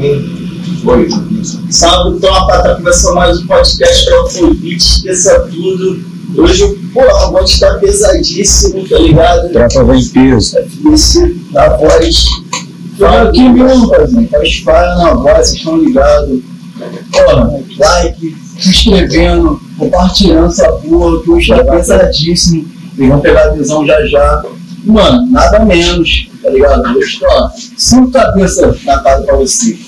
Oi. Salve, tropa, tá começando mais um podcast pra Afrodite, esqueça tudo. Hoje, porra, vou estar pesadíssimo, tá ligado? Tropa vem peso. É difícil, na voz. Fala aqui mesmo, rapaziada. Tá espalha na voz, vocês estão ligados. Porra, like, se inscrevendo, compartilhando essa porra, que hoje tá pesadíssimo. Eles vão pegar a visão já já. Mano, nada menos, tá ligado? Hoje, ó, cinco cabeças na casa pra você.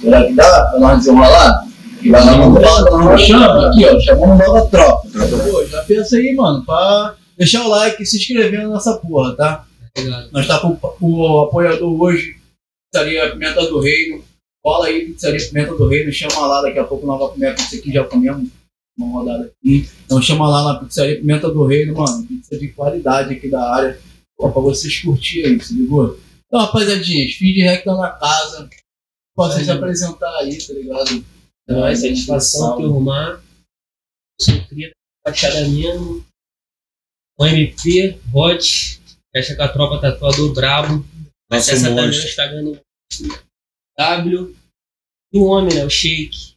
Será que dá pra nós desenrolar? E vai dar uma nós chama aqui, ó, chamando nova tropa. Pô, já pensa aí, mano, pra deixar o like e se inscrever nessa porra, tá? Nós tá com o apoiador hoje, Pizzaria Pimenta do Reino. Cola aí, Pizzaria Pimenta do Reino, chama lá, daqui a pouco nós vamos comer a pizza aqui, já comemos uma rodada aqui. Então chama lá na Pizzaria Pimenta do Reino, mano, pizza de qualidade aqui da área, ó, pra vocês curtirem se ligou? Então, rapaziadinha, Speed Rec tá na casa, podem se apresentar aí, tá ligado? Então, é satisfação turmar. Sou cria da Baixada mesmo. O MP, Hot. Fecha com a tropa tatuador brabo. Acessa também o. Instagram do W. E o homem, né? O Shake.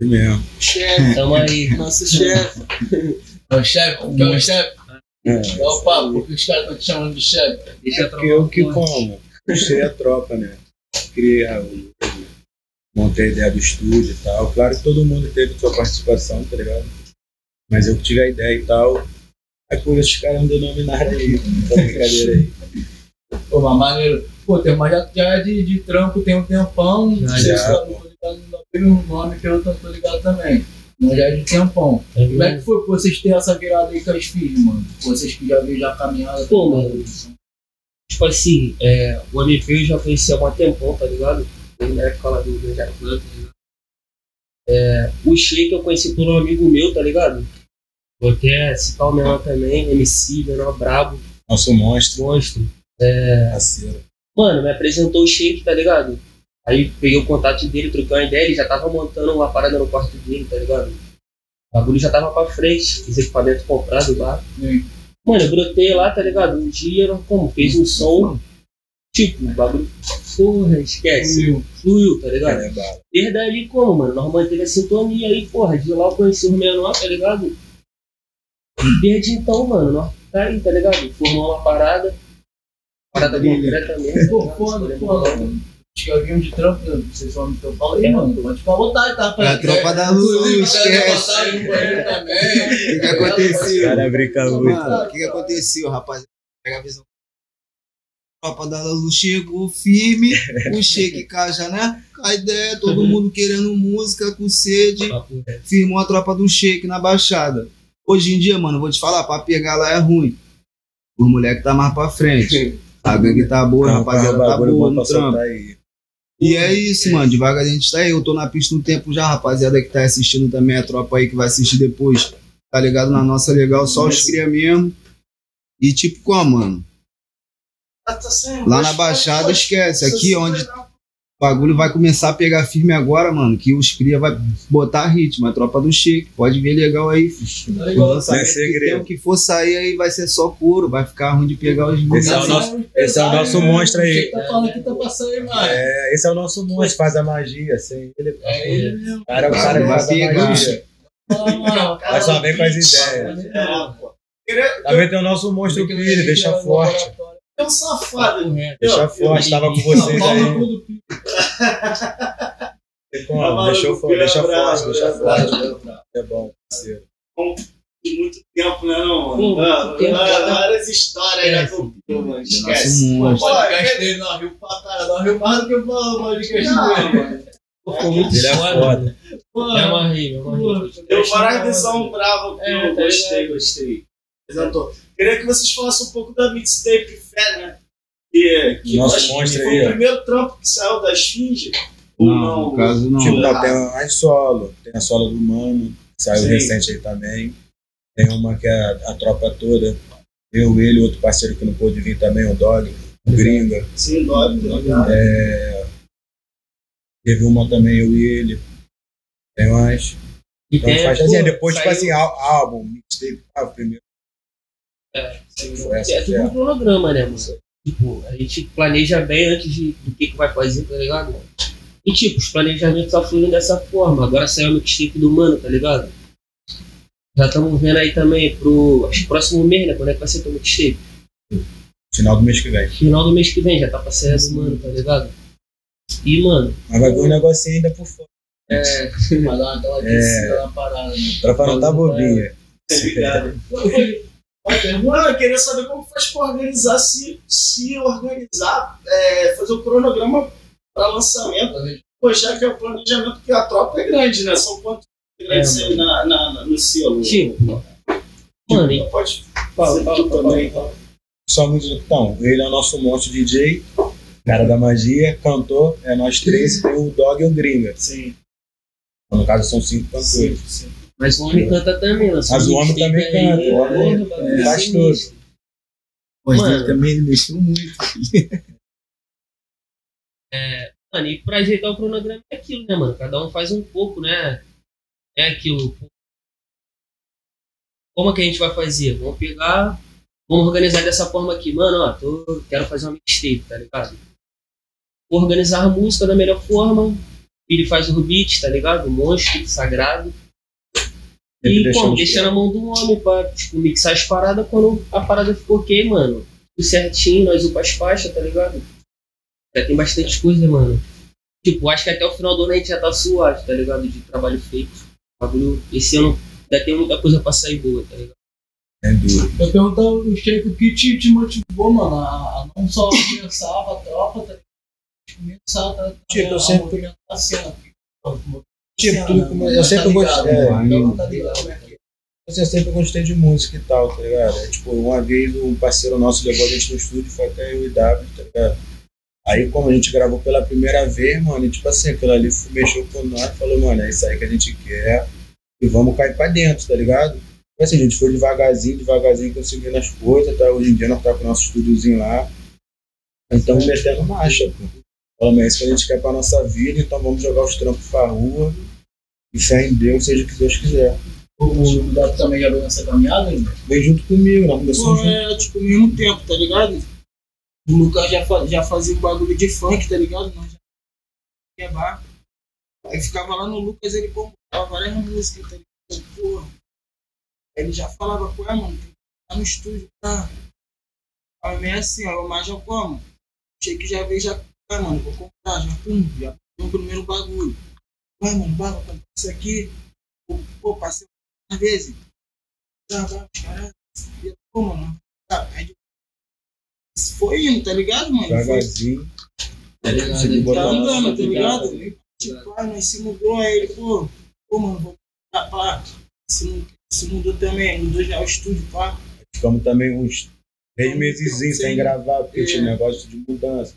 Isso mesmo. Chefe, tamo aí. Nosso chefe. É o chefe, que é o chefe. É. Dá o papo, porque os caras estão te chamando de chefe. Deixa a Porque eu que como. Puxei a tropa, né? Criei a, o- montei a ideia do estúdio e tal. Claro que todo mundo teve sua participação, tá ligado? Mas eu que tive a ideia e tal. Aí por isso os caras me denominaram aí, essa brincadeira aí. Pô, mas maneiro. Pô, tem uma já, já é de, de trampo tem um tempão. Já, já, tá- não tô ligado, um nome que eu não tô ligado também. Mas já é de tempão. É Como é que foi pra vocês terem essa virada aí com as filhas, mano? Vocês que já viram já a caminhada. Pô, mano. Tipo assim, é, o MP eu já conheci há um tempão, tá ligado? Época lá do? É, o Shake eu conheci por um amigo meu, tá ligado? Vou até citar o menor também, MC, menor brabo, Nosso monstro, monstro. parceiro. Mano, me apresentou o Shake, tá ligado? Aí peguei o contato dele, troquei uma ideia, ele já tava montando uma parada no quarto dele, tá ligado? O bagulho já tava pra frente, os equipamentos comprados lá. Sim. Mano, eu brotei lá, tá ligado? Um dia, como, fez um som, tipo, o bagulho, porra, esquece, Fluiu. fluiu, tá ligado? É. Desde ali, como, mano, nós manteve a sintonia aí, porra, de lá eu conheci o menor, tá ligado? E desde então, mano, nós tá aí, tá ligado? Formou uma parada, parada concreta mesmo. Pô, foda, foda, mano. Acho que alguém de trampo, né? vocês vão no teu fala aí, mano. Pode ficar à vontade, tá? É a tropa da luz, esquece. O que aconteceu? Cara, brinca muito. Mano, o que aconteceu, rapaz? Pega a visão. A tropa da luz chegou firme, o Sheik Caja, né? A ideia, todo mundo querendo música, com sede. Firmou a tropa do Sheik na Baixada. Hoje em dia, mano, vou te falar, pra pegar lá é ruim. Os moleque tá mais pra frente. A gangue tá boa, a rapaziada tá bagulho boa no trampo. E é isso, mano. Devagar a gente tá aí. Eu tô na pista um tempo já, rapaziada que tá assistindo também, a tropa aí que vai assistir depois. Tá ligado na nossa legal, só os cria mesmo. E tipo, como, mano? Lá na Baixada, esquece. Aqui onde o bagulho vai começar a pegar firme agora, mano. Que os cria vai botar ritmo. A tropa do Chique. Pode ver legal aí. filho. Não é que segredo. o que for sair aí vai ser só couro. Vai ficar ruim de pegar os Esse é o nosso- esse é o nosso monstro aí. Tá falando que tá passando aí, mano? É, esse é o nosso monstro, faz a magia. Sem ele, É ele mesmo. cara, o cara Vai faz a pegar. magia. Mas só vem com as ideias. Também tem o nosso monstro Pire, deixa forte. É um safado. Deixa forte, tava com vocês aí. como, Deixou forte, deixa forte, deixa forte. É bom, parceiro. de muito tempo, né, não, mano? Pô, Ah, ah, várias histórias já Esquece. contou, mano. Esquece. O monstro. podcast dele não riu pra caralho. Não riu mais do que o podcast dele, mano. Ficou muito Ele é foda. Pô, É amarrei, é amarrei. Deu várias visão brava que É, eu tá gostei, gostei. Apresentou. Queria que vocês falassem um pouco da mixtape Fé, né? Que, que Nosso acho que monstro foi aí, o primeiro trampo que saiu da Esfinge. Não, não? no caso não. Tipo, Ah. tem as solo, tem a solo do Mano, que saiu Sim. recente aí também. Tem uma que é a, a tropa toda. Eu, ele, outro parceiro que não pôde vir também, o Dog, o Gringa. Sim, tá ligado? É, teve uma também, eu e ele. Tem mais. E Então, tem, faz pô, assim, depois, tipo saiu- assim, ál- álbum, mixtape, ah, o primeiro. Sim, Foi essa é tudo um cronograma, né, mano? Tipo, a gente planeja bem antes de, do que, que vai fazer, tá ligado? E tipo, os planejamentos só fluem dessa forma. Agora saiu o mixtape do mano, tá ligado? Já estamos vendo aí também pro acho próximo mês, né? Quando é que vai ser o mixtape? Final do mês que vem. Final do mês que vem, já tá pra sair do mano, tá ligado? E, mano, Mas vai vir um negocinho ainda por fora. é. Vai dar aquela descida na parada, né? Pra não tá bobinha. Obrigado. Mano, eu queria saber como faz pra organizar, se, se organizar, é, fazer o cronograma para lançamento. Pô, já que é o planejamento que a tropa é grande, né? São quantos grandes É, aí na, na, na- no selo? Tipo, mano, Pode fala, dizer fala, tu fala, também. fala. Só muito. Então, ele é o nosso monstro DJ, cara da magia, cantor, é nós três, tem o Dog e o Gringa. Sim, No caso, são cinco sim, cantores. sim. Mas o homem canta também, lançou Mas o homem também canta, o homem bagulho é, faz. Mas Mano. ele também mexeu muito. Mano, e pra ajeitar o cronograma é aquilo, né, mano? Cada um faz um pouco, né? É aquilo. Como é que a gente vai fazer? Vamos pegar. Vamos organizar dessa forma aqui. Mano, ó, tô, quero fazer uma mixtape, tá ligado? Vou organizar a música da melhor forma. Ele faz o beat, tá ligado? O monstro, sagrado. E deixando os Deixar na mão do homem pra, tipo, mixar as paradas quando a parada ficou ok, mano. Tudo certinho, nós upa as faixas, tá ligado? Já tem bastante coisa, mano. Tipo, acho que até o final do ano a gente já tá suave, tá ligado? De trabalho feito. Bagulho, esse ano ainda tem muita coisa pra sair boa, tá ligado? É duro. Eu perguntar o Sheik o que te, te motivou, mano, a, a não só pensar pra tropa, tá ligado? Tipo, Começar a, Tipo, eu a sempre- movimentar a cena. Tipo, Cena, tudo come- eu sempre gostei. é, tá é é. Eu sempre gostei de música e tal, tá ligado? É, tipo, uma vez um parceiro nosso levou a gente no estúdio, foi até eu e W, tá ligado? Aí, como a gente gravou pela primeira vez, mano, e, tipo assim, aquilo ali foi- mexeu com nós, falou, mano, é isso aí que a gente quer e vamos cair pra dentro, tá ligado? Tipo assim, a gente foi devagarzinho, devagarzinho conseguindo as coisas, tá? Hoje em dia nós tá com o nosso estúdiozinho lá. Então, metendo marcha, pô. Falamos, é isso que a gente quer pra nossa vida, então vamos jogar os trampos pra rua e fé em Deus, seja o que Deus quiser. O, Dato também já veio nessa caminhada, né? Vem junto comigo, nós começamos Pô, junto. é tipo o mesmo tempo, tá ligado? O Lucas já, já fazia um bagulho de funk, tá ligado? Nós já quebrar. Aí ficava lá no Lucas, ele comprava várias músicas, tá ligado? Porra. Aí ele já falava, pô, é, mano, tem que estar no estúdio, tá? Aí meio assim, ó, mas já como? Achei que já veio, já, ah, mano, vou comprar, já, pum, já pum, primeiro bagulho. Vai, mano, vai, vou comprar isso aqui. Pô, Pô, passei uma vezes. Tá, vai, caralho. Pô, mano, tá, aí foi indo, tá ligado, mano? Devagarzinho. Tá ligado? Ele tá andando, tá ligado? Tipo, ah, nós se mudou, aí ele, pô, pô, mano, vou tá, pá. Se, mu- se mudou também, mudou já o estúdio, pá. Ficamos também uns três meses sem sem- gravar, porque é. tinha negócio de mudança.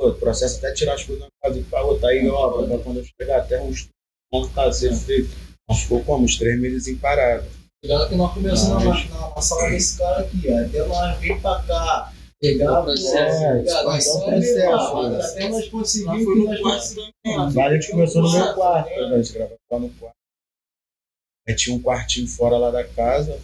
O processo até tirar as coisas na casa e pra outra aí, ó, pra quando eu chegar até um estúdio montar, ser feito. Nós ficou como? Uns três meses em parada. Ligado que nós começamos Mas- na, na, na sala desse cara aqui, ó. Até nós vir pra cá, pegar o processo, Então, é um processo, é? Até nós conseguimos foi que no nós quarto conseguimos. a gente começou no meu quarto, né? né? a gente gravava lá no quarto. Aí tinha um quartinho fora lá da casa.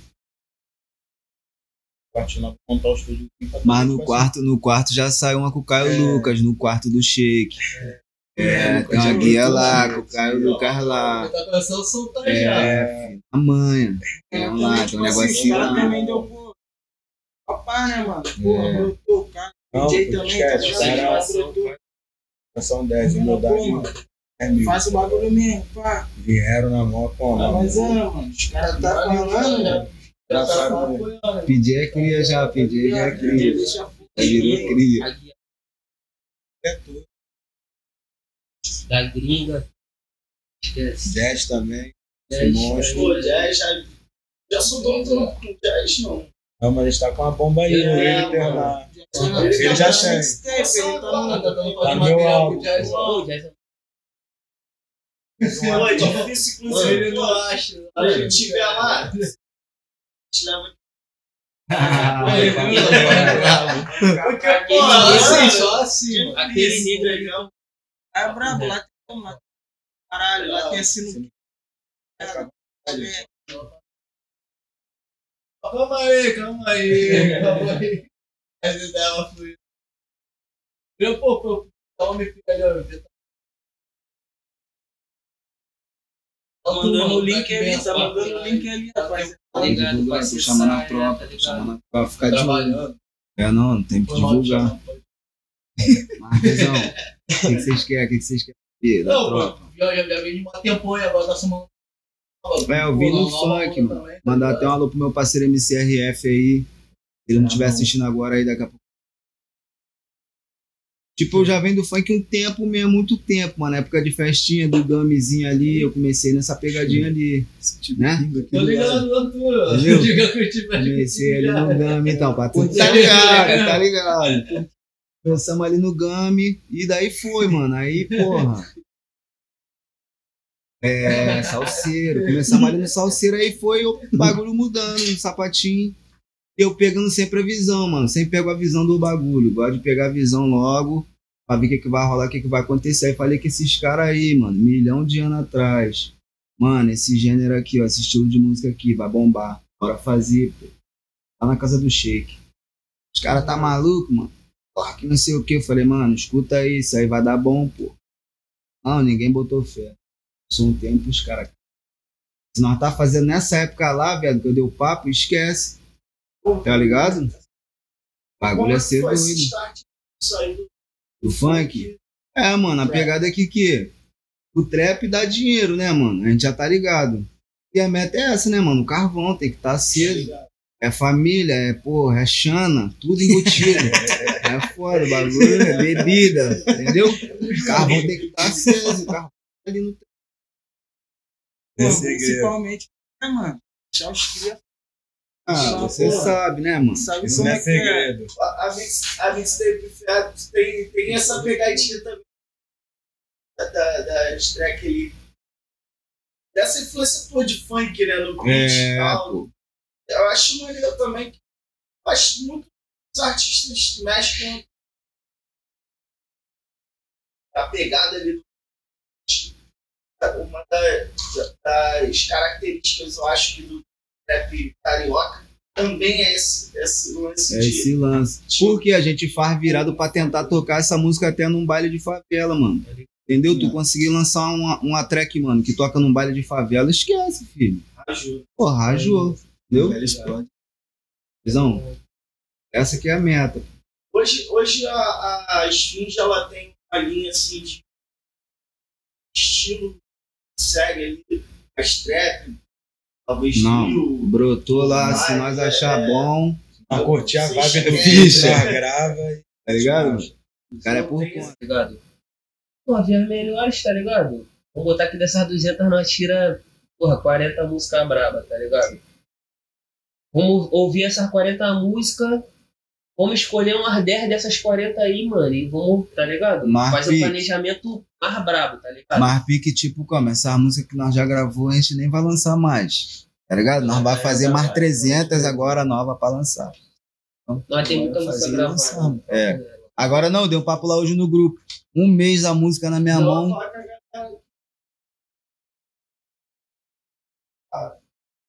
Lá pra montar o estúdio. Mas no quarto, no quarto já saiu uma com o Caio É. Lucas, no quarto do Shake. É, tem uma guia lá, com o Caio Lucas lá. Tá a soltar já. É, a. Tem um lá, tem um Tipo assim, negocinho Os caras lá. também deu, pô. Papá, né, mano? Pô, É. brotou, o cara. DJ pô, também, tá ligado? São 10, Pô, humildade. mano, É mil. Faz o bagulho mesmo, pá. Vieram na mão a mas é, mano. Os caras tá falando, né? Já Já sabe. Pedir é cria já, pedir já é cria. Deixa Já virou cria. É tudo. da gringa. Esquece. Jazz também. Dez, monstro. Pô, jazz já. Já um trampo com jazz, não. Não, mas a gente tá com uma bomba aí, É, ele mano. internar. Ele já tá tem. mixtape, ele tá no. Tá Tá meu álbum. jazz. Pô, Jazz é Pô, é difícil, inclusive. Ele não acha. A gente estiver lá, a gente leva. Ele não Porque, pô, assim, só assim, mano. Aquele negro ali. É brabo, lá tem como lá. Caralho, lá tem assim. Calma aí, calma aí, calma aí. As ideias fluídas. Eu, pô, pô, toma me fica ali, ó. Mandando o link Tá ali, tá mandando o link ali, rapaz. Tá ligado? Vai ser chamando a saia, tropa, tá tô ligado? chamando a tropa, ficar de olho. É não, tem que divulgar. Marquezão, o que, vocês querem? O que, vocês querem da Não, tropa? já, já, já uma tempo aí, agora tá semana. É, eu vi no funk, mano. Mandar até um alô pro meu parceiro MCRF aí. Se ele não estiver assistindo agora aí, daqui a pouco. Tipo, eu já venho do funk um tempo mesmo, muito tempo, mano. Época de festinha, do gamezinho ali, eu comecei nessa pegadinha ali, né? Tô ligado na. Entendeu? Diga que eu tiver. Comecei ali no game, então, pra tu Tá tá ligado, tá ligado. Começamos ali no game e daí foi, mano. Aí, porra. É, salseiro. Começamos ali no salseiro, aí foi o bagulho mudando, no sapatinho. Eu pegando sempre a visão, mano. Sempre pego a visão do bagulho. Gosto de pegar a visão logo, pra ver o que, que vai rolar, o que, que vai acontecer. Aí falei que esses caras aí, mano, milhão de anos atrás. Mano, esse gênero aqui, ó, esse estilo de música aqui, vai bombar. Bora fazer, pô. Lá na casa do Shake. Os caras tá maluco, mano. Porra, que não sei o que. Eu falei, mano, escuta aí, isso aí vai dar bom, pô. Não, ninguém botou fé. Passou um tempo os caras. Se nós tá fazendo nessa época lá, viado, que eu dei o papo, esquece. Tá ligado? O bagulho é ser doido. Do funk? É, mano, a pegada é que que o trap dá dinheiro, né, mano? A gente já tá ligado. E a meta é essa, né, mano? O carvão tem que estar tá aceso. É família, é porra, é chana, tudo embutido. é foda, o bagulho é bebida, entendeu? O carvão tem que estar tá aceso, o carvão tá ali no É. Principalmente, né, mano? Deixar os cria. Ah, você sabe, né, mano? Sabe Isso como é é é? segredo. A, a, mix, a mixtape Fiat tem, tem essa pegadinha também. Da, da, das track ali. Dessa influência toda de funk, né? No beat e É, tal. Eu acho maneiro também. que- acho muito que os artistas mexem com a pegada ali do. Uma da- das características, eu acho que do rap carioca também é esse, esse lance É de. esse lance. Porque a gente faz virado pra tentar tocar essa música até num baile de favela, mano. Entendeu? Tu conseguir lançar uma, uma track, mano, que toca num baile de favela, esquece, filho. ajuda. Porra, rajou. Entendeu? Ele explode. Visão? Essa que é a meta. Hoje, hoje a, a Esfinge ela tem uma linha assim de estilo que segue ali as trap, talvez Não. Rio. Brotou lá, se Vai, nós é, achar é. bom, Pra curtir a vibe do bicho, nós grava e tá ligado? O cara é por conta. tá ligado? Pô, vi as melhores, tá ligado? Vamos botar aqui dessas 200, nós tira, porra, 40 músicas braba, tá ligado? Vamos ouvir essas 40 músicas, vamos escolher umas 10 dessas 40 aí, mano, e vamos, tá ligado? Mas, Fazer um Pix. planejamento mais brabo, tá ligado? Mas pique, tipo, como? Essa música que nós já gravou, a gente nem vai lançar mais. Tá ligado? Nós vai fazer mais 300 agora nova pra lançar. Então, Nós tem muita vai música fazer e gravada. lançar. É. Agora não, deu um papo lá hoje no grupo. Um mês a música na minha mão. A galera.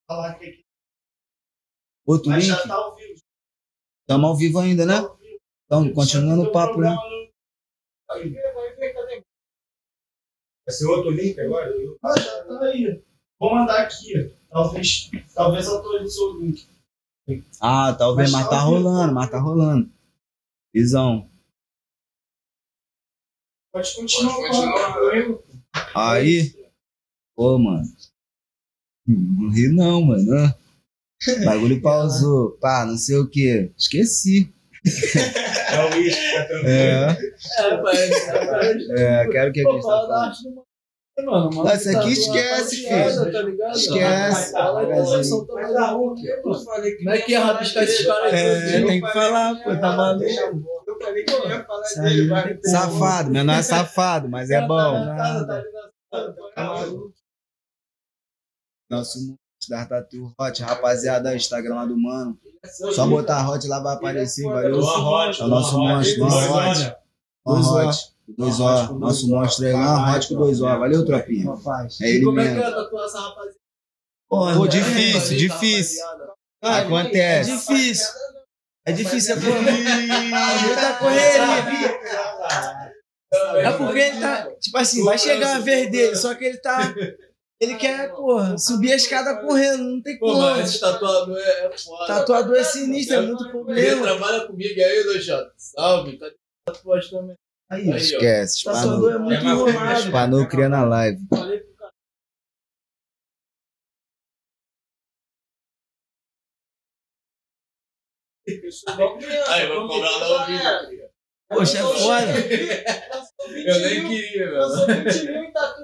Ah, que Outro mas link. já tá ao vivo. Estamos ao vivo ainda, né? Então, continuando o papo, né? Vai ver, vai ver, cadê? Vai ser outro link agora? Ah, já tá aí. Vou mandar aqui. Talvez, talvez atualize o link. Ah, talvez, Mas mas tá rolando, mas tá rolando. Visão. Pode continuar. Pode continuar. Aí. Pô, mano. Não ri não, mano. Ah. Bagulho pausou. Pá, não sei o que. Esqueci. É o uísque, tá tranquilo. É, É, mas. é, quero que a gente tá mano. Mano, Não, isso aqui tá esquece, filho. Tá ligado? Esquece. Mas. Eu falei que Como é que é rabiscar esses caras aí? É, tem que falar, pô, tá maluco. Eu falei que eu ia falar Isso dele, vai. Safado, meu não é safado, mas é bom. Tá ligado? Tá. Nosso monstro da Tatu Hot, rapaziada, Instagram lá do mano. Só botar hot lá vai aparecer, valeu. É o nosso monstro, Luan Hot. Luan Hot. Dois O. Nosso monstro aí, Luan Hot com dois O. Valeu, tropinha. É E ele como é que mesmo. é? Pô, É, difícil, difícil. rapaziada. É Acontece. difícil. É difícil, é correria. Muita correria. É porque ele tá. Tipo assim, vai chegar a vez dele, só que ele tá. Ele quer, porra, subir a escada correndo, não tem Pô, como. mas esse tatuador é, foda. Tatuador é sinistro, é muito Ele problema. trabalha comigo aí, Doixato. Salve, tá de tatuagem também. Aí, Aí, ó. esquece. Tatuador é muito É uma enrolado. Spanou cria na live. Falei pro cara. Eu sou. Aí, vou cobrar eu lá galera, vivo. Poxa, é foda. lançou 20 Eu nem queria, velho. 20 mil e tá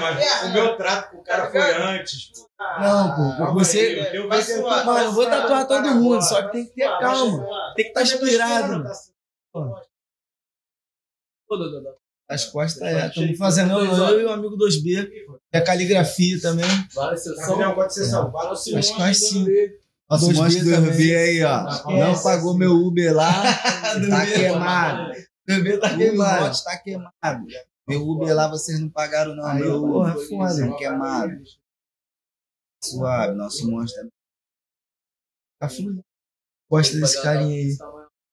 mas o meu trato com o cara foi antes. pô. Não, pô, você. eu Vai vou suar, Mano, eu vou vai tatuar todo mundo, só que tem que ter calma. Tem que estar inspirado. Pô, Dodô, As costas É, é. estamos fazendo eu, e o amigo 2B. É caligrafia também. Várias sessões. Não, pode ser só. Fala Acho que faz sim. Monstro B do também. RB aí, ó. Não pagou meu Uber lá, tá queimado. 2B tá O queimado. Uber tá queimado. Meu Uber lá vocês não pagaram, não. Aí, Meu porra, Uber é foda. tá queimado. Suave, nosso monstro é. Tá fluindo. Gosta desse carinha aí.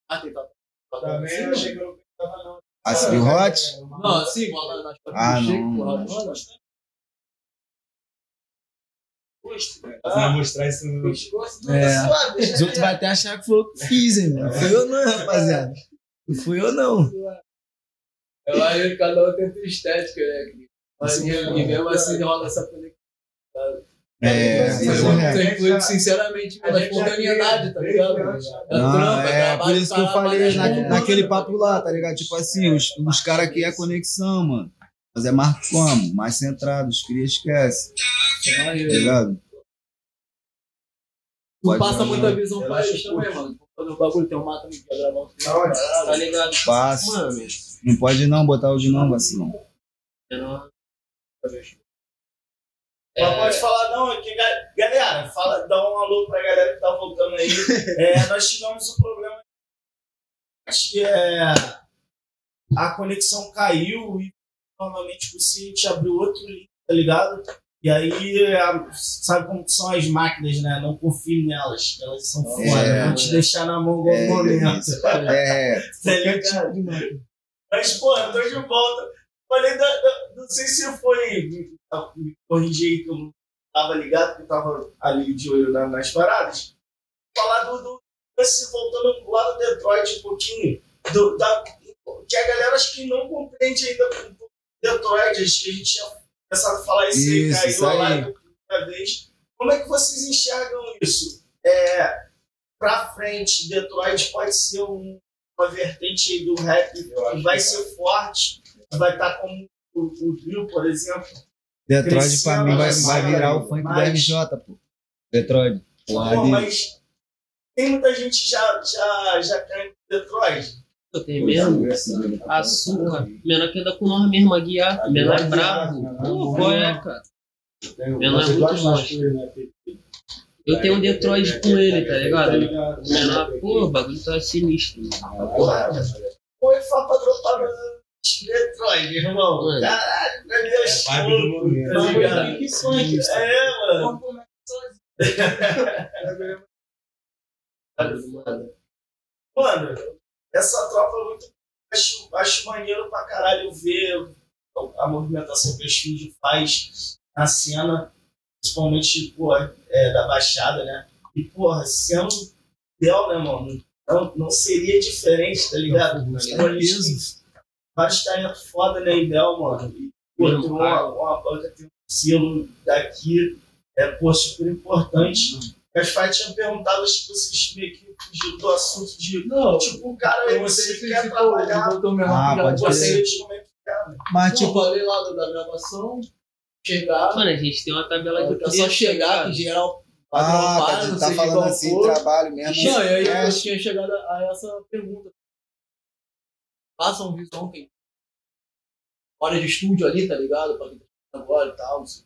Ah, tem. Também achei que eu tava não. Assim, hot? Não, assim, bola nas Ah, não. Vai mostrar isso no. É. Os outros vão até achar que foi eu que fiz, hein, mano. Fui eu não, rapaziada. Não fui eu não. Eu acho que cada um tem sua estética, né? Mas Sim. e mesmo assim rola essa conexão. É, Você isso é. você influi sinceramente pela espontaneidade, tá ligado? É Não, trampa, é, trabalho, por isso que eu falei na- naquele papo lá, tá ligado? Tipo assim, os, os caras aqui é conexão, mano. Mas é mais como? Mais centrado, os cria esquece, tá ligado? Tu Pode passa muita visão pra eles também, mano. Quando o bagulho tem um mato me quer gravar um filme, Tá ligado? Passa. Mano, Não pode não botar o de não, vacilão. eu não. Mas pode falar, não, é que, ga- galera, fala, dá um alô pra galera que tá voltando aí. É, nós tivemos um problema que é, a conexão caiu e normalmente você te abriu outro link, tá ligado? E aí, é, sabe como são as máquinas, né? Não confie nelas, elas são foda, É. vão te deixar na mão em algum É, momento. É, Tá ligado? Mas, pô, eu tô de volta. Falei, da, da- não sei se foi. Me corrigir aí que eu não tava ligado, que eu tava ali de olho na- nas paradas. Falar do. do esse, voltando lá no Detroit um pouquinho. Do, da, que a galera acho que não compreende ainda o Detroit. Acho que a gente tinha começado a falar isso, aí, caiu isso a aí. live primeira vez. Como é que vocês enxergam isso? É, pra frente, Detroit pode ser um uma vertente aí do rap que vai ser forte, vai estar como o, o Drill, por exemplo. Detroit pra mim vai, vai virar o funk do Mas- RJ, pô. Detroit. Pô, mas tem muita gente já, já, já em Detroit. Eu tenho mesmo. Açúcar. Menor que anda com nós mesmo a guiar. Menor é brabo. Pô, qual é, cara? Menor é muito monstro. Eu tenho um Detroit com ele, tá ligado? Menor, pô, o bagulho tá sinistro. Porra, Põe só pra dropar Detroit, irmão. Mano. Caralho, pra mim é show, tá ligado? Funk funk. É, mano. Mano, essa tropa é muito. Acho, acho maneiro pra caralho ver a movimentação que o Estúdio faz na cena, principalmente pô, é, da Baixada, né? E, porra, sendo Del, né, mano? Não, não seria diferente, tá ligado? Pô, a gente tem vários talentos foda, né, em Del, mano? E, pô, tem uma, uma banca, tem um selo daqui, é, pô, super importante. As Fight tinha perguntado, acho que vocês meio que fugiram do assunto de. Não, Tipo, o cara eu aí não você sei se quer trabalhar, Ah, que pode vocês como é que é, Mas, Tipo, tipo, falei lá da gravação, chegar, Mano, a gente tem uma tabela de é só preço, chegar, cara. que geral Ah, padrão tá, não tá falando assim, for. trabalho mesmo. Não, e aí É, eu tinha chegado a essa pergunta. Façam visão quem. Hora de estúdio ali, tá ligado? Pra quem tá chegando agora e tal. não sei.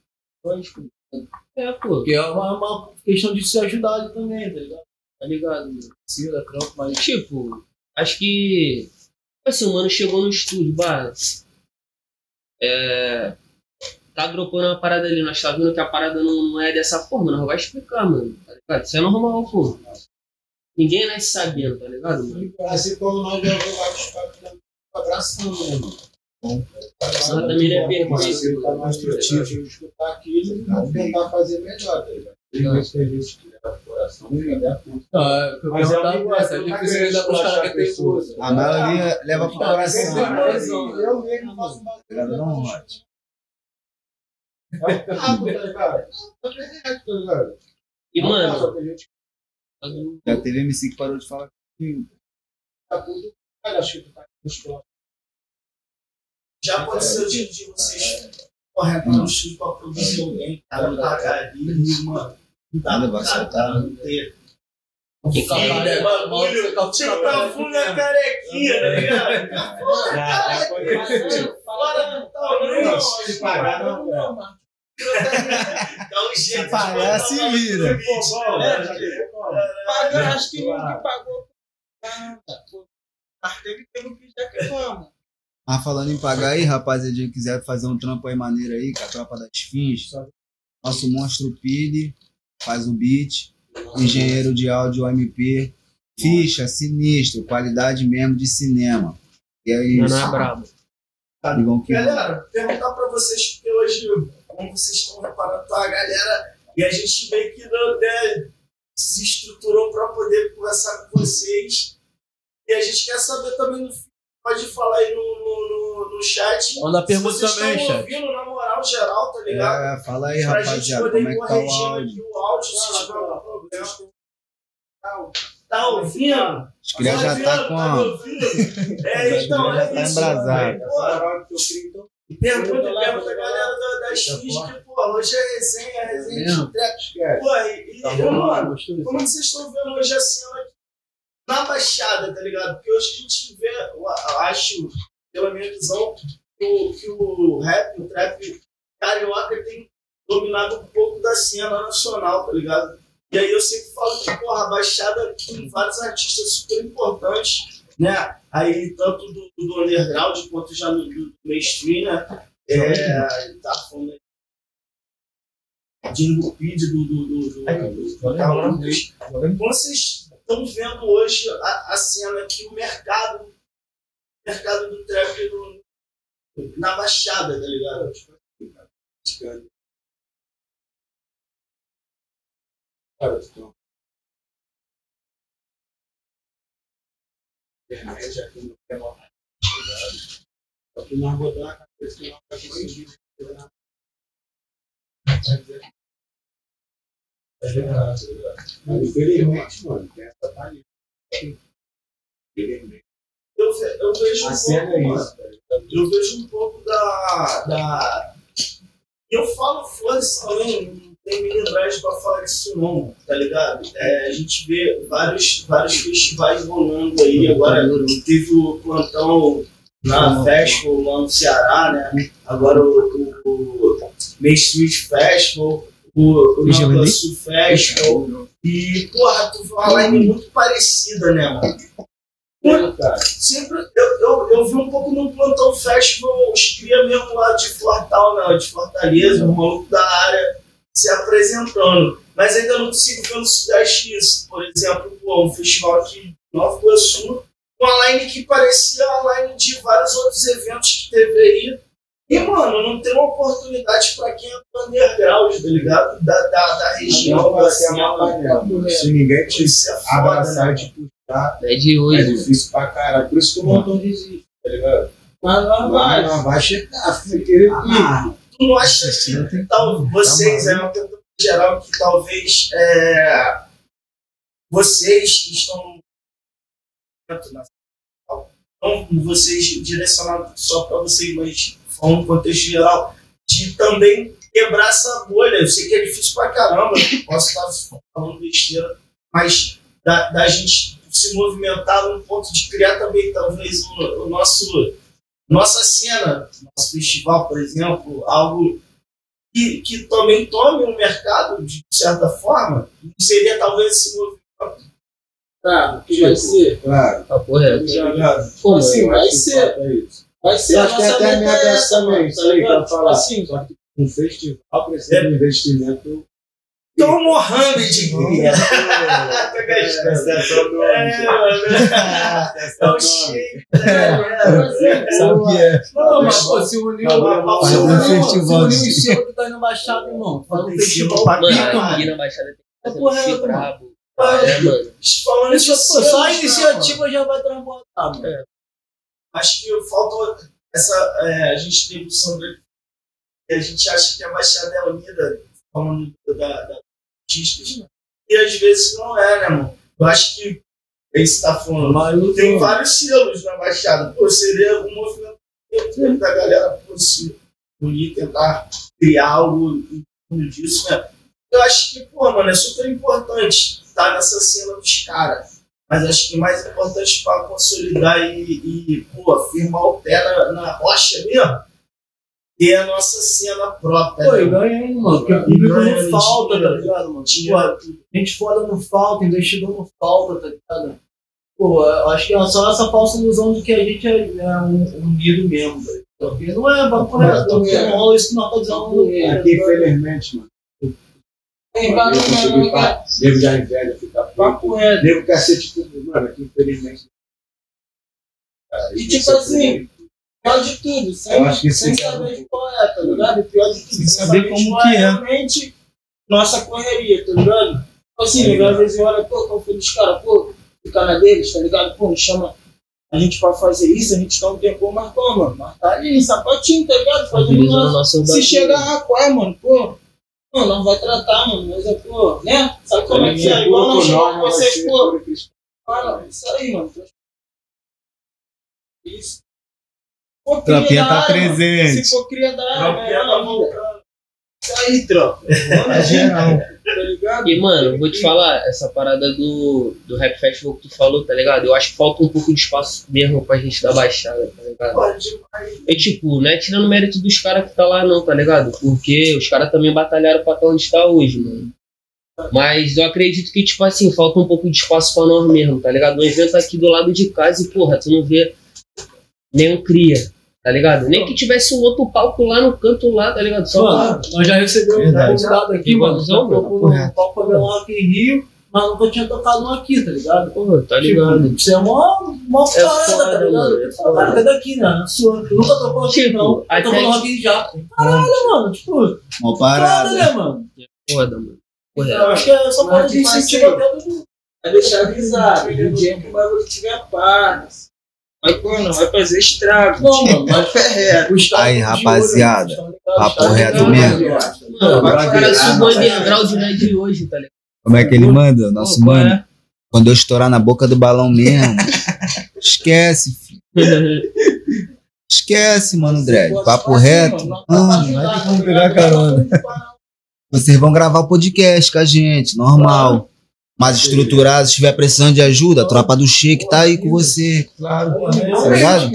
É, pô, Porque é uma, uma questão de se ajudar ali também, tá ligado? tá ligado? Precisa, trampo, mas. Tipo, acho que. Assim, o mano chegou no estúdio, bah. É. Tá dropando uma parada ali, nós tá vendo que a parada não, não é dessa forma, nós vai explicar, mano. Tá ligado? Isso é normal, pô. Ninguém nasce sabendo, tá ligado, mano? Assim como nós levamos lá os papos abraçando, né, mano? Ela também é perfeita. tá mais construtivo. escutar aquilo e vamos tentar fazer melhor, tá ligado? E é, Mas é é é é difícil lidar com os caras que tem. A maioria leva pro coração. Eu mesmo faço um não, Rod. Bagulho, tá ligado? Tá ligado, tá ligado? E, mano, a Já teve MC que parou de falar comigo. tá tudo. Cara, acho que tu tá musculando. Já aconteceu de, de vocês correr entrar no estúdio pra produzir alguém, cara, pagar ali, mano. Não dá Nada pra vai cara, soltar. não ter. que Filho, cara, bagulho, tipo na carequinha, tá ligado? Cara, fora do tamanho, Se pagar, não, não. Dá um jeito pagar, se vira. acho que nunca pagou nada. Mas teve que já. Mas falando em pagar aí, rapaziada, quem quiser fazer um trampo aí maneiro aí, com a tropa das fins, nosso monstro Pili faz o beat, engenheiro de áudio MP, ficha, sinistro, qualidade mesmo de cinema. E é isso. não é brabo. Que Galera, perguntar pra vocês, porque hoje, como vocês estão reparando, tá, a galera, e a gente meio que não, né, se estruturou pra poder conversar com vocês. E a gente quer saber também, no, pode falar aí no, no, no, no chat. Manda se pergunta vocês também, estão chat. ouvindo na moral geral, tá ligado? É, fala aí, pra gente rapaziada, poder como é ir que tá o corrigindo áudio. aqui o áudio, se tiver algum problema. Tá ouvindo? Os cria já tá com. Tá me ouvindo? É, então, é tá isso. embrasado. Pô, Pergunta, pergunta a galera da- das fins que, pô, hoje é resenha, é resenha de trap. Pô, e, Tá eu, mano, como que vocês estão vendo hoje a cena aqui? Na Baixada, tá ligado? Porque hoje a gente vê, eu acho, pela minha visão, que o, que o rap, o trap carioca tem dominado um pouco da cena nacional, tá ligado? E aí eu sempre falo que, porra, a Baixada tem vários artistas super importantes, né? Aí, tanto do, do underground quanto já no, do mainstream, né? É, tá falando aí. Dingo Pid do, do, do, do, do, vocês estão vendo hoje a, a cena aqui, o mercado, o mercado do trap no- na Baixada, tá ligado? Cara. Internet aqui no canal. Só que nós a conseguindo. É infelizmente, mano, tem essa. Infelizmente. Eu, eu vejo um pouco, eu vejo um pouco da. da... Eu falo foda-se também, não tem minidade pra falar disso não, tá ligado? É, a gente vê vários, vários festivais rolando aí, agora teve o plantão na Festival lá no Ceará, né? Agora o, o, o Main Street Festival, o, o Nova Sul Festival. E, porra, tu vê uma line muito parecida, né, mano? Cara, sempre eu, eu, eu vi um pouco no Plantão Festival, os cria mesmo lá de Fortal, né, de Fortaleza, o maluco da área se apresentando. Mas ainda não consigo ver no Sudeste isso. Por exemplo, pô, um festival aqui em Nova Iguaçu, uma line que parecia a line de vários outros eventos que teve aí. E, mano, não tem uma oportunidade pra quem é do underground, tá ligado? Da, da, da região, não vai ser a cena. panela. Se ninguém te é abraçar né? e te puxar, É de é hoje. difícil pra caralho. Por isso que o montão desiste, tá ligado? Mas não Vai, vai. não, vai chegar, querer Ah, não acha que tal, vocês, é uma pergunta geral, que talvez é, vocês que estão não vocês direcionados só para vocês, mas falando no contexto geral, de também quebrar essa bolha. Eu sei que é difícil pra caramba, eu posso estar falando besteira, mas da, da gente se movimentar no ponto de criar também talvez o, o nosso nossa cena, nosso festival, por exemplo, algo que, que também tome um mercado de certa forma, seria talvez esse movimento. Tá, que vai ser. Claro. Tá correto. Pô, assim, eu vai ser. isso. Vai ser acho que nossa até a minha meta é essa, também, tá aí, ligado? falar. assim, Só que um festival precisa de um investimento Tom Mohamed. É, mano. É o shake. Sabe o que é? Não, mas pô, se uniu Faz se uniu- seus que tá indo na Baixada, irmão. Faz um Tem festival sido pra pica, Mano, na Baixada tem que fazer Porra, mano. brabo. É, mano. Falando Isso, de pô, só a iniciativa já vai transbordar, mano. acho que falta essa. é, a gente teve o Sandro e a gente acha que a Baixada é unida, falando da, da e às vezes não é, né, mano? Eu acho que é isso que tá falando. Mas Tem vários selos na Baixada. Pô, seria um movimento da galera pô, se unir, tentar criar algo em torno disso, né? Eu acho que, pô, mano, é super importante estar nessa cena dos caras. Mas acho que mais importante para consolidar e, e pô, firmar o pé na, na rocha mesmo, ter a nossa cena própria. Pô, né? ganha ainda, mano. Porque o público ganha, não falta, tá ligado, mano? dinheiro. Pô, gente foda não falta, investidor não falta, tá ligado? Pô, eu acho que é só essa falsa ilusão de que a gente é, é um, unido mesmo, tá ligado? Porque não é, vamos correto, não é. rola isso que nós tá dizendo. É. Aqui, infelizmente, mano. Tem vários pra- nego já inveja, fica puto. Papo reto. Nego quer ser tipo, mano, aqui, infelizmente. E tipo é assim, Pior de tudo, sem, Eu acho que sem é saber de qual é, tá ligado? Pior de tudo, Sem saber de como qual que é. realmente nossa correria, tá ligado? Tipo Assim, às vezes eu olho, pô, qual foi dos caras, pô, ficar na deles, tá ligado? Pô, me chama a gente pra fazer isso, a gente tá um tempo, mas pô, mano, mas tá ali, sapatinho, tá ligado? Fazendo nosso Se chegar a qual é, mano, pô, não, não vai tratar, mano, mas é, pô, né? Sabe como é que é? Igual nós chamamos vocês, pô, fala, isso aí, mano. Isso. Cria Tropinha tá presente. Se for cria da área, Tropinha tá voltando. Aí, tropa. É geral. Tá ligado? E, mano, eu vou te falar, essa parada do, do Rap Festival que tu falou, tá ligado? Eu acho que falta um pouco de espaço mesmo pra gente dar baixada, tá ligado? Pode É tipo, não é tirando mérito dos caras que tá lá, não, tá ligado? Porque os caras também batalharam pra estar onde tá hoje, mano. Mas eu acredito que, tipo assim, falta um pouco de espaço pra nós mesmo, tá ligado? Um evento aqui do lado de casa e, porra, tu não vê nenhum cria, tá ligado? Nem que tivesse um outro palco lá no canto lá, tá ligado? Só pra... Mano, nós já recebemos um convidado aqui, mano. Já tocou no palco Favelão aqui em Rio, mas nunca tinha tocado um aqui, tá ligado? Porra, tá ligado? Tipo, isso é mó, mó É parada, tá foda, ligado? mano, é foda. Cara, cadê aqui, né? Sua. Nunca tocou aqui, Tipo, não. até Tocou no Rock já. Caralho, mano. Tipo, Uma foda, parada. né, mano? Foda, mano. Eu Correto. acho que é só tipo incentivo assim, até do. Vai deixar avisado. No dia que o bagulho tiver paz. Mas, pô, não vai fazer estrago. Não, mano, mas Fé reto. o estado Aí, rapaziada, papo reto mesmo. Mano, vai virar, são vai underground não é de hoje, tá ligado? Como é que ele manda? Nosso mano. é? Quando eu estourar na boca do balão mesmo. esquece, filho. Esquece, mano, Dredd. Papo reto. Ah, vai ter como pegar carona. vocês vão gravar o podcast com a gente, normal. Mais estruturado, se estiver precisando de ajuda, a tropa do Shake tá aí com você. Claro. Tá ligado?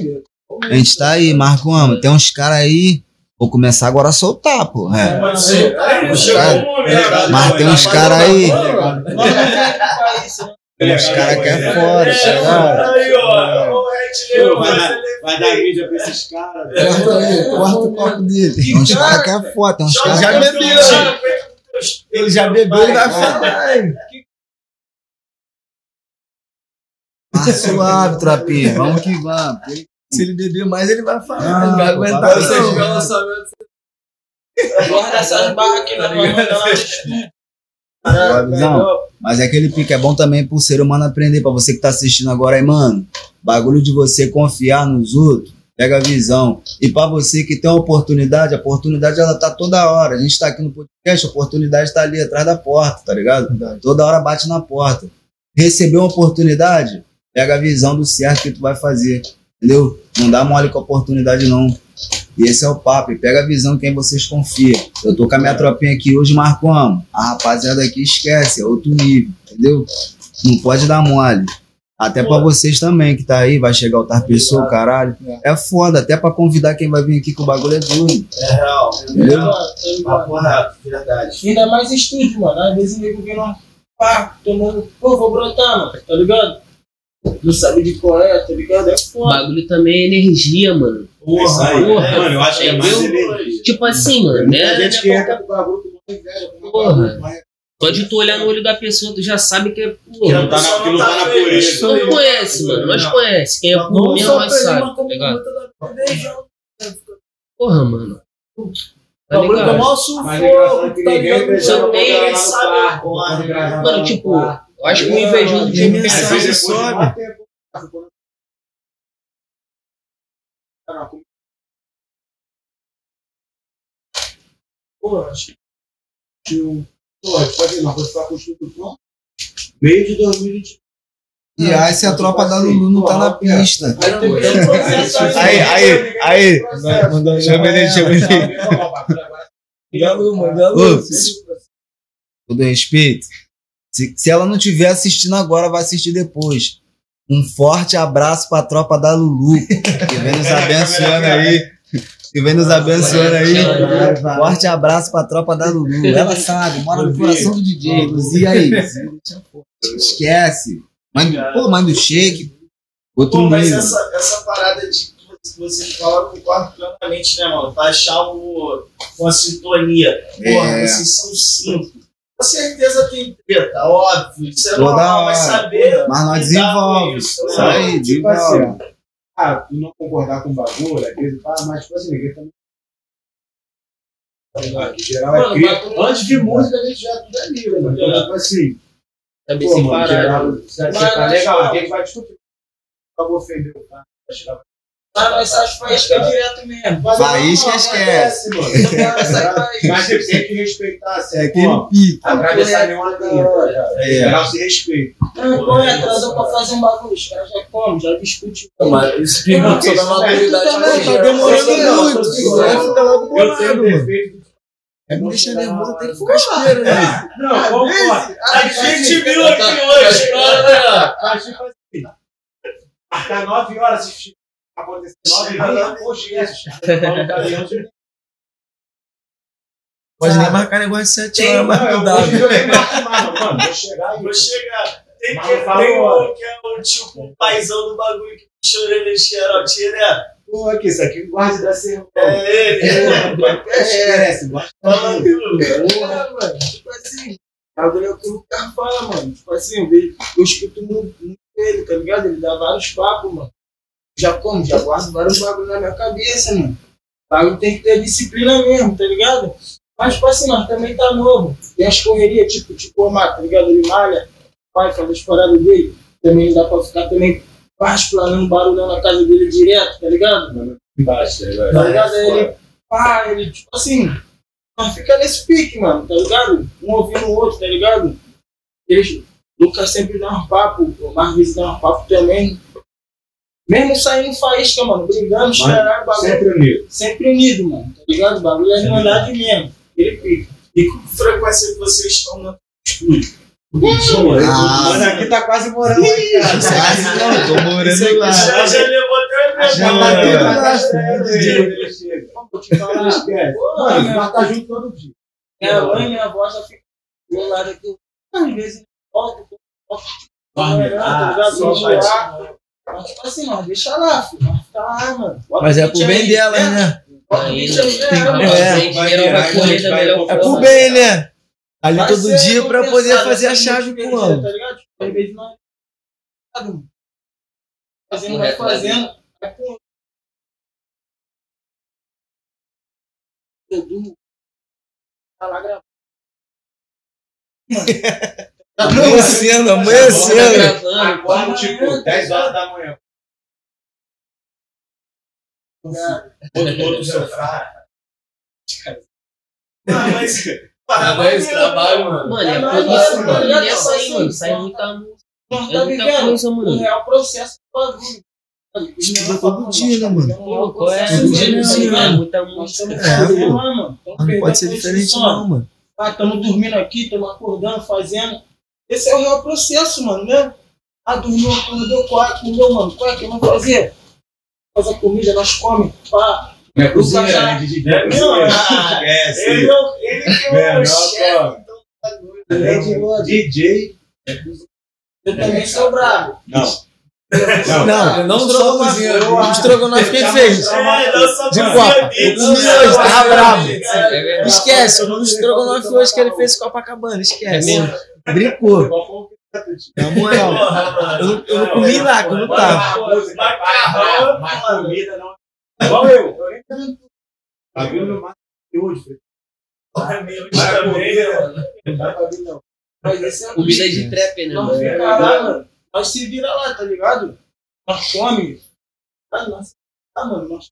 A gente tá aí, Marco Amo. Tem uns caras aí. Vou começar agora a soltar, pô. É. Cara, o momento. Mas tem uns caras aí. né? Tem uns caras que é fora, tá ó. O Red Leão Vai dar- mídia pra esses caras. Corta aí, corta o copo dele. Tem uns caras que é foda, tem uns caras que é bebeu. Ele já bebeu e vai falar. Tá suave, tropinha. Vamos que vamos. Se ele beber mais, ele vai falar. Ah, Ele vai pô, aguentar. não. viram o lançamento Guarda essas barras aqui na mão estúdio. Suavizão. Mas é aquele pique é bom também pro ser humano aprender. Pra você que tá assistindo agora aí, mano. Bagulho de você confiar nos outros. Pega a visão. E pra você que tem uma oportunidade, a oportunidade ela tá toda hora. A gente tá aqui no podcast, a oportunidade tá ali atrás da porta, tá ligado? Toda hora bate na porta. Recebeu uma oportunidade, pega a visão do certo que tu vai fazer. Entendeu? Não dá mole com a oportunidade, não. E esse é o papo. Pega a visão em quem vocês confiam. Eu tô com a minha tropinha aqui hoje, marcamos. A rapaziada aqui esquece, é outro nível, entendeu? Não pode dar mole. Até pra vocês também que tá aí, vai chegar outra pessoa, caralho. É foda, até pra convidar quem vai vir aqui que o bagulho é doido. É real. Entendeu? Papo reto, verdade. Ainda mais estúdio, mano. Às vezes o nego vem lá, pá, tomando, pô, vou brotar, mano, tá ligado? Não sabe de qual é, tá ligado? É O bagulho também é energia, mano. É isso aí. Porra. Mano, eu acho que é mais Entendeu? energia. Tipo assim, mano, né? muita gente que né, entra pro bagulho com com Porra. Só de tu olhar no olho da pessoa, tu já sabe que é. Que Porra, a Não tá na- que não tá na pureza. nós conhece, mano. Nós conhece. Quem é por mesmo, nós sabe, tá ligado? Porra, mano. Tá Bagulho ligado? tomar o Mas sufoco, engraçado é que tá ninguém sabe porra, Mano, no tipo. Eu acho que o invejoso de mensagem Às vezes sobe. Tá Pô, acho que assim, tudo. Meio de 2020. E aí, se a tropa da Lulu não tá na pista. aí Aí, aí, Chama ele, chama ele. Manda a Lu, manda a Ô, Lu. Todo respeito. Se, se ela não estiver assistindo agora, vai assistir depois. Um forte abraço pra tropa da Lulu, que vem nos abençoando aí. Que vem nos abençoando aí. Forte abraço pra tropa da Lulu. Ela sabe, mora no coração do DJ. Luzia aí. Esquece. Manda, pô, manda o shake. Outro Pô, mas essa, essa parada de que vocês falam, eu concordo plenamente, né, mano? Pra achar o, uma sintonia. Porra, É. vocês são cinco. Com certeza tem treta, óbvio. Isso é Toda normal, mas hora. saber. Mas nós desenvolve. isso, Isso né? aí, Tipo assim, ah, tu não concordar com o bagulho, às vezes, ah, mas tipo assim, ninguém também. Tá geral é Mano, mas tu- Antes de música, a gente já tudo é livre, mano. Então, tipo assim, Também pô, mano, separado. geral, se você tá legal, ninguém vai discutir. Acabou ofender o cara. vai chegar pra- mas essas faíscas direto mesmo. Mas Faísca não, esquece. Mas você tem que respeitar, assim, É aquele pico. atravessar nenhuma linha, tá? É. Geral se respeita. Não, é? Atrasou pra fazer um bagulho. Os caras já comem, já discutem. Mas isso que Não, sobre a maturidade. tá demorando Você- muito. Eu tenho mano. defeito. É me deixar nervoso, tem que ficar esperando, né? Não, concordo. A gente viu aqui hoje, cara. Mas, tipo assim, marcar 9 horas assistir. Acontecer 9 horas, poxa, esquece. Pode nem marcar negócio de 7 Tem, horas, mas não, dá. vou- mano. Chegar. Vou chegar. Tem, que, tem agora. um que é o tipo o paizão do bagulho que puxa a orelha de xerotinha, né? Pô, aqui, isso aqui guarda da serra. É ele. Esquece, guarda. Fala, viu? É, mano. Tipo assim, bagulho é o que o cara fala, mano. Tipo assim, eu, escuto muito ele, tá ligado? Ele dá vários papos, mano. Já como, já guardo vários bagulhos na minha cabeça, mano. O bagulho tem que ter disciplina mesmo, tá ligado? Mas, tipo assim, nós também tá novo. Tem as correrias, tipo, tipo o Omar, tá ligado? Ele malha, vai fazer as paradas dele. Também dá pra ficar também faz planando barulho na casa dele direto, tá ligado? Baixa, vai. Tá ligado? Aí ele, pá, ele, tipo assim, nós fica nesse pique, mano, tá ligado? Um ouvindo o outro, tá ligado? Eles, Lucas sempre dá um papo, o Marvis dá um papo também. Mesmo saindo faísca, mano, brigando, esperando o bagulho. Sempre unido. Sempre unido, mano, tá ligado? O bagulho é irmandade mesmo. Ele pica. E com que frequência que vocês estão no estúdio? Ah, Mano, aqui tá quase morando aí, cara. Quase não, tô morando lá. Já, já levou até o Já bateu É. na ele chega. Vou te falar. Esquece. Mano, minha- nós tá junto todo dia. Minha mãe e minha avó já ficam do lado aqui. Às vezes volta, volta, tá ligado? Só Só vai. Mas tipo assim, nós deixa lá, filho. Fica lá, mano. Bota Mas é pro bem aí, delas, né? né? Bota o beat aí, Tem- né? É. É pro bem, né? Ali Vai todo dia pra poder fazer a chave pro ano. Tá ligado? Tipo, às vezes nós. Fazendo, vai né? fazendo. Vai com. Tá lá gravando. Amanhecendo, Tá amanhecendo. gravando, Acorda, tipo, 10 horas da manhã. Outro, outro sofá. Ah, mas. É esse trabalho, mano. Mano, é isso, não, mano. E essa não, aí, mano, sai muita Nós É tá muita coisa, o mano. real processo do bagulho. Estuda todo dia, né, mano? Pô, é? Todo dia Mano, é muita música. É, mano. Mas não pode ser diferente, não, mano. Ah, estamos dormindo aqui, estamos acordando, fazendo. Esse é o real processo, mano, né? Ah, dormiu, acordou, qual comeu, mano. Qual é que vamos fazer? Faz a comida, nós comemos. Pá. Não é cozinheiro, cozinheiro, né? né? É, não, ele, é o- ele que é o chefe, então tá doido. DJ. Eu também sou brabo. Não. Não, não estrogonofe. cozinha, O estrogonofe quem fez? É, não De copa. Né? hoje, tava bravo. É verdade. Esquece, o estrogonofe hoje que ele fez com Copacabana, esquece. É. Brincou. Na moral, eu, eu não comi lá, não tava. Mas comida não. Igual eu. Eu nem. Tá hoje, Fred. Meu também, comida, mano. não dá pra vir, não. Mas esse é Comida de trap, né? Nós fica lá, mano. Nós se vira lá, tá ligado? Nós come. Ah, nossa. Ah, mano, nós.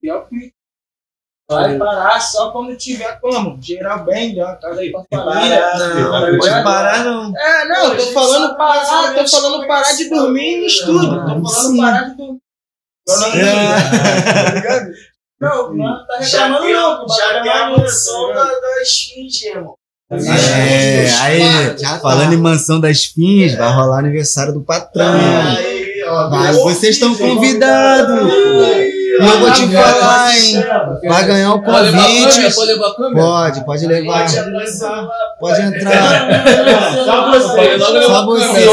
Pior que. Vai parar só quando tiver como. Gerar bem, uma casa aí pra família. Não, tá não ligado? pode parar, não. É, não, eu tô falando parar, tô falando parar de dormir em estúdio. Tô falando parar de dormir. Eu não- É. Tá ligado? Não, não tá reclamando não. já tem é a mansão tá da, da esfinge, irmão. É, aí, falando em mansão das fins, vai rolar aniversário do patrão. Aí, ó. Mas vocês estão convidados. E eu vou te falar, hein? Vai ganhar o convite. Pode levar a câmera? Pode, pode levar. Pode entrar celular. Pode entrar. Só você. Só você.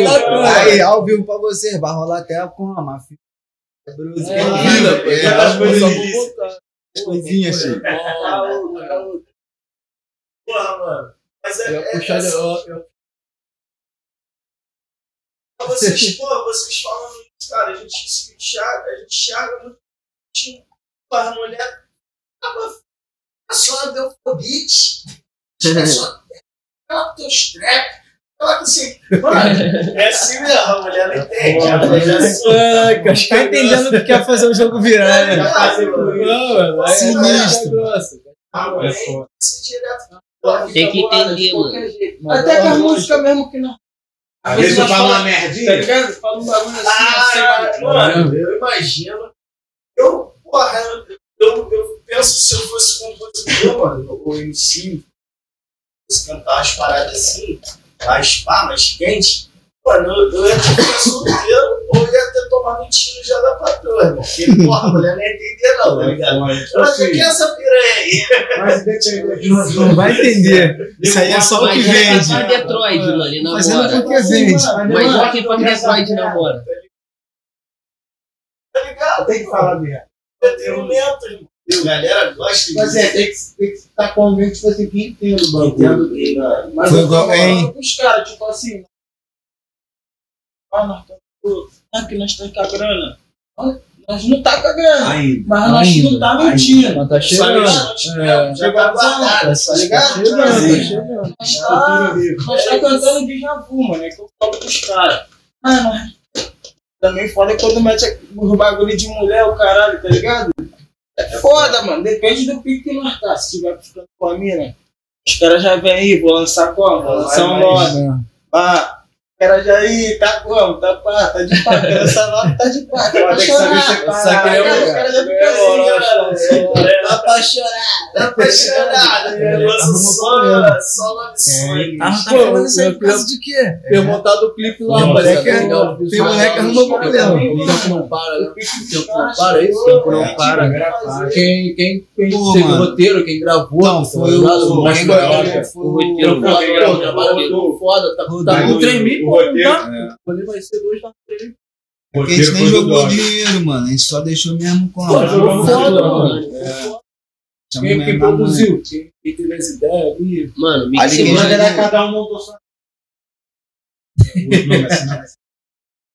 um. Aí, ao vivo pra você. Vai rolar até com a máfia. É, é, botar. coisinhas, Chico. Porra, mano. Mas é, Eu é, assim, vocês, pô, vocês isso, cara, a gente se enxerga, a gente enxerga muito. Tinha uma mulher. Tava. A senhora deu convite. A senhora. Ela tem os trap. Ela que assim. Mano, é assim mesmo, a mulher não entende. A mulher já Caraca, acho que tá entendendo o que quer fazer o jogo virar, né? Não, é Sinistro. A mulher É foda. direto. Tem que entender, mano. Até as gosta. músicas mesmo que não. Às vezes eu falo uma Tá merdinha. ligado? Fala um bagulho assim, Ah, assim, mano, eu imagino. Eu, porra, eu, eu penso se eu fosse compositor, mano, ou MC, fosse cantar umas paradas assim, mais pá, mais quente, mano, eu, eu ia ter que solteiro ou ia ter tomado um tiro já da patroa, irmão. Porque, porra, a mulher não ia entender, não, tá ligado? Ela já quer essa piranha aí. Mas Não, não vai entender. Isso aí é só o que Mas já vende. tá pra Detroit, mano, e Fazendo namora. porque vende. Mas já que pra Detroit namora. Tá ligado? Tem que falar mesmo. Entretenimento, irmão. E a galera gosta Mas é, tem que, tem que estar convicto, tipo assim, que entende o bagulho. Entendo que, mano. Mas Foi eu igual- hein? pros caras, tipo assim. Ah, estamos. Ah, que nós estamos com a grana. Nós não tá com a grana. Ainda. Mas nós Ainda. não tá mentindo. Mas tá chegando. É. Já tá guardado, tá ligado? Chegando, tá chegando. Nós tá, nós tá cantando de Javu, mano. É que eu falo pros caras. Ah, nós. Também foda quando mete o bagulho de mulher, o caralho, tá ligado? É foda, mano. Depende do pique que nós tá. Se tiver ficando com a mina, os caras já vêm aí, vou lançar como? Vou lançar um lote. Ah, cara já aí, tá como? Tá pá, tá de pá. Essa nota, tá de pá. Tá pra chorar. separar. Só queria Cara, já ficam assim, cara. Tá pra chorar. Tá apaixonado, né? Lança só, só love song. Ah, tá Pô, falando isso aí eu por causa de quê? Ter montado o clipe lá, moleque- é- tem moleque que arrumou problema. O tempo não para, né? O tempo não para, é isso? O tempo não para. Quem, quem, quem teve o roteiro, quem gravou, Não, tá foi o- Mas gravou o- foi o o- roteiro o- foda, o- pô, o o- foda, tá, o- tá o- com 3 mil, o pô, roteiro- tá? O rolê vai ser dois, com 3 mil. Porque a gente nem jogou dinheiro, mano. A gente só deixou mesmo com Pô, jogou a foda, mano. Chamou Quem, produziu? Quem, teve as ideias ali? Mano, era Cada um montou sua.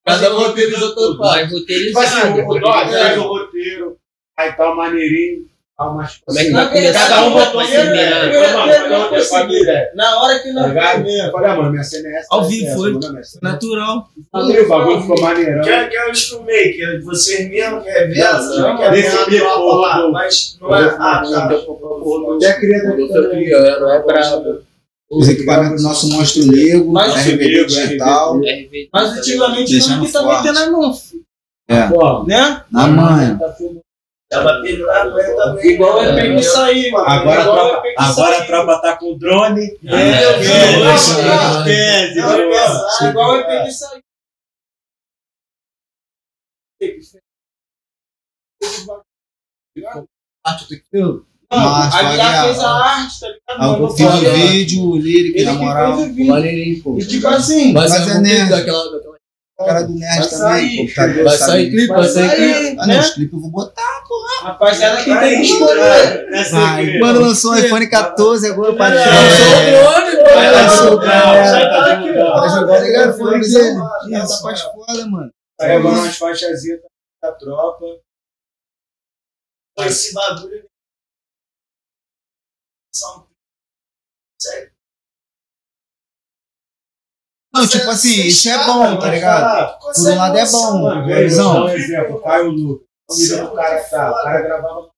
Cada um roteirizou todo mais Tipo assim, roteirizado. o o roteiro, aí tá o maneirinho, tá umas Como é que Na vai começar? Cada um verdade, botou a não não família. Na hora que Tá nós ligado? Eu falei, ah, mano, minha cena é essa. Ao vivo essa, foi. é. Natural. Aí o bagulho ficou maneirão. Quer, quer os filmmakers? Vocês mesmo que reveza? Não, Quer desse bico, lá? Mas não é. Ah, tá. Até queria Eu queria, era brabo. Os equipamentos do nosso monstro Lego, Mas- RVD digital, RV. Mas antigamente Deixando tudo que também mão, filho. Pô, né? na manha. Tava pegando a mulher também. Igual é né? pegar isso aí, mano. Agora a tropa, é agora aí. a tropa tá com drone. É, é, é igual é pegar isso aí. Arte tem que ter. Não, Mas, a Guiar Guiar, fez a arte, tá ligado? Aí eu Mandou fiz o vídeo, o Ele na moral. o. Maneirinho, pô. E tipo assim, Mas sair é um nerd. daquela, daquela. O cara do Nerd Vai também, sair, pô. Tá? Vai sair clipe, vai sair clipe. Ah, não, os clipes eu vou botar. rapaziada que Vai, tem que escolher. vai. Mano, lançou o iPhone 14 agora pra Lançou tirar. o drone, pô. Vai lançar o tá ó. Vai jogar o telefone Isso, dele. mano. Essa faz foda, mano. Aí agora umas faixazinhas da tropa. Esse bagulho. São- Sério. Não, tipo assim, isso é bom, tá ligado? Por um lado é bom, Mano, velho, vou dar visão. um exemplo. Caio Lucas. O cara que tá. O cara gravava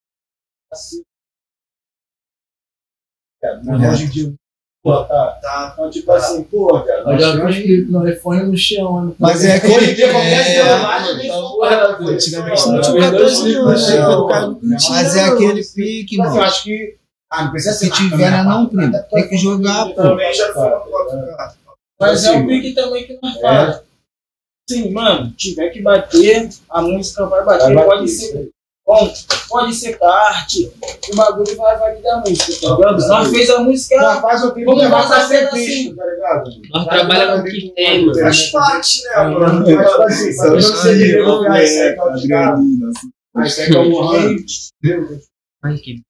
assim. Cara, Mas hoje em dia, pô, tá. Tá. Então, tipo assim, pô, cara. Eu já vi clipes no iPhone no chão. né? Mas é aquele. Qualquer é, mano, tá porra, Antigamente Não, tinha não, 14 não, livros, não, não, não, cara, não, não tinha, Mas é aquele pique, Mas eu mano. acho que. Ah, não precisa Se ser tiver, né, não, primo. Tem que jogar, pô. Também já foi Mas é Assim, um pique também que nós faz. Sim, mano, tiver que bater, a música vai bater. Vai pode bater, ser bom, pode ser kart, o bagulho vai, vai dar música, tá ligado? Nós fez a música. Já faz o clipe, Vamos fazer pra ser assim. tá ligado? Nós trabalhamos com o que tem, mano. Faz parte, né, mano? Mas, assim, quem não se desenvolver, isso aí que é o cara. Mas isso é o rei. Ai, que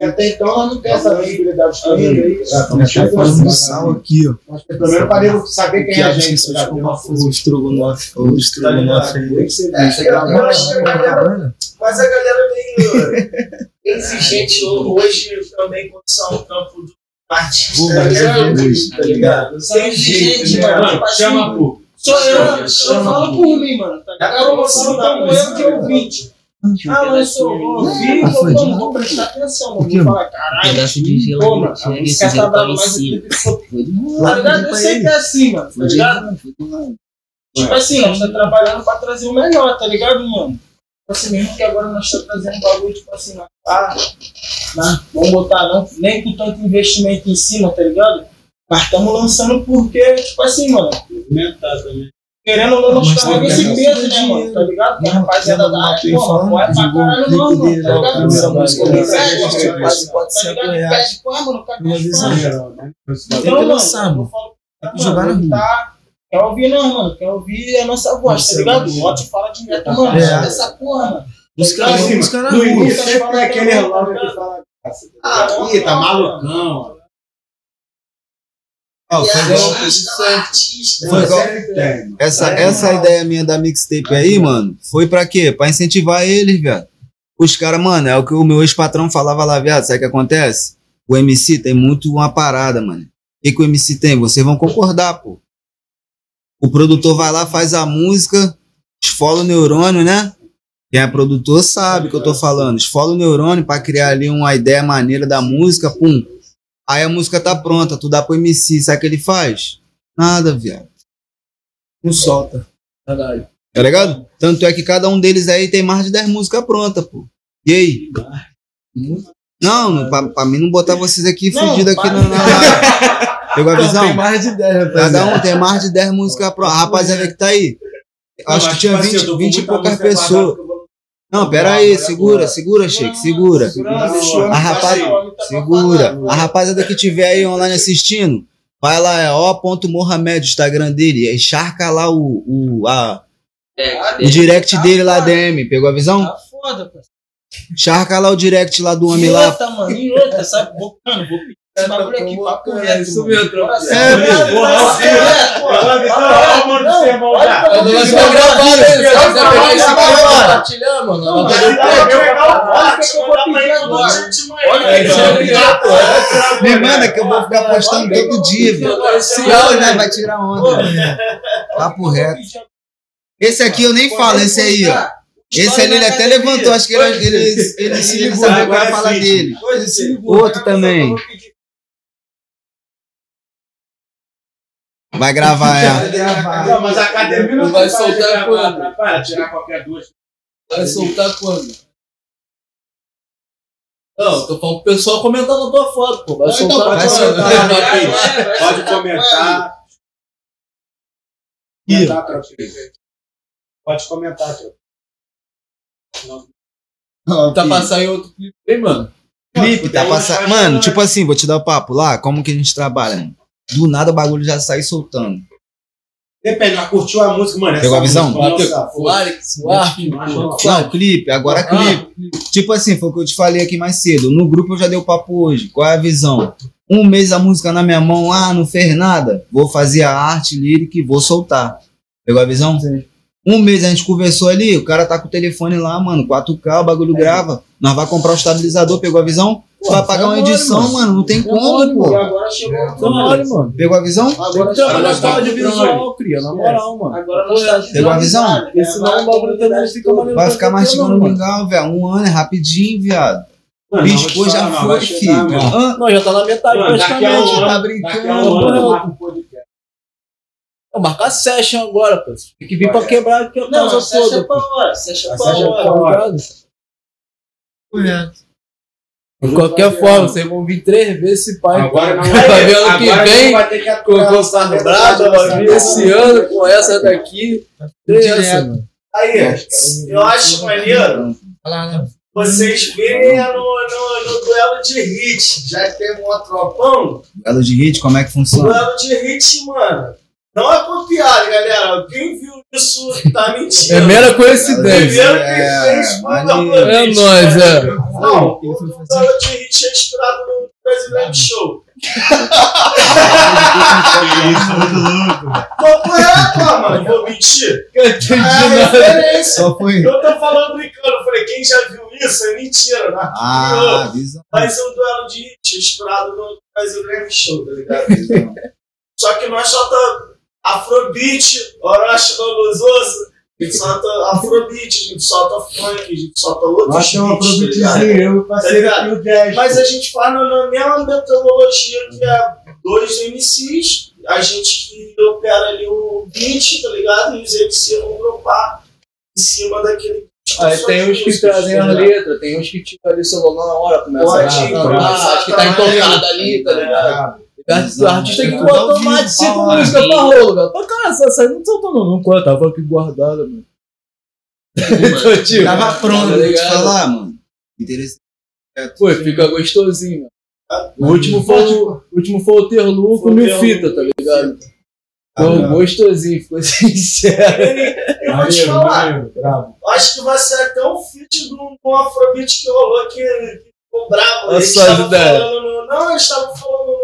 Até então, nós não temos essa visibilidade toda aí. Tá falando sal aqui, ó. Mas pelo menos para saber quem Que é a a gente. gente tá como ligado? o estrogonofe, o estrogonofe aí. Tem que ser É, que a mas a galera é meio exigente hoje também quando são um campo do artista. Né? isso, tá ligado? Né? mano. Tipo assim, Chama por. Sou eu, eu Chama, falo por mim, mano. Tá ligado? Eu falo como eu que Ah, ouvi, Ah, vou prestar atenção, Vou falar, caralho. pedaço de gelo Pô, mano, chega esse tá gelo em cima. Tá ligado? Eu sei que é assim, mano. Tá ligado? Tipo assim, nós tá trabalhando pra trazer o melhor, tá ligado, mano? Tipo assim, mesmo que agora nós tá trazendo um bagulho, tipo assim, né? Vamos botar, não, nem com tanto investimento em cima, tá ligado? Mas estamos lançando porque, tipo assim, mano, Movimentar também. Querendo ou não, carregamos tem esse peso, né, mano? Tá ligado? Rapaziada lembra do da área, pô, falando apoia que pra caralho nós, mano, tá ligado? a primeira música dele, pede, quase tá 400 ligado? Ele reais. pede, pô, mano, visão. coisas? né? Tem que lançar, mano. Tem que jogar na rua. Tá, quer ouvir nós, mano. Quer ouvir a nossa voz, tá Nossa, ligado? O Otto fala direto, mano. É. É. Essa porra, mano. Tá assim, música na No início sempre tem aquele relógio que fala. Ah, Ih, tá malucão. O mano. Essa, essa ideia minha da mixtape aí, mano, foi pra quê? Pra incentivar eles, viado. Os caras, mano, é o que o meu ex-patrão falava lá, viado. Sabe o que acontece? O MC tem muito uma parada, mano. O que, que o MC tem? Vocês vão concordar, pô. O produtor vai lá, faz a música, esfola o neurônio, né? Quem é produtor sabe o que eu tô falando. Esfola o neurônio pra criar ali uma ideia maneira da música, pum. Aí a música tá pronta, tu dá pro MC, sabe o que ele faz? Nada, viado. Não solta. Verdade. Tá ligado? Tanto é que cada um deles aí tem mais de 10 músicas prontas, pô. E aí? Não, não pra, pra mim não botar vocês aqui fudido aqui na, na live. Pegou a Não, visão? tem mais de 10, Cada rapaziada. um tem mais de 10 músicas prontas. Rapaziada que tá aí. Acho que tinha tipo assim, 20, eu tô com 20 e muita poucas pessoas. Não, pera aí, segura, segura, Sheik, segura. A rapaziada, segura. A rapaziada que tiver aí online assistindo, vai lá, é ó.mohamed, o Instagram dele, e encharca lá o, o, a, o direct dele lá, DM. Pegou a visão? Tá foda, pô. Charca lá o direct lá do homem lá. mano, e outra, sabe? Vou, mano, vou pedir esse bagulho aqui, papo reto. Isso mesmo, tropa. É, coração reto, pô. Olha o Eu gravar, né? Se Olha quiser pra pegar esse mano. compartilhar, mano. Não, Não, mas não, eu vou pegar o corte que eu vou pedir agora. Olha É, vi, vi. Me manda que eu vou ficar postando todo dia, velho. Áudio, né? Vai tirar onda. Papo reto. Esse aqui eu nem falo, esse aí, ó. Esse ali ele até levantou, acho que ele, ele, ele se ligou, que eu ia falar dele. Outro também. Vai gravar, é. Não, mas a academia não Vai soltar quando? atrapalha, tirar qualquer duas. Vai soltar quando? Não, tô falando pro pessoal comentando a tua foto, pô. Vai Então, soltar pode quando? soltar. Vai. Pode comentar. Comentar. Pode comentar, tropa. Tá pra sair outro clipe aí, mano. Clipe, tá passando. Mano, tipo assim, vou te dar o papo lá, como que a gente trabalha, mano? Do nada o bagulho já sai soltando. Depende, mas curtiu a música, mano. Pegou a visão? nossa, O Alex, o Não, clipe, agora clipe. Tipo assim, foi o que eu te falei aqui mais cedo. No grupo eu já dei o papo hoje. Qual é a visão? Um mês a música na minha mão, ah, não fez nada. Vou fazer a arte lírica e vou soltar. Pegou a visão? Um mês a gente conversou ali, o cara tá com o telefone lá, mano, 4K, o bagulho grava. Nós vai comprar o estabilizador, pegou a visão? Vai pagar uma é edição, mano. mano, não tem como, E pô. agora chegou. Caralho, mano. Pegou a visão? Agora Então, chegou. nós tá audiovisual, cria, na moral, mano. Agora nós tá Pegou a visão? Porque senão o bagulho também fica maneiro. Vai ficar mastigando um, mano. mingau, velho. Um ano é rapidinho, viado. Mano, não, pô, já não, foi, filho. Hã? Não, já tá na metade Mano, a praticamente. ano- Tá a brincando. Vou marcar session agora, pô. Tem que vir pra quebrar aqui a Não, casa você acha toda. pra hora. A session hora. pra hora. De qualquer forma, vocês vão vir três vezes esse pai. Agora não vai vai ver ano que agora vem. vai ter que Com aturar o essa Gustavo Brada, vai vir esse ano com essa daqui. Mano. Aí, eu acho maneiro vocês verem no, no, no duelo de hit, já que tem um tropão. Duelo de hit, como é que funciona? duelo de hit, mano. Não é por piada, galera. Quem viu isso tá mentindo. É mera coincidência. Primeiro que É, fez foi o maneiro. É nóis, é. Não, o duelo de hit é inspirado no Brasileiro Show. Qual é, pô, mano? Vou mentir. É a referência. Só foi. Eu tô falando brincando. Eu falei, quem já viu isso é mentira, né? Ah. Mas o duelo de hit é inspirado no Brasileiro Show, tá ligado? Só que nós solta Afrobeat, Orochi no Luzoso, a gente solta Afrobeat, a gente solta funk, a gente solta outros Nós temos um beats, tá ligado? produtozinho, eu o parceiro Tá aqui, o Jazz. Mas a gente faz na, mesma metodologia que é dois MCs, a gente que opera ali o beat, tá ligado? E os MCs vão dropar em cima daquele. Aí tem uns que trazem as letras, tem uns que tipo ali o celular na hora, começa Pode a cantar, improvisar acho que tá também. entonado ali, tá ligado? O artista- que Tá botou mais de cinco músicas pra rolo, velho. Pô, cara, essa aí não soltou não, não conta, tava aqui guardada, mano. Então, tipo, Tava pronto, tá vou te falar, mano. Interessante. Pô, fica gostosinho, mano. O último foi o, último foi o Terlu com mil fita, tá ligado? Ah, Ficou não. gostosinho, ficou sincero. Eu vou te falar, acho que vai ser até um feat do, do Afrobeat que rolou que, que ficou bravo. Eles estavam falando Não, eles estavam falando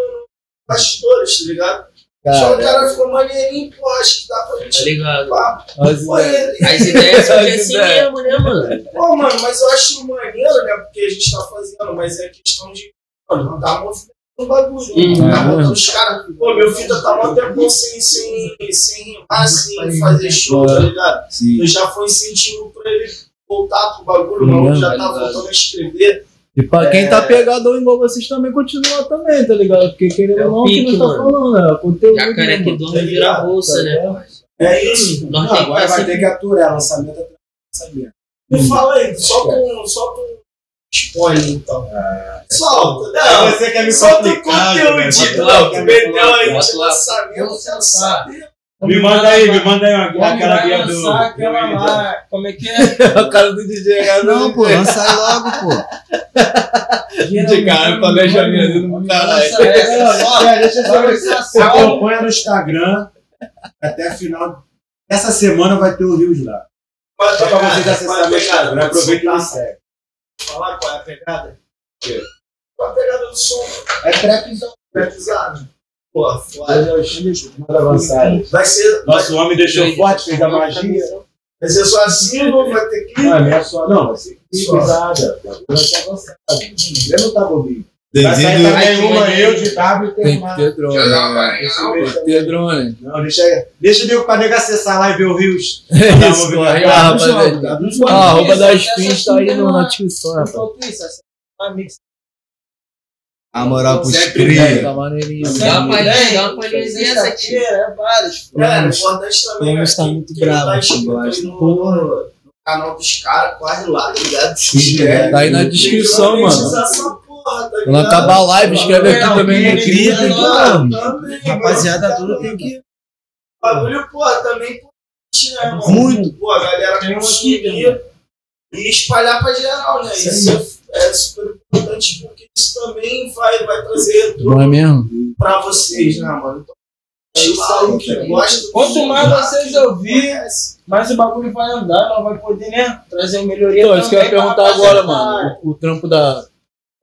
bastidores, tá ligado? Só o Cara, ficou maneirinho, pô, acho que dá pra Tá gente. ligado? Pá. as ideias. ele- As ideias são As assim mesmo, né, mano? Pô, mano, mas eu acho maneiro, né? Porque a gente tá fazendo, mas é questão de. Mano, tá movimentando o bagulho. Uhum. Tá botando os caras. Pô, meu filho tá mó tempão sem, sem, sem rimar, sem fazer show, tá ligado? Sim. Eu já foi incentivo pra ele voltar pro bagulho, o maluco já tá Tá voltando a escrever. E pra quem tá pegado igual vocês também continua também, tá ligado? Porque querendo É ou o não, o que tá falando, né? Conteúdo, Jacaré que dorme vira bolsa, né? É isso. Nós Não, agora tá vai ter que aturar, lançamento até lançamento. Me fala aí, solta um, solta um spoiler então. Solta. Não, você quer me solta o conteúdo né? lá, não, que meteu aí de lançamento, eu quero saber. Me manda aí, me manda aí uma- aquela vai guia do. aquela lá. Como é que é? o cara do DJ, cara Não, pô, lança aí logo, pô. De cara, planejamento do caralho. Lança essa. Ó, é, deixa eu só ver se Lança você acompanha no Instagram até final. Essa semana vai ter o Rios lá. Só a pra vocês a acessarem o pegada? Instagram, aproveita e me segue. Falar qual é a pegada? quê? Qual é a pegada do som? É então. Vai ser, vai, Nosso homem deixou forte, fez a magia. vai ser assim ou vai ter que. Não, não é só. Não, vai ser Só. pesada. Vai ser avançado. Ele não tá bobinho. Vai também uma eu de W e tem Tem uma. ter drone. Tem que ter drone. Não, deixa, deixa eu pra nega acessar lá e ver o Rios. É isso, corre lá, rapaziada. Tá dos Ah, jogos. arroba das pins tá aí no- na descrição, rapaz. Enquanto isso, essa é mix. A moral pros Sempre cria. Tá. Dá uma palhinha, essa aqui. É vários. Cara, importante também. Vamos né, tá quem- muito bravo, tá acho. no, canal dos caras, corre lá, tá ligado? Se Sim, inscreve. Tá aí na descrição, mano. tá Quando acabar a live, escreve aqui também Twitter. mano. Também, Rapaziada, tudo tem que. O bagulho, porra, também importante, né? Muito. Pô, a galera um aqui, e espalhar pra geral, né? Isso é super importante porque isso também vai, vai trazer Não é mesmo? pra vocês, né, mano? Então, é que gosta. Quanto mais vocês ouvir, mais o bagulho vai andar, nós vai poder, né? Trazer melhoria. Então, isso que eu ia perguntar agora, mano. O, o trampo da,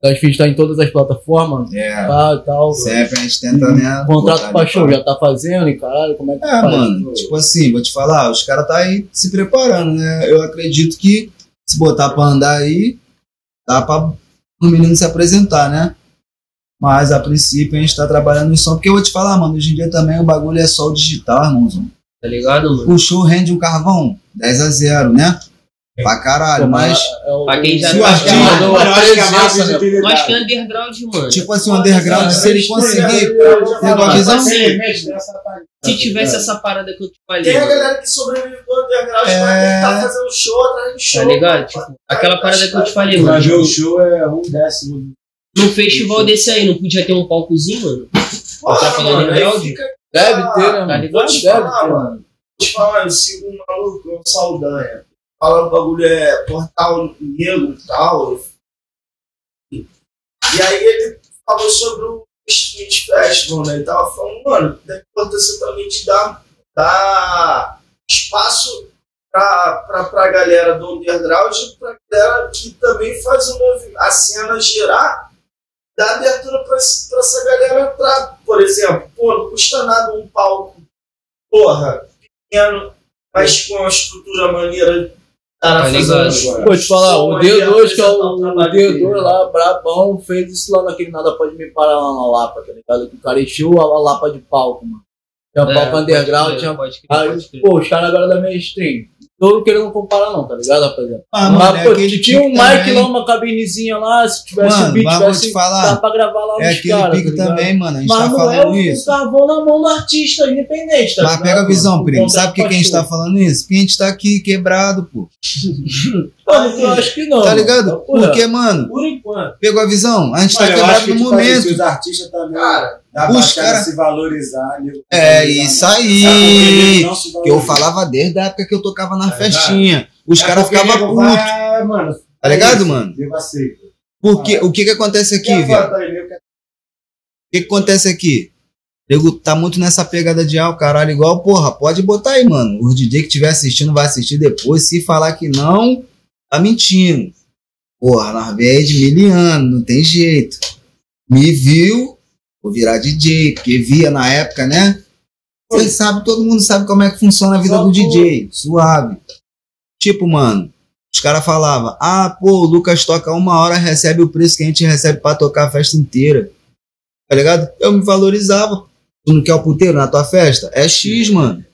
das FIS tá em todas as plataformas, É. tá, e tal. Sempre a gente tenta, né? O contrato botar pra ali show já tá fazendo e caralho, como é que É, faz? mano, tipo assim, vou te falar, os caras tá aí se preparando, né? Eu acredito que se botar pra andar aí, dá pra o menino se apresentar, né? Mas a princípio a gente tá trabalhando em som, porque eu vou te falar, mano, hoje em dia também o bagulho é só o digital, irmãozão. Tá ligado, mano? O show rende um carvão, 10 a 0, né? Pra caralho, mas é Pra quem já Se o tá artista- Mano, eu acho que é presença, né? visibilidade. Eu acho que é underground, mano. tipo assim, o underground, se ele conseguir ter uma Tipo visão, assim, se tivesse essa parada que eu te falei, Tem a mano, galera que sobrevive do underground, É. tentar fazer um show atrás de show. tá ligado? Tipo, aquela parada que eu te falei, mano. o show é um décimo. Num festival desse aí, não podia ter um palcozinho, mano? Tá falando mano, underground? Deve ter, né, Tá mano? ligado? Vou te Deve falar, ter, mano. Vou te falar, eu sigo um maluco, um Saldanha. O bagulho é portal negro e tal. E aí ele falou sobre o Street Festival, né? Ele tava falando, mano, da importância também de dar, dar espaço pra, pra, pra galera do underground e pra galera que também faz o a cena girar, dar abertura pra, pra essa galera entrar. Por exemplo, pô, não custa nada um palco, porra, pequeno, mas com uma estrutura maneira. Tá fazendo ligado? Pô, te falar, o D2, que é apresentar o, o. D2 lá, brabão, fez isso lá naquele Nada Pode Me Parar lá na Lapa, tá ligado? O cara encheu a, Lapa de palco, mano. Tinha É, palco underground, tinha. pode crer, Aí, pode crer. pô, os caras agora da mainstream. Tô querendo comparar, não, tá ligado, rapaziada? Ah, Mas, mano, é pô, tinha um pique mic também. lá, uma cabinezinha lá, se tivesse Mano, o beat, mas tivesse. te falar, Dá pra gravar lá É aquele caras. pique tá ligado? também, mano. A gente Mas tá não é falando o, isso. o carvão na mão do artista, independente, tá Mas pega a visão, mano? primo. Sabe por que, que a gente tá falando isso? Porque a gente tá aqui quebrado, pô. Mano, eu acho que não. Tá mano. ligado? Porra. Porque, mano, Por enquanto. pegou a visão? A gente tá Mano, eu quebrado no tipo momento. os artistas também Cara, dá os cara- se valorizar. É isso que aí. Que eu falava desde a época que eu tocava na É festinha. Os É caras ficavam putos. vai, mano, Tá ligado, isso, mano? Porque o que que acontece aqui, quer- O que, que acontece aqui? Nego tá muito nessa pegada de ah, o caralho, igual, porra, pode botar aí, mano. O DJ que estiver assistindo vai assistir depois. Se falar que não, tá mentindo. Porra, nós veio de mil anos, não tem jeito. Me viu, vou virar DJ, porque via na época, né? Você sabe, todo mundo sabe como é que funciona a vida do DJ. Suave. Tipo, mano, os caras falavam, ah, pô, o Lucas toca uma hora, recebe o preço que a gente recebe pra tocar a festa inteira. Tá ligado? Eu me valorizava. Tu não quer o puteiro na tua festa? É X, mano.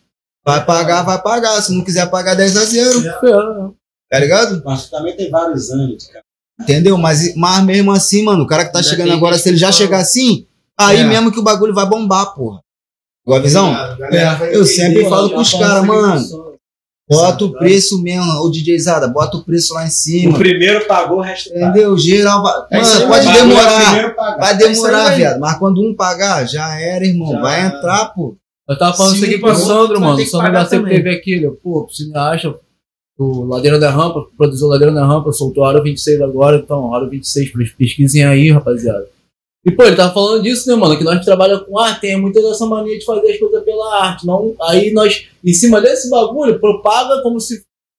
Vai pagar, vai pagar. Se não quiser pagar 10 a 0. Tá ligado? Mas também tem vários anos, cara. Entendeu? Mas, mas mesmo assim, mano, o cara que tá Ainda chegando agora, se ele já fala- chegar assim, aí É. mesmo que o bagulho vai bombar, porra. Boa visão? Galera vai Eu sempre falo pros fala caras, mano. Bota o preço mesmo, ô DJzada, bota o preço lá em O cima. primeiro pagou, o resto paga. Entendeu? Geral vai. É Mano, pode o demorar. paga. Vai É demorar, viado. Mas quando um pagar, já era, irmão. Já vai entrar, pô. Eu tava falando isso aqui pro pô, Sandro, mano. O que Sandro já sempre teve aquilo. Pô, o cineasta, o Ladeira da Rampa, produziu o Ladeira da Rampa, soltou a Hora 26 agora, então, Hora 26, pesquisem aí, rapaziada. E, pô, ele tava falando disso, né, mano? Que nós trabalhamos com arte, tem muita dessa mania de fazer as coisas pela arte. Não, aí nós, em cima desse bagulho, propaga como se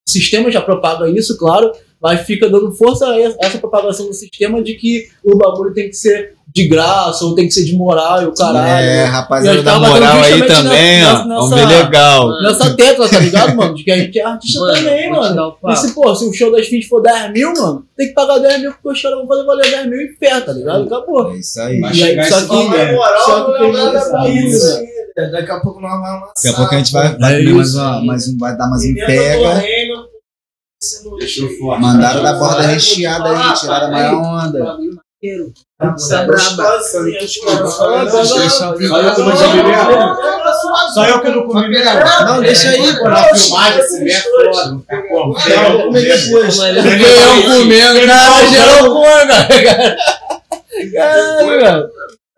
o sistema já propaga isso, claro, mas fica dando força a essa propagação do sistema de que o bagulho tem que ser de graça ou tem que ser de moral e o caralho. É, rapaziada da moral aí também, nessa- ó. nessa- Vamos ver legal. Nessa tecla, tá ligado, mano? De que a gente é artista Mano, também, mano. E se, pô, se o show das fins for 10 mil, mano, tem que pagar 10 mil porque os caras vão fazer valer 10 mil e fé, tá ligado? Acabou. É isso aí. E aí, só que-. Na moral, Só que tem é nada isso, pra né? isso aí, né? Daqui a pouco nós vamos amassar. Daqui a pouco a gente vai, É vai comer mais, uma, mais um, vai dar mais um do pega. Mandaram da borda recheada aí, tiraram a maior onda. Tá gostosinha, mano. Só eu que não comi eu não comi deixa aí, pô. Na filmagem, comer é foda. Eu vou comer depois. Geral comendo, cara, geral comendo, cara. Caralho, velho.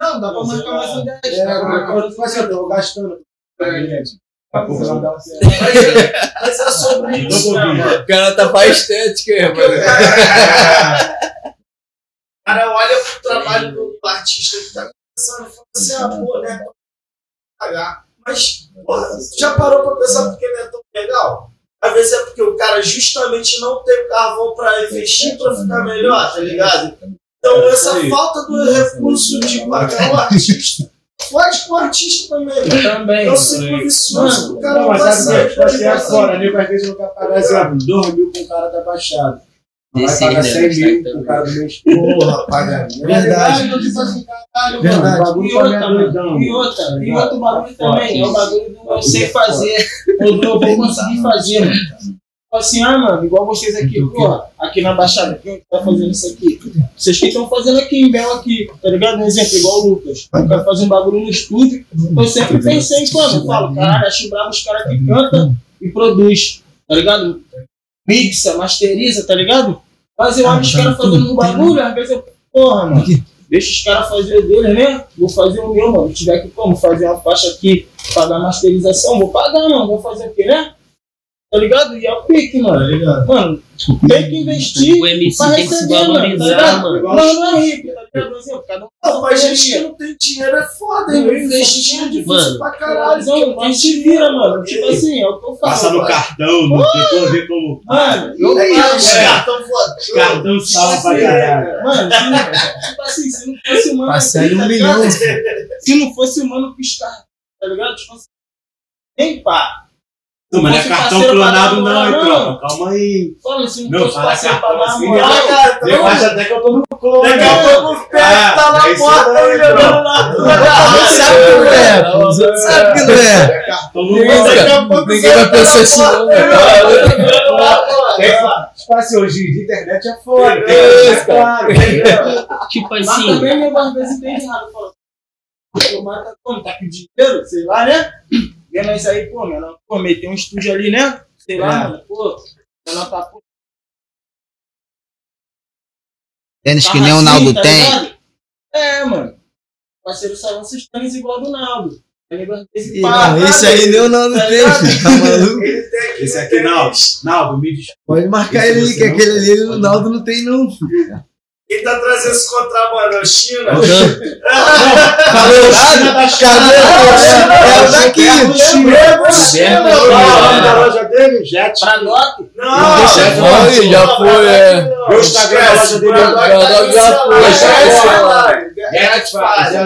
Não, dá pra marcar mais um 10. É, eu tô eu tô gastando. Mas é sobre isso? O cara tá pra estética aí, Porque o rapaz. Cara- olha pro trabalho do artista que tá começando e fala assim, ah, pô, né? Pagar. Mas, porra, já parou pra pensar porque não é tão legal? Às vezes é porque o cara justamente não tem carvão pra investir pra ficar melhor, tá ligado? Então, essa falta do recurso de pagar o artista faz com o artista também. Também. É um ciclo vicioso. O cara Não, não mas vai sabe o que? Assim, é fora, nego às vezes não quer pagar, exemplo, 2 mil com o cara da Baixada. Vai pagar aí, 100 né, mil tá com o cara do meu. Porra, pagaria. Verdade. Assim, caralho, Verdade. mano, o bagulho E também outra, é e outra, e ligado? outro bagulho Tá também, é o bagulho do eu Bagulho sei é fazer, ou eu vou conseguir fazer, mano. Tipo assim, ah, mano, igual vocês aqui, pô, aqui na Baixada, quem tá fazendo isso aqui? Vocês que estão fazendo aqui em Belo aqui, tá ligado? Um exemplo, igual o Lucas. Eu quero fazer um bagulho no estúdio, eu sempre pensei, quando eu falo, caralho, acho bravo os caras que cantam e produz, tá ligado? Mixa, masteriza, tá ligado? Mas eu olho os caras fazendo um bagulho, às vezes eu, porra, mano, deixa os caras fazer o deles, né? Vou fazer o meu, mano. Se tiver que como fazer uma faixa aqui, pagar masterização, vou pagar, mano. Vou fazer o quê, né? Tá ligado? E é o pique, Tá mano. ligado? Mano, tem que investir O MC pra tem que se mano. Tá valorizar, ligado? mano. Não, não é rico, tá ligado? Exemplo, cada um Não, mas tem gente que não tem dinheiro é foda, hein? Não, Investir é difícil mano. pra caralho. Não, a gente vira, mano. Tipo assim, é o que eu falo. Passa no mano. cartão, não tem como ver como. Mano, eu Aí, falo, os mano. caras tão foda. Cartão salva pra caralho. Mano, se, tipo assim, se não fosse o mano. Passando um tá milhão. Se não fosse o mano piscar, tá ligado? Tipo assim, nem pá. Não, mas não é cartão clonado, não, não. tropa. Calma aí. Fala, se não, Não, fala cartão assim. Ah, cara, Eu então, acho até que eu tô no clone. Daqui a pouco o Pedro tá é na isso porta aí, olhando lá. Você sabe que não é. Você sabe que não é. É cartão no clone. Pouco Ninguém você vai tá pensar assim, porta não. É, Tipo assim, hoje em dia internet é foda. É, É claro. Tipo Mas assim, também meu às vezes entende errado. Fala, o mano tá como? Tá com dinheiro? Sei lá, né? Vendo isso aí, pô, menor, pô, meter um estúdio ali, né? Sei lá, É. mano, pô. Menor tá pô, Tênis que tá nem o Naldo tá tem. ligado? É, mano. Parceiro só lança os tênis igual do Naldo. Tá ligado? Esse pá, Não, esse aí nem o Naldo Tá tem, filho. Tá maluco? Esse no aqui tênis. Naldo, me desculpa. Pode marcar Esse ele que aquele ali o Naldo não tem, não, filho. Quem tá trazendo esse contrabando? É o China? Falou nada? Cadê? É o daqui. China, é o nome da loja dele? Jet. Pra Doc? Não, Deixa foi, já foi, é. Meu Instagram da loja dele é tá Brandon já foi, já é foi. salário. Jet faz. Eu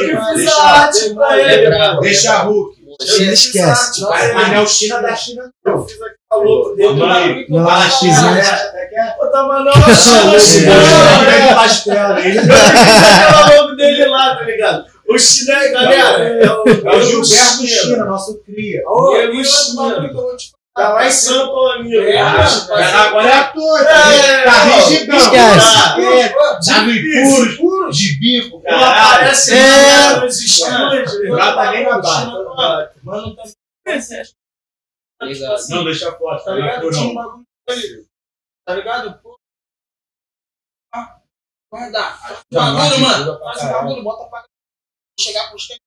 que China. fiz a arte pra é ele. Deixa a Hulk. China esquece. Mas mas não é o China da China. Eu fiz aqui a louco dele. Mãe, né? né? Pô, tá mandando China. É. pastel, ele o nome dele lá, tá ligado? O China, é, galera, é o, É o Gilberto China, nosso cria. Ô, e o China? Tá lá em São Paulo, amigo. É, Ah, Agora é ator, É, tá rigidão. esquece. Tá, é, Tá Difícil. impuro, de bico, Não aparece É. nos. Não tá nem na barra. Mano, tá Legal. Não, deixa a foto, Tá tá ligado? ligado? Tinha um bagulho. Tá ligado? Pô. Ah, Guarda. Bagulho, mano. Faz um bagulho, bota pra chegar pros tempos.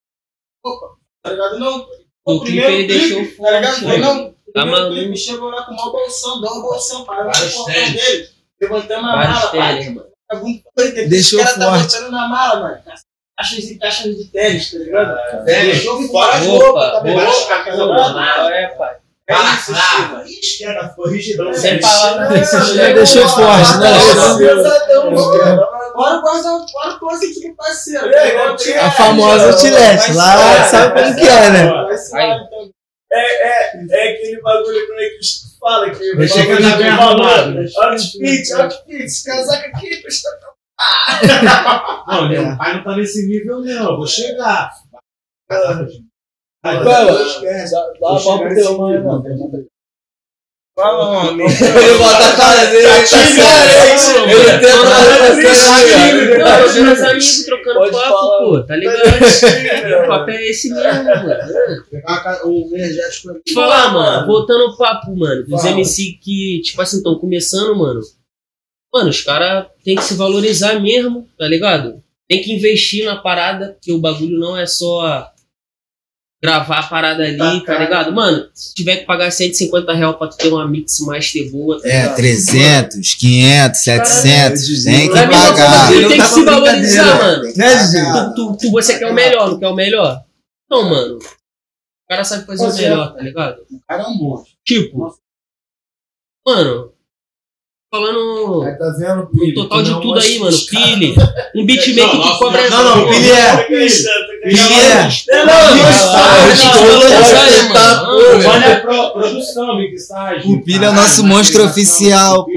Opa. Tá ligado? Não. O clipe ele deixou Tá ligado? forte, Foi mano. não. Tá Primeiro maluco. chegou lá com o maior bolsão, deu um bolsão, parou no Vários portão tênis. dele. Levantamos a mala, tênis, pai. doido, Deixou esse cara tá forte. botando na mala, mano. Caixas e caixas de tênis, tá ligado? Tênis, Deixou fora forte. Roupa, Roupa, tá roupa, ligado? roupa, Tá ligado? Não, é, pai. Forte, né? O o. É, Igual é, tinha- A famosa Outlet. Lá sabe como que é, né? Vai. É, é, é aquele bagulho como é que os- fala que Deixa que tá bem de arrumado. Outfit, outfit, esse casaco aqui custa Não, meu pai não tá nesse nível, não. Eu vou chegar. Fala. Esquece. Dá dá uma Vou bola pro teu mano. Fala, homem. Ele bota a cara dele, ele tá sério. Ele fazer Não, eu vi meus amigos trocando Pode papo, falar. pô, tá ligado? O papo é esse mesmo, mano. Uma energético. Te falar, mano, voltando ao papo, mano, Fala. MC que, tipo assim, estão começando, mano. Mano, os caras têm que se valorizar mesmo, tá ligado? Tem que investir na parada, que o bagulho não é só gravar a parada ali, Tá tá, ligado? Mano, se tiver que pagar 150 reais pra tu ter uma mix master boa, tá É, ligado? 300, 500, 700. Tem que mim, pagar. tu tem que se valorizar, mano. Né? Tu, tu, tu- você quer o melhor, não quer o melhor? Não, mano. O cara sabe fazer o Pois é. melhor, tá ligado? O cara é um monstro. Tipo, mano, falando tá vendo, no Pili? total Tu de não tudo aí, mano. Pile, um beatmaker que nossa, cobra. Não, não, o Pili é. É. Olha a produção, mixagem. O Pilha é o nosso monstro oficial, pô.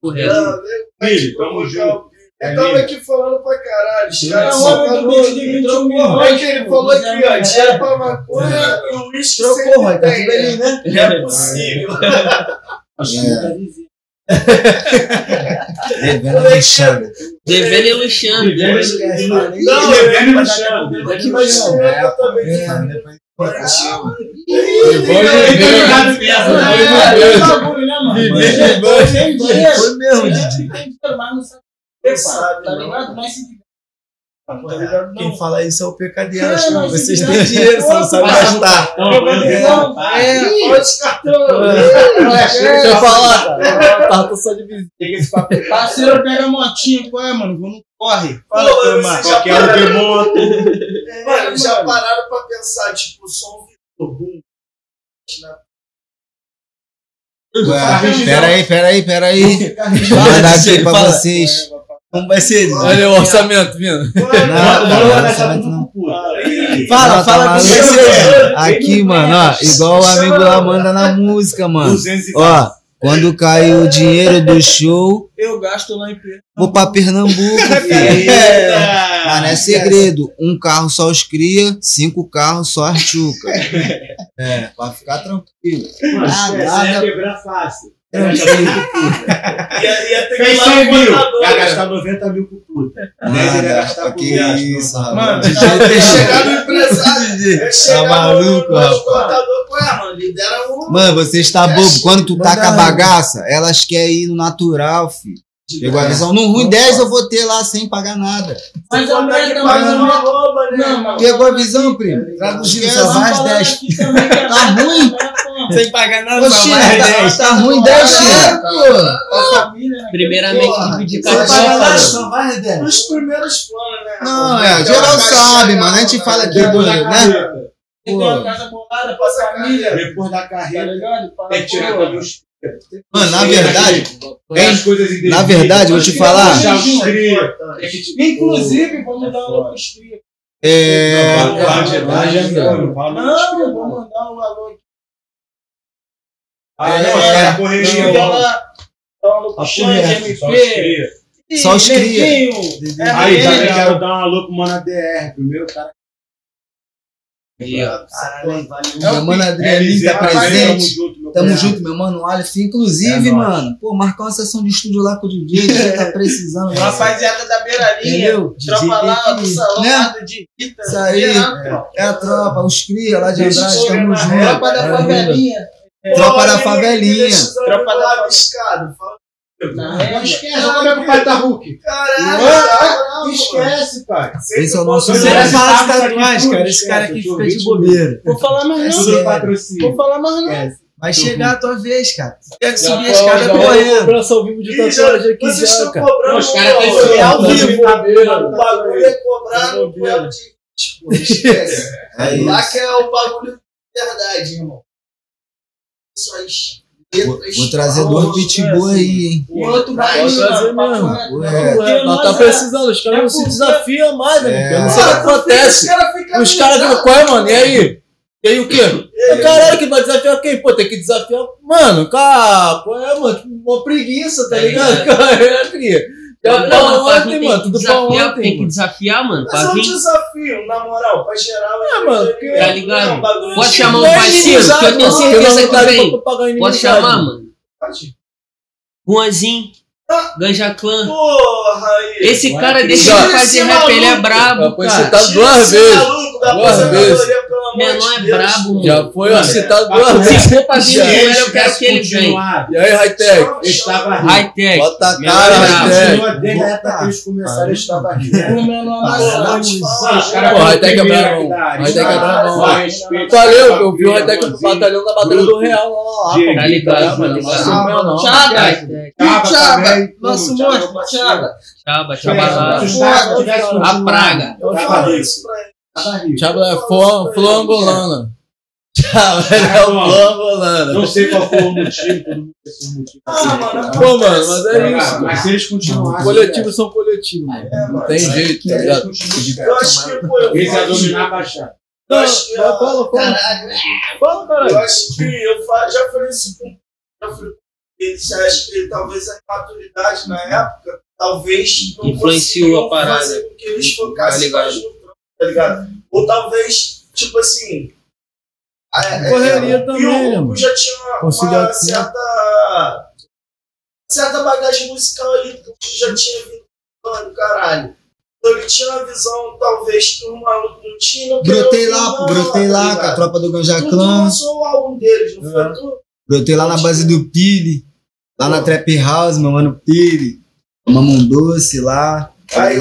Correto. Filho, tamo junto. Eu tava aqui falando pra caralho, os caras É, só homem do falou 21 mil. É que ele falou aqui, ó, dinheiro pra maconha e o uísque Roy, tá tudo ali, né? Não é possível. Devendo Alexandre. Devendo e Luxando. Não, Devendo no chão. Aqui vai ser eu também. Foi mesmo, Didi. Sabe, Tá não. Mas se Quem fala isso é o PKD. acho É, que não, Vocês têm dinheiro, só não sabem gastar. É, olha esse cartão. Deixa eu falar, cara. Tá só de visita. Parceiro pega a motinha, qual é, mano? Vamos corre. Fala, Pô, teu você mano. já Qualquer um que monta. Mano, já pararam pra pensar, tipo, o som Vitor Boom. Ué, Pera aí, pera aí, pera aí. Vou mandar aqui pra vocês. Como vai ser? Olha o orçamento vindo. Não, não, orçamento não. Fala, Não, fala tá com você. Aqui, mano, ó, igual o amigo lá manda na música, mano. 200 e Ó, quando cair o dinheiro do show, Eu gasto lá em Pedro. vou pra Pernambuco, filho. Mas não é segredo. Um carro só os cria, cinco carros só as chuca. É, pra ficar tranquilo. Ah, essa é nada. quebrar fácil. Ia, ia ter que Fez ir lá 100 no mil. Vai gastar 90 mil por puta. 10 ele ia gastar por isso, rapaz. Mano, Ia chegar no empresário. ia chegar Tá maluco, no. Pô, é, mano, lidera um. Mano, você está bobo. Quando tu taca a bagaça, elas querem ir no natural, filho. Pegou a visão? No ruim 10 eu vou ter lá sem pagar nada. Mas Quando a é que meta, paga mas a uma rouba, né? Não. Pegou a visão, primo? Traduzido, Esquece. só mais 10. Tá ruim? Sem pagar nada, China, mais tá, 10. tá ruim 10, China? Pô. família, né? Primeiramente, nada, um. Só mais 10. Os primeiros planos, né? Não, é, geral sabe, mano. A gente fala aqui, do, né? Tem uma casa bolada pra família. Depois da Tá carreira, ligado? Pra- tem que tirar também os. Mano, na verdade, indevidas. na verdade, vou te falar. Inclusive, vamos dar uma costria. É. Não, vou mandar um alô aqui. Ah, não, É, correria. Um os MP. cria. Só os cria. Aí, também quero dar um alô pro Mano DR. Primeiro cara. Meu mano Adrianinho tá Tamo presente. junto, meu Tamo cunhado. junto, meu mano Alisson. Inclusive, É nóis. mano, pô, marcar uma sessão de estúdio lá com o DJ, que tá precisando. velho. Rapaziada da Beiralinha, tropa lá do salão Né? lá do. Isso aí. É a tropa, os cria lá de Andrade, tamo junto. Tropa da É, favelinha. Tropa da favelinha. Tropa da da escada. Fala, Não Esquece, como é que o pai tá Hulk? Caralho, Esquece, pai. Esse é o nosso Você vai é falar de tatuagem, tudo, cara. Esse cara aqui esquece, fica de bobeira. Vou falar mais É não. Vou falar mais não. Vai chegar a tua vez, cara. Tu quer subir a escada correndo. cobrança ao vivo de tatuagem aqui Vocês já, estão cara. cobrando. Os caras têm que ao vivo. O bagulho é cobrar no duelo de. Tipo, esquece. É Lá isso. que é o bagulho de verdade, irmão. Suas Vou, trazer dois pitbull aí, hein? E outro Vai trazer mano, mesmo. Ué. Ué, nós tá precisando, os caras É não se desafiam mais, né? É. Não sei o que acontece. Os caras ficam. Ficam, qual é, mano? E aí? E aí o quê? Caralho, que vai desafiar quem? Pô, tem que desafiar. Mano, cara, qual é, mano? Tipo, Uma preguiça, tá ligado? Cara, cria. Não, pra mano, pra ontem, mano. tem que Tudo pra desafiar, ontem. tem que mano. desafiar, mano. Mas é um desafio, na moral, pra geral. É, mano, porque- Tá ligado? Um Pode de- chamar um Não é parceiro, que eu tenho mano, certeza que não vem. Pode chamar, mano. mano. Juanzinho. Ganja Clã. Porra, aí. Esse cara que deixa de fazer rap, ele é brabo, cara. citado Tira duas vezes. Duas vezes. De é Deus. brabo, mano. Já foi Mano, citado é, duas vezes. Se for pra vir eu quero que ele venha. continuado, E aí, Hightech? eu estava rico. High-tech. Bota a cara, é brabo. Hightech. continua desde a época que eles começaram, eu estava rico. O menor caras Pô, Hightech é área. Hightech é respeito, Valeu, eu vi o Hightech batalhão da Batalha do Real Tá ligado, mano. tá é Thiago, também, nosso monstro, Thiago. Chaba, chaba A praga. Eu rico. isso pra ele. Thiago é flor, angolana. Thiago é o flor angolana. Não sei qual foi o motivo, todo mundo tem seu motivo. Ah, mano, Pô, mano, mas é isso. Mas se eles continuassem. Coletivos são coletivos, mano. Não tem jeito, tá ligado? Eu acho que, pô, eu Eles iam dominar a Baixada. eu acho que Fala, fala. Fala, Eu acho que eu já falei isso com já falei com eles, acho que talvez a maturidade na época, talvez não Influenciou a parada. fazer com que eles focassem Tá tá ligado? Ou talvez, tipo assim. a- é, Correria o também, o mano? Já tinha uma, certa. certa bagagem musical ali, o Pio já tinha vindo do caralho. Então ele tinha uma visão, talvez, que o maluco não tinha. não Brotei lá, brotei tá lá com a tropa do Ganja Tu Clã. lançou o álbum deles, não É. foi tu? Brotei lá na base do Pili. Lá na Trap House, meu mano Pili. Um doce lá. Aí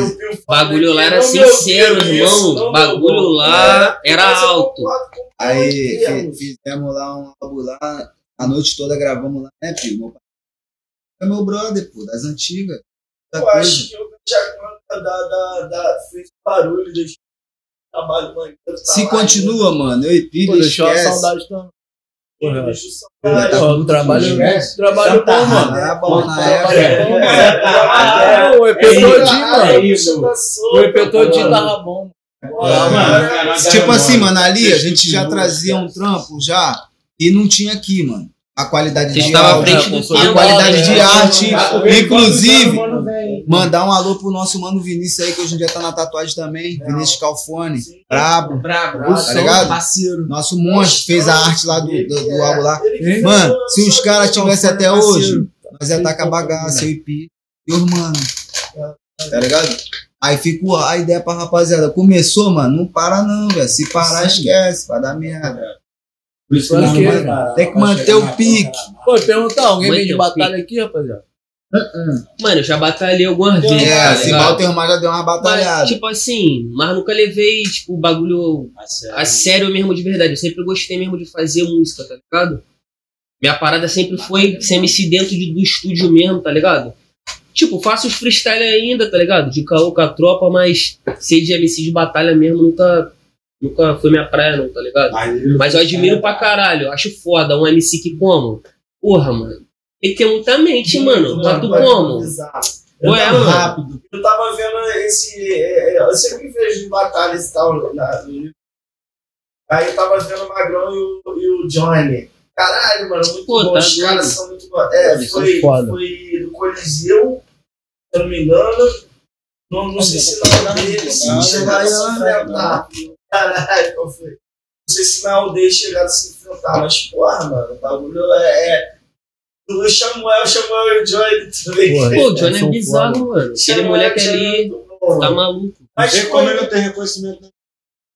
bagulho lá era sincero, irmão. bagulho lá era alto. Aí fizemos lá um álbum lá. A noite toda gravamos lá, né? Meu pai é meu brother, pô, das antigas. Da Eu coisa. acho que o Jacqueline da, da, da, fez barulho, deixou trabalho tá Se lá, continua, mano, eu e Pô, deixou a saudade também. Porra. o trabalho, Esquece. trabalho bom, mano. Era bom na época. É. O EP todinho, Ah, mano. O EP todinho tava bom. Tipo assim, mano, ali a gente já trazia um trampo já e não tinha aqui, mano. A qualidade de frente do a qualidade né? de arte. Inclusive. Mandar um alô pro nosso mano Vinícius aí, que hoje em dia tá na tatuagem também. Vinícius Calfone, brabo, Brabo. tá ligado? Parceiro. Nosso monstro fez a arte lá do, do, do álbum lá. Que Mano, se os caras tivessem até é hoje, nós ia estar com a bagaça, eu e Pi. E os mano. Tá ligado? Aí ficou a ideia pra rapaziada. Começou, mano, não para não, velho. Se parar, esquece, vai dar merda. Por isso não vai parar. Tem que manter o pique. Pô, perguntar, alguém vem de batalha aqui, rapaziada? Mano, eu já batalhei algumas vezes. É, tá se? Walter Mar já deu uma batalhada. Mas, tipo assim, mas nunca levei, tipo, o bagulho a sério mesmo de verdade. Eu sempre gostei mesmo de fazer música, tá ligado? Minha parada sempre foi ser MC dentro de- do estúdio mesmo, tá ligado? Tipo, faço os freestyle ainda, tá ligado? De caô com a tropa, mas ser de MC de batalha mesmo nunca, nunca foi minha praia, não, tá ligado? Mas eu admiro pra caralho, acho foda um MC que como. Porra, mano. Tem ter muita mente, mano. Mas tu como? Ué, mano. Rápido. Eu tava vendo esse. é, é, Eu sempre vejo batalhas e tal. Na. Aí eu tava vendo o Magrão e o, e o Johnny. Caralho, mano, muito Pô, bom. tá Os caras são muito bons. É, Eles foi, foi do Coliseu, se eu não me engano. Não, não sei se na aldeia se chegaram a se enfrentar. Caralho, qual foi? Não sei se na aldeia chegaram a se enfrentar, mas porra, mano, o bagulho é. É... O Samuel, Samuel e o Johnny também. Pô, o Johnny são é bizarro, mano. Aquele Samuel moleque ali é tá mano. maluco. Mas Vê como não tem reconhecimento. né?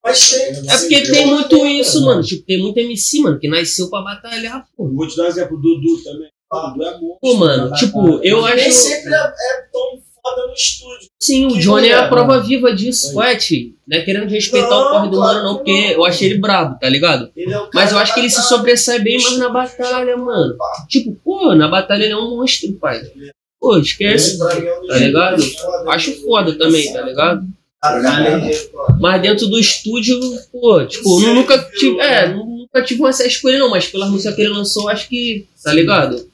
Mas tem. É porque tem muito isso, mano. Tipo, tem muito MC, mano, que nasceu pra batalhar, pô. Vou te dar um exemplo, o Dudu também. O Dudu é monstro. Pô, mano, tipo, eu Nem acho. sempre é, é tão foda no estúdio. Sim, o Johnny é a prova viva disso, ué, tio. Não é querendo respeitar o Não, corre do claro mano, não, que porque não. eu achei ele brabo, tá ligado? Ele é o Mas eu acho que ele se sobressai bem mais na batalha. mano. Tipo, pô, na batalha ele é um monstro, pai. Pô, esquece. É um Tá ligado? Acho foda também, tá ligado? É. Mas dentro do estúdio, pô, tipo, eu nunca tive. É, né? nunca tive um acesso com ele, não, mas pela música que ele lançou, acho que. Tá ligado?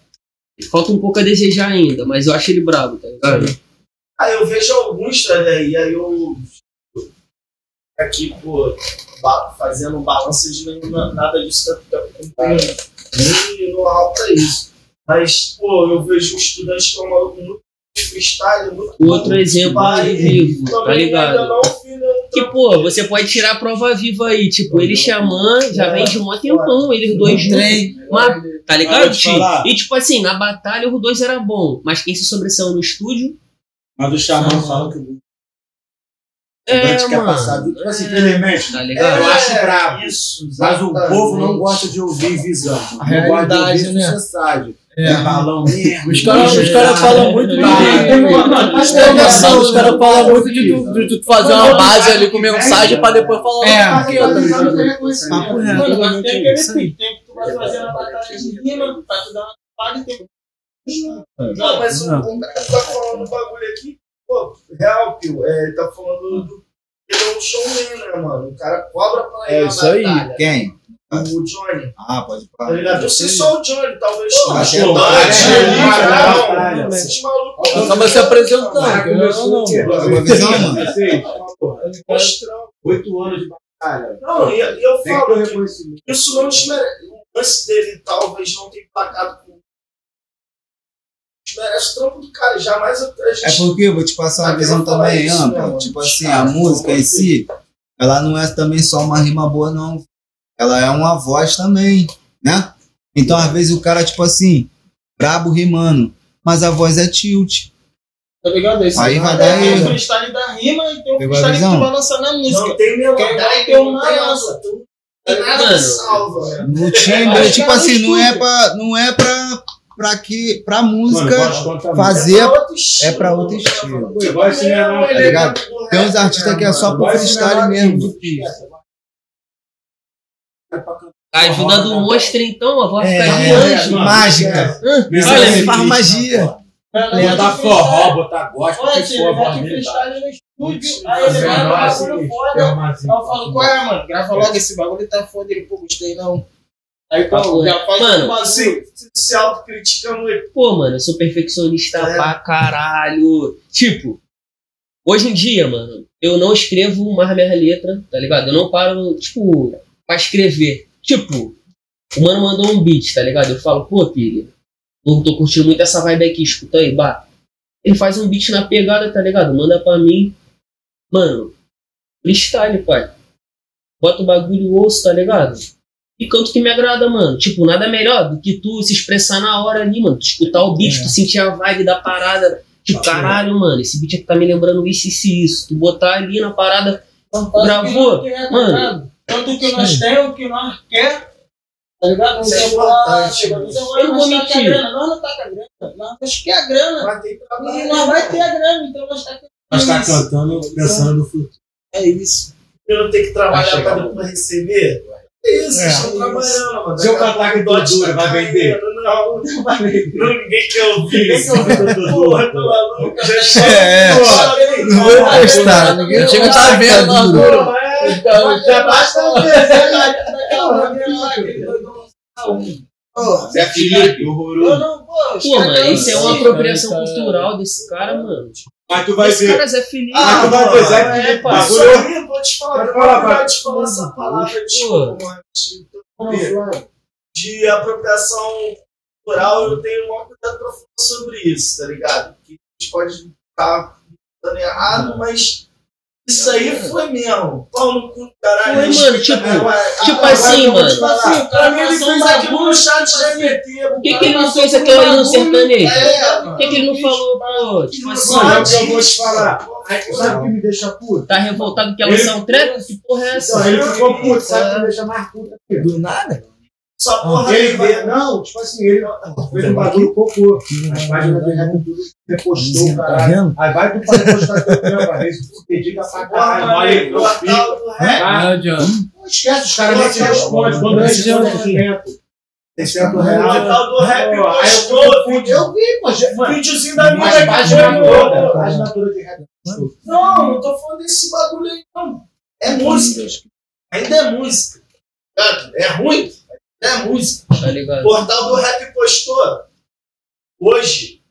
Falta um pouco a desejar ainda, mas eu acho ele brabo, tá ligado? Aí eu vejo alguns, tá? E aí eu. Aqui, pô, fazendo um balanço de nenhuma- nada disso tá tá- nem know-how pra isso. Mas, pô, eu vejo um estudante que é um maluco muito freestyle, muito Outro exemplo de vivo, tá ligado? não nenhum Que, pô, você pode tirar a prova viva aí, tipo, ele Xamã já vem de um tempão, eles dois juntos. Mas, tá ligado, tio? E tipo assim, na batalha os dois era bom, mas quem se sobressaiu no estúdio, Mas o Xamã fala que o A É, quer passar. Tipo assim, infelizmente, Tá ligado? eu acho brabo. Isso, Mas o povo não gosta de ouvir visão. A não gosta de realidade, ouvir né? sociedade. É. É balão mesmo. Os caras os caras falam muito de. Mas Os caras falam muito de tu, de tu fazer uma base ali com mensagem pra depois falar É. o que, tá? Papo reto. Mas tem aquele tempo que tu vai fazer a batalha de rima pra tu dar uma parada e tem Não, mas o, o cara tá falando um bagulho aqui, pô, real, Pio, é, ele tá falando do. Ele é um showman, né, mano? O cara cobra pra ir É isso aí. batalha. Quem? O Johnny. Ah, pode Tá falar. ligado? Eu sei só o Johnny, talvez Pô, o é Dante, bom, Magrão, né? esses malucos. Acaba se apresentando. Não. Porra, Mostrão. Oito anos de batalha. Não, e, eu falo isso não desmerece. O lance dele talvez não tenha empacado com. Desmerece o trampo do cara. Jamais a gente. É porque eu vou te passar uma Ah, visão também isso, ampla. né, Tipo assim, a música em si, ela não é também só uma rima boa, não. Ela é uma voz também, né? Então, às vezes, o cara, tipo assim, brabo rimando, mas a voz é tilt. Tá ligado? Esse Aí vai cara dar tem o erro. freestyle da rima e tem o freestyle que tu vai lançar na música. Não tem não uma tem lança. asa. Não tem nada salva, velho. No timbre, Mas tipo cara, assim, não é pra, não é pra, pra, que, pra Mano, música gosto contra fazer. É pra outro estilo, é outro mano. estilo. Pô, igual esse menor, Ele tá é ligado? do Tem uns artistas que é só pro freestyle mesmo. A ajuda do monstro, então, a voz É, ficar de é, anjo. mágica. Olha, Ele faz magia. Botar forró, botar gospel, Olha, freestyle no estúdio, aí ele vai no bagulho foda. é Aí eu falo, qual é, mano? Grava logo esse bagulho, tá foda. Ele, pô, gostei não. Aí, pô, já faz Mano. Assim, se autocritica muito. Pô, mano, eu sou perfeccionista É. pra caralho. Tipo, hoje em dia, mano, eu não escrevo mais minhas letras, tá ligado? Eu não paro, tipo, pra escrever. Tipo, o mano mandou um beat, tá ligado? Eu falo, pô, pilha, não tô curtindo muito essa vibe aqui, escuta aí, bah. Ele faz um beat na pegada, tá ligado? Manda pra mim. Mano, freestyle, pai. Bota o bagulho osso, tá ligado? E canto que me agrada, mano. Tipo, nada melhor do que tu se expressar na hora ali, mano. Tu escutar o beat, tu sentir a vibe da parada. Tipo, caralho, mano, esse beat aqui tá me lembrando isso, isso e isso. Tu botar ali na parada, gravou. Mano, Tanto que nós temos, o que nós quer. Tá ligado? Não Isso é tem importante, lá, Eu não vou nós tá com a mentir. grana. Nós não tá com a grana. Nós quer a grana. Mas tem E nós vai ter a grana, então nós tá Nós tá isso. cantando pensando no futuro. É isso. Eu não tenho que trabalhar Vai pra depois receber. Isso, É. estão trabalhando, mano. Se eu cantar pouco com o Dodge Dodura, tá vai vender? Não, não vai vender. Não, ninguém quer ouvir Ninguém isso. quer ouvir. Porra, tô maluco. Já está. É, não vou postar. Ninguém chega a tá vendo duro. Porra, é. Então, já basta ver. Porra. Zé Felipe, Eu horroroso. não, pô, mano, isso é uma apropriação cultural desse cara, mano. Mas tu vai Esse ver. cara é Felipe. Mas tu vai ver, Zé é, aí, eu vou te falar. Eu falar, vou te falar essa palavra, mano. De apropriação cultural, eu tenho um cuidado pra falar sobre isso, tá ligado? Que a gente pode estar dando errado, mas isso aí foi mesmo. Pau no cu, caralho. Foi, mano, tipo- É, ué, tipo agora assim, vou te mano. falar. Assim, o Pra mim, ele fez aquilo no chat tipo de GPT. Por que, que ele não fez aquilo ali no sertanejo? É, Por que, que ele não falou, pô, tipo assim, Mano, é o eu vou te falar. Sabe o que me deixa puto? tá revoltado que ela lançar um trap? Que porra é essa? Ele ficou puto, sabe o que me deixa mais puto aqui? Do nada? Só porra Ele vai, ver. não, tipo assim, ele fez um bagulho cocô. As páginas do Rap tudo repostou, Tá caralho. vendo? Aí vai tu fazer postar teu trampo, às vezes tu dedica pra caralho, Porra, olha aí, não. Tá? Adianta. Não esquece, os caras nem te respondem. Quando Não responde adianta. 500, 600 O reais. portal do rap postou. Eu vi, pô. Videozinho da minha mas que página toda, página toda de rap. Não, não tô falando desse bagulho aí, não. É música. Ainda é música. É ruim? É música. Tá ligado? O portal do rap postou hoje,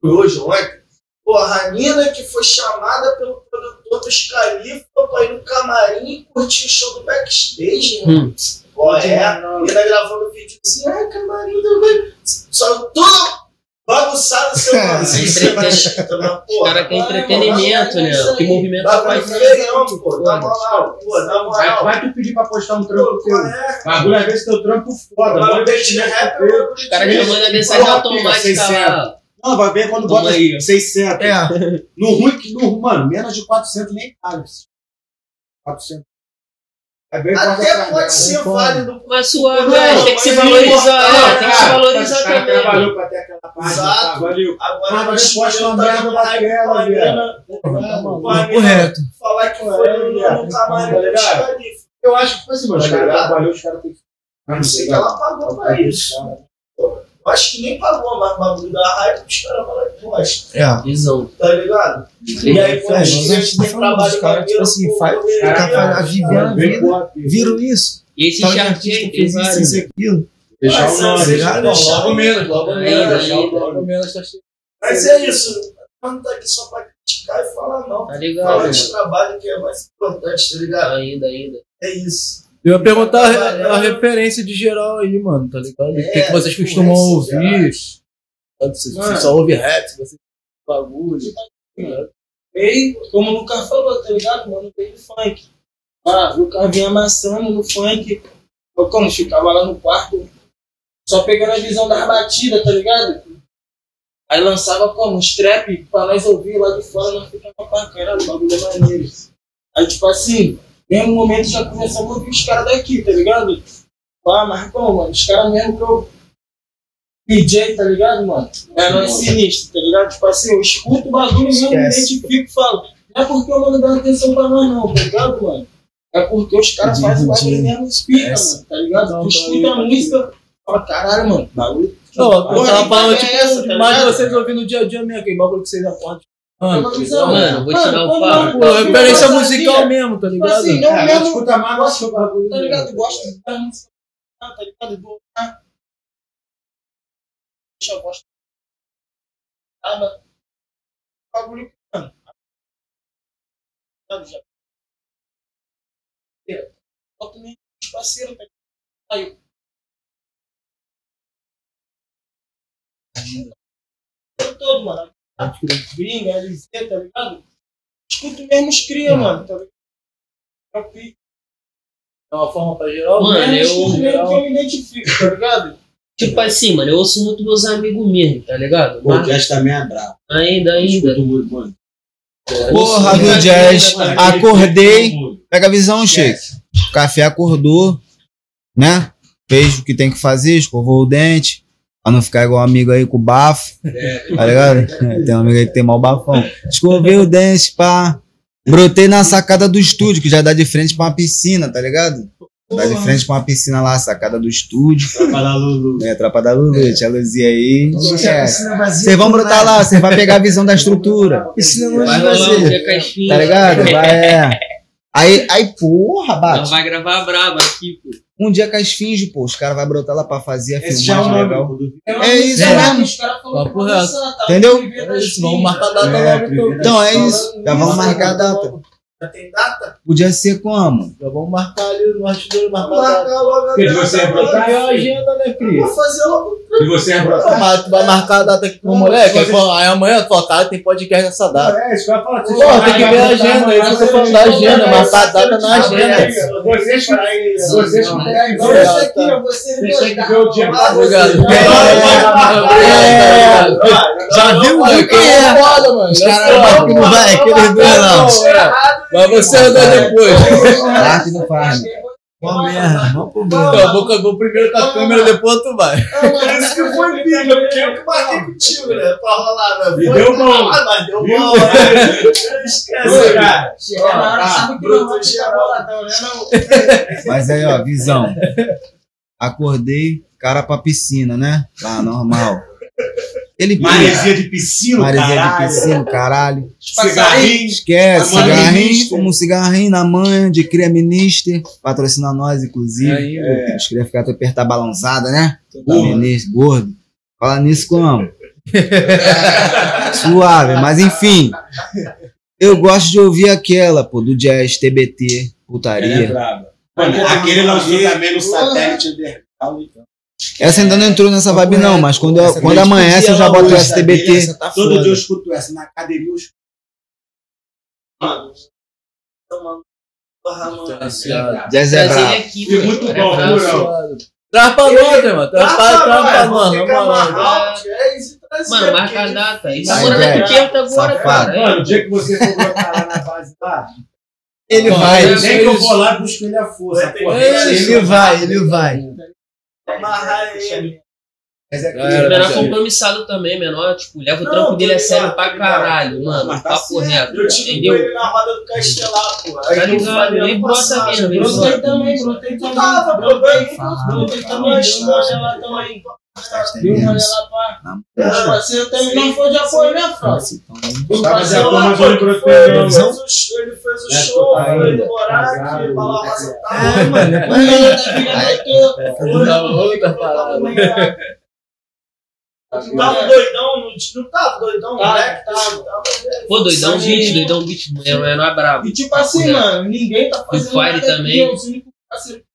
foi hoje, ontem, porra, a Nina que foi chamada pelo produtor dos Califa pra ir no camarim e curtir o show do backstage, né? Hum. Pô, é, Nina gravando vídeo assim, ai, camarim do Só tudo bagunçado seu Os caras querem entretenimento, né? Que movimento Bagulho faz feião, pô, na moral, pô, Vai, moral. vai tu pedir pra postar um trampo teu. é? Bagulho, às vezes teu trampo foda. O de investimento teu. Os caras já mandam mensagem Porra, automática 600. lá. Não, vai ver quando bota aí, ó. 600. É. No ruim, que no, mano, menos de 400 nem cabe. 400. Quando Até pode ser válido. Mas suave, Não, velho. Tem que se mas valorizar, não, é, tem que se Cara, valorizar os caras também. trabalhou pra ter aquela página, Exato. tá? Valeu. Agora mas mas posta uma tá merda dando raiva daquela, com a viado. mina, com a mina Correto. Falar que foi camarim Tá xerife. Eu acho que, tipo assim, mano, os caras trabalhou, os caras têm que. Eu sei que ela pagou pra isso. Eu acho que nem pagou, mas o bagulho da raiva os caras falam que gosta. É. Visão. Tá ligado? E aí, quando É, estamos têm falando trabalho dos caras, tipo assim, faz- correria, ficar fa- vivendo a vida. Viram isso? E esse tem fez isso, isso, aquilo. Deixar o nome. você ligado? vai Não, deixar logo o- menos, logo menos. Logo menos tá cheio. Mas é isso. Não tá aqui só pra criticar e falar, não. Tá ligado, Falar de trabalho que é mais importante, tá ligado? Ainda, ainda. É isso. Eu ia perguntar a, a referência de geral aí, mano, tá ligado? O que, que vocês É, costumam influência ouvir? Mano. você só ouve rap, você bagulho. Veio, como o Lucas falou, tá ligado? Mano, veio funk. Ah, o Lucas vinha amassando no funk. Eu, como ficava lá no quarto, só pegando a visão das batidas, tá ligado? Aí lançava como? Uns trap pra nós ouvir lá de fora, nós ficava pra caralho, o bagulho é maneiro. Aí, tipo assim, mesmo momento já começamos a ouvir os caras daqui, tá ligado? Ah, mas como, mano? Os caras mesmo que eu. PJ, tá ligado, mano? É nós sinistro, tá ligado? Tipo assim, eu escuto o bagulho mesmo, me identifico e falo. Não é porque eu mando dar atenção pra nós, não, tá ligado, mano? É porque os caras fazem o bagulho mesmo, explica, mano, tá ligado? Não, tu tá escuta a música, fala, caralho, mano, bagulho. Não, eu tava falando, bagulho tipo, é essa, tá ligado? vocês ouvindo no dia a dia mesmo, aquele bagulho que vocês acordam. Mano, Uma visão, Mano, vou quando papo. eu- pô, referência eu- musical mesmo, tá Tipo ligado? assim, eu É, mesmo não escuta mais, mas o bagulho. tá ligado? Gosto de tá ligado? Do ah, deixa a voz. Ah, mas- bagulho, mano. Sabe, já. É, Bota mesmo os parceiros, tá ligado? Aí eu. Eu todo, mano. Gringa, LZ, tá ligado? Escuto mesmo os cria, mano, tá ligado? É. É uma forma pra geral. Mano, eu- escuto mesmo que eu me identifico, tá ligado? Tipo assim, mano, eu ouço muito meus amigos mesmo, tá ligado? Pô, o jazz também é brabo. ainda, ainda. Escuto muito, mano. Porra do jazz. Acordei. Pega a visão, Sheik. O café acordou, né? Fez o que tem que fazer, escovou o dente. Pra não ficar igual amigo aí com bafo. Tá ligado? É, Tem um amigo aí que tem mal bafão. Escovei o dente, pá. Brotei na sacada do estúdio, que já dá de frente pra uma piscina, tá ligado? Dá de frente pra uma piscina lá, sacada do estúdio. Para Lulu. É, tropa da Lulu, tia Luzia aí. esquece. Piscina vazia Vocês vão brotar lá, você vai pegar a visão da estrutura. Piscina não é um vazia. Tá ligado? Vai, é. Aí, aí, porra, bate. vai gravar braba aqui, pô. Um dia com as finge, pô. Os caras vão brotar lá pra fazer a Esse é filmagem nome. legal. do- É isso É, mesmo. Os caras lançar, tá? Entendeu? É isso, vamos filhas. marcar a data É, logo então. Então é isso. Já vamos marcar a data. Já tem data? Podia ser como? Já vamos marcar ali no artilheiro, marcar a Vamos marcar logo a Porque você é a agenda, né, Cris? Vou fazer logo. E você é tu vai marcar a data aqui com o moleque, aí, fala, aí amanhã tu fala, cara, tem podcast nessa data. É, isso que eu ia falar. Pô, tem que ver a agenda, é isso que eu tô falando da agenda, marcar a data na agenda. Vocês vocês que têm a Então, ideia. esse aqui, Vocês têm que ver o dia Obrigado. É. Já viu, é? Foda, mano. Os caras não vai, aqueles dois não. Mas você andou depois. Claro que não merda, mó problema. Então, vou, primeiro com a câmera, depois tu vai. Por isso que foi vídeo, porque eu que marquei contigo, né? Pra rolar, né? Foi- deu bom. Ah, mas deu Viu? bom, né? Esquece, cara. Chega na hora, sabe que bruto não vai ficar boladão, né? Não. Mas aí, ó, visão. Acordei, cara pra piscina, né? Tá, normal. Ele Maresia de piscina, Maresia de caralho. piscina, caralho. Cigarrinho. Esquece, mãe cigarrinho, como um cigarrinho na manhã de Cria Minister, patrocina nós, inclusive. Ainda. É. Os cria ficar até apertar balançada, né? Da Porra. Minister, gordo. Fala nisso como? Suave, mas enfim. Eu gosto de ouvir aquela, pô, do jazz TBT, Ela é putaria. braba. Mano, aquele lançou também no satélite underground. então. Essa ainda não entrou nessa vibe, não, mas quando, eu- quando amanhece eu já boto hoje, essa TBT. Essa tá Todo foda. dia eu escuto essa. Na academia eu escuto. Mano. Tomando. Porra, mano. Jazz é brabo. E mano. muito É bom, Léo? Traz pra nós, mano. Traz pra nós, nós, tem que na moral. amarrar o jazz e trazer Mano, marca a data. Isso agora daqui Jack. perto agora, cara. Mano, o dia que você for brotar lá na base lá, Ele Bom, vai, é- nem que eu vou lá busco ele a força. Ele vai, ele vai. Amarrar ele. Mas é Galera, Menor compromissado também, menor. Tipo, leva o Não, trampo tô dele a sério tô pra caralho, mano. Mas tá Papo certo. reto. Eu tive ele na roda do Castelar, pô. Tá ligado? Nem brota mesmo, Brotei também, brotei Tu também. tava, pô, bem. Brotei também, lá também. Os parceiros também não foi de apoio, né, França? Tá, é como lá eu foi. Ele fez o show, ele fez o É, show, tá foi ainda, morar aqui, lá, passar É, mano, é O. Tá outra parada. Não tava doidão, não, não tava doidão, Tava, né? tava. Pô, doidão beat, doidão. É, é, não é brabo. E tipo assim, mano, ninguém tá fazendo Fire nada também. parceiros-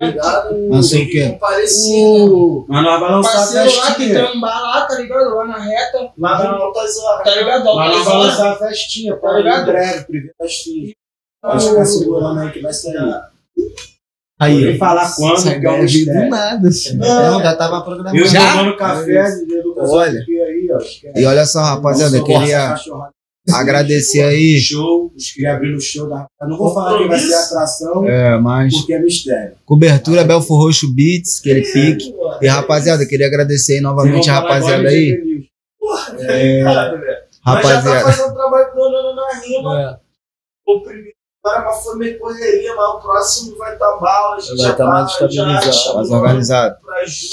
Ligado? Não sei o quê. Não parecia. O Mas nós vamos lançar a parceiro lá que trambar lá, tá ligado? Lá na reta, Lá na tá ligado? Mas nós Altas lançar a festinha, Tá ligado? em breve, primeiro festinha. Pode ficar segurando aí que vai sair. Aí, Nem falar quando, que é do mistério. nada. assim. Não, já tava programado. Eu Já? tomando café Olha. ó. esquece. E olha só, rapaziada, eu queria. Agradecer aí. Show, os que abriram o show da Eu não vou falar que vai ser atração, É, mas porque é mistério. cobertura Belfor Roxo Beats, aquele pique. E rapaziada, eu queria agradecer aí novamente a rapaziada aí. É, Cara, velho. Mas já tá Rapaziada. fazendo trabalho na rima. É. O primeiro agora mas foi meio correria, mas o próximo vai estar bala. A gente Vai já tá mais estabilizado, já Mais organizado.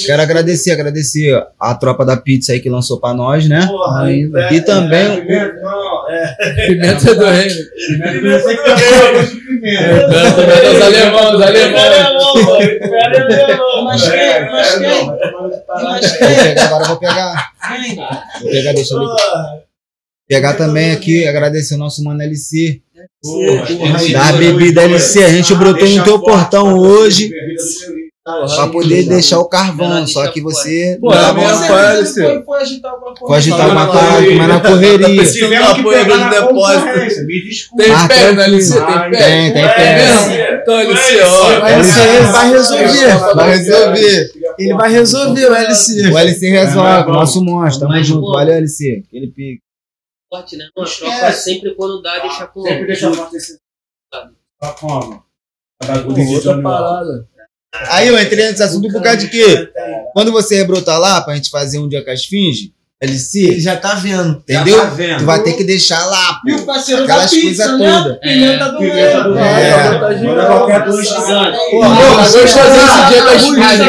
Quero agradecer, agradecer a tropa da pizza aí que lançou pra nós, né? Porra, Ainda. é, E também é, pimenta, não, é. Pimenta do reino. pimenta. Pimenta dos alemãos, os alemãos. Mas quem? Mas quem? Mas quem? agora eu vou pegar. Vou pegar, deixa eu ver. Pegar também aqui, agradecer o nosso mano LC. Da bebida LC, a gente brotou no teu portão hoje pra poder deixar o carvão. Só que você Pô, é pai. Ele foi, foi agitar alguma coisa. Foi agitar uma mas na correria. Se tiver Apoio dos depósitos. me desculpa. Tem Ah, pé na. LC, tem Ah, pé. Tem, tem É, pé. é. Então, LC, ó. LC vai resolver, vai resolver. Ele vai resolver o LC. O LC resolve, nosso monstro. Tamo junto. Valeu, LC. Aquele pique. Forte, né? Uma tropa sempre quando dá, deixa com. Sempre deixa. Tá como? A de Outra Johnny parada. Aí eu entrei nesse assunto por causa de quê? Quando você rebrotar lá pra gente fazer um dia com as finge, LC, já tá vendo. entendeu? Já tá vendo. Tu vai ter que deixar lá, E o pô. parceiro da Aquelas pizza, coisas né? todas. Pimenta do do É. Manda qualquer dois gigante. Pô, gostoso esse dia com as finge.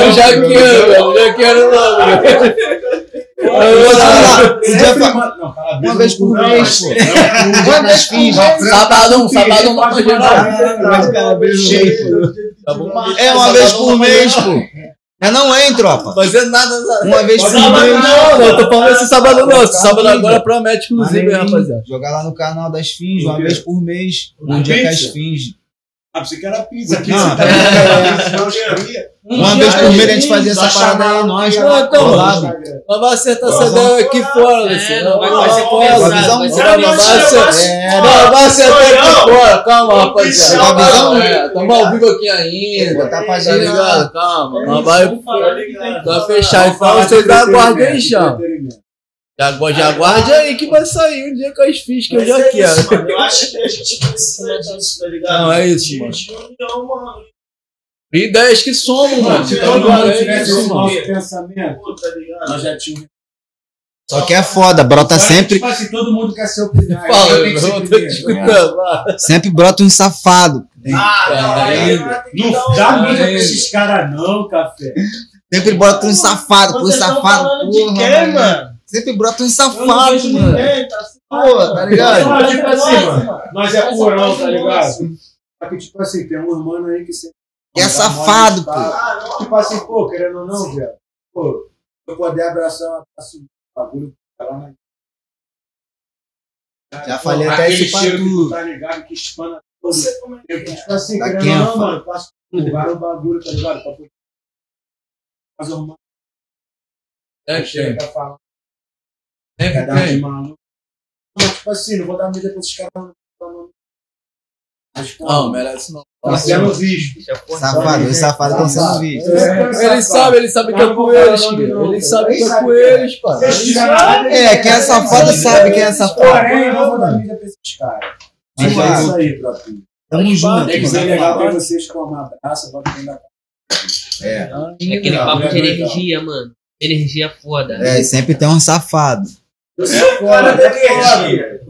Eu já quero. Já quero logo. Eu vou te falar, a boca, Uma vez por mês. Uma vez por mês. Sabadão, sabadão. Tá? É uma vez por mês, pô. Mas não é, hein, tropa? Fazer nada, nada. Uma vez por mês. não, eu tô falando esse sábado não. Esse sábado agora promete, inclusive, rapaziada. Jogar lá no canal das Fins, uma vez por mês. Um dia as pizza? Fins. Ah, pensei que era pizza. Não, tá é. Não. Uma vez por mês a gente fazia essa parada aí, nós. Não, então. Nós vamos acertar essa ideia aqui fora, É, Luciano. não vai Não, vai ser vai. É, Não, vai acertar aqui fora. Calma, rapaziada. não, é, Tamo ao vivo aqui ainda. Pra Tá gente. ligado? Calma. Nós vai, fechar. Então vocês aguardem aí, chão. Já, já aguarde aí que vai sair um dia com as fichas que eu já quero. Mano, eu acho que a gente precisa disso, tá ligado? Não, é isso, mano. União, mano. Ideias que somam, mano. Se todo mundo é tivesse isso, esse mano. nosso pensamento, Pô, tá ligado? nós já tínhamos. Só que é foda, brota sempre, Tipo assim, todo mundo quer ser o primeiro. Fala, eu que tô te escutando. sempre brota um safado. Ah, que dar Não dá mídia pra esses caras, não, café. Sempre brota um safado, pô, safado, de porra, quem, mano. Mano? Sempre brota um safado, mano. ninguém, tá Pô, tá ligado? Não, tipo assim, mano. Nós é Faz purão, essa tá coisa ligado? Só que, tipo assim, tem um mano aí que sempre. Que é safado, pô. Ah. Tipo assim, pô, querendo ou não, velho. Pô, se eu poder abraçar, eu abraço o bagulho tá lá na. Já falei até esse pra tu. tá ligado, que espana todo. Você como é que é? tipo assim, Tá querendo não, mano, passo lugar o bagulho, tá ligado? Pra poder fazer uma É chega É que quer dar de tem. maluco. Mas, tipo assim, não vou dar mídia pra esses caras. não. Não, merece não. Tá sendo visto. Eu Safado, os safados estão sendo vistos. Ele sabe, ele sabe que é com eles. Ele sabe que é com eles, pá. É, quem é safado sabe quem é safado. Porém, eu não vou dar mídia pra esses caras. Mas é Exato. isso aí, Tropinha. Tamo junto. Tem que ser mano. legal pra abraço, bota É, É aquele papo é de energia, mano. Energia foda. é, sempre tem um safado. Eu sou o cara da energia.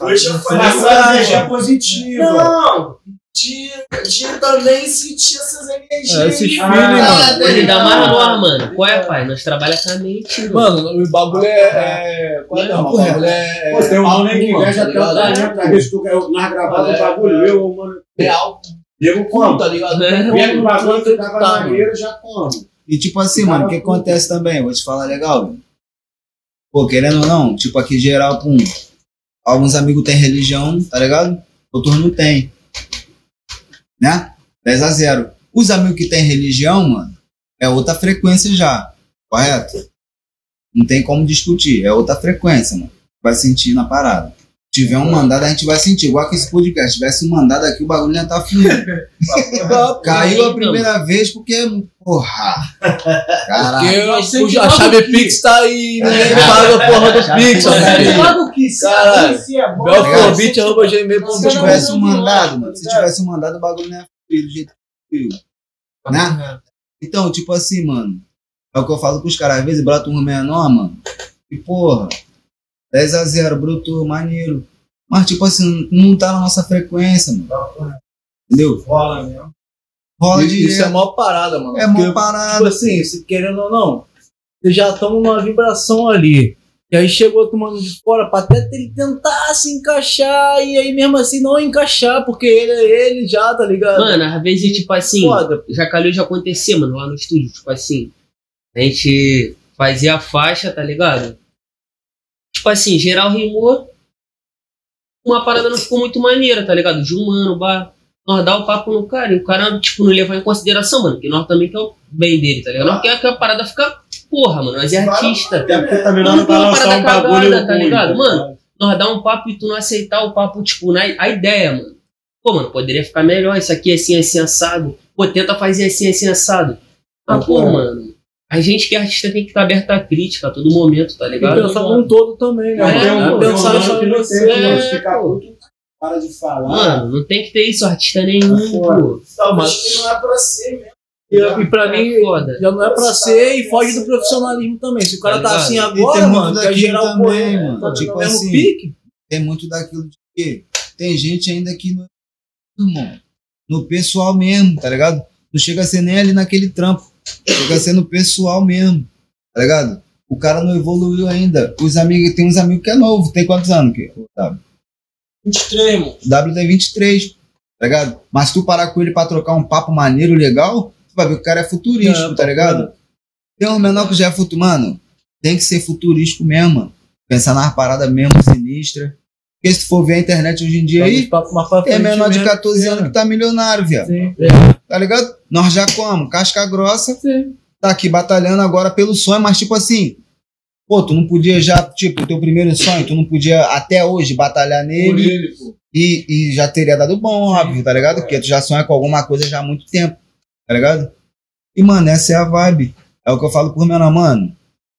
Hoje eu falei energia assim, positiva. não, de, de também sentir essas energias. É, esses Ah, feeling, tá mano. Ele dá mais nós, mano. Qual é, pai? Nós trabalhamos com a mente, mano. Mano, o bagulho é. é qual é, Não, o bagulho é. Pô, tem um moleque que inveja tá até o ligado? talento da vez que tu- nós gravamos o É, bagulho, eu, mano. É alto, Nego como? tá ligado? É, Vendo o bagulho que tava Tá, mano. maneiro, já como. E tipo assim, mano, o que acontece também? Vou te falar legal. Pô, querendo ou não, tipo aqui geral, pum. Alguns amigos têm religião, tá ligado? Outros não tem. Né? 10 a 0. Os amigos que têm religião, mano, é outra frequência já. Correto? Não tem como discutir. É outra frequência, mano. Vai sentir na parada. Se tiver um mandado, a gente vai sentir. Igual que esse podcast. Se tivesse um mandado aqui, o bagulho ia estar fluindo. Caiu a primeira vez porque. Porra! Caralho. Porque a chave Pix tá aí, ninguém paga a porra do Pix, ó, filho. Paga o que? Se Caralho. se bom, Belfobit, arroba Se gmail.com. tivesse um mandado, mano, se tivesse um mandado, o bagulho não ia fluir do jeito que fluiu. Né? Então, tipo assim, mano. É o que eu falo pros caras, às vezes brota um menor, mano. E porra, 10 a 0 bruto, maneiro. Mas, tipo assim, não tá na nossa frequência, mano. Entendeu? rola mesmo. Rola Isso é maior parada, mano. É mó Tipo parada. assim, se querendo ou não, vocês já estão numa vibração ali. E aí chegou outro mano de fora pra até ele tentar se encaixar e aí mesmo assim não encaixar, porque ele é ele já, tá ligado? Mano, às vezes, tipo assim, Foda. já calhou de acontecer, mano, lá no estúdio. Tipo assim, a gente fazia a faixa, tá ligado? Tipo assim, geral rimou. Uma parada não ficou muito maneira, tá ligado? De um mano, bah, nós dá o papo no cara e o cara, tipo, não leva em consideração, mano, que nós também quer o bem dele, tá ligado? Nós quer que a parada fica, porra, mano, nós é artista. Até porque também nós não vai parada um cagada, tá ligado? tá Mano, nós dá um papo e tu não aceitar o papo, tipo, na a ideia, mano. Pô, mano, poderia ficar melhor, isso aqui é assim, assim, assado. Pô, tenta fazer assim, assim, assado. Ah, pô, mano, a gente que é artista tem que estar aberto à crítica a todo momento, tá E ligado? pensar num todo também, né? É, tem um, um pensar só que você. é, fica pô. puto, para de falar. Mano, não tem que ter isso, artista nenhum, Tá foda. pô. Talvez que não é pra ser mesmo. E, e pra mim, É foda. já não é pra ser e foge do profissionalismo também. Se o cara tá Tá assim? E agora, tem muito mano, quer daquilo gerar o também, mano. tá Tipo mesmo assim, pique. Tem muito daquilo de que tem gente ainda que no, no pessoal mesmo, tá ligado? Não chega a ser nem ali naquele trampo. Chega a ser no pessoal mesmo, tá ligado? O cara não evoluiu ainda. Os amigos, tem uns amigos que é novo. Tem quantos anos? Que, o W? 23, mano. O W tem 23, tá ligado? Mas se tu parar com ele pra trocar um papo maneiro, legal, tu vai ver que o cara é futurístico, É, tá ligado? Tem um menor que já é futuro. Mano, tem que ser futurístico mesmo, mano. Pensar nas paradas mesmo sinistra. Porque se tu for ver a internet hoje em dia aí, frente menor de mesmo. 14 anos que tá milionário, viado. Sim. Tá ligado? Nós já como, casca grossa, Sim. tá aqui batalhando agora pelo sonho, mas tipo assim, pô, tu não podia já, tipo, o teu primeiro sonho, tu não podia até hoje batalhar Por nele ele, pô. e, e já teria dado bom, óbvio, tá ligado? Porque tu já sonha com alguma coisa já há muito tempo, tá ligado? E, mano, essa é a vibe. É o que eu falo por menor, mano.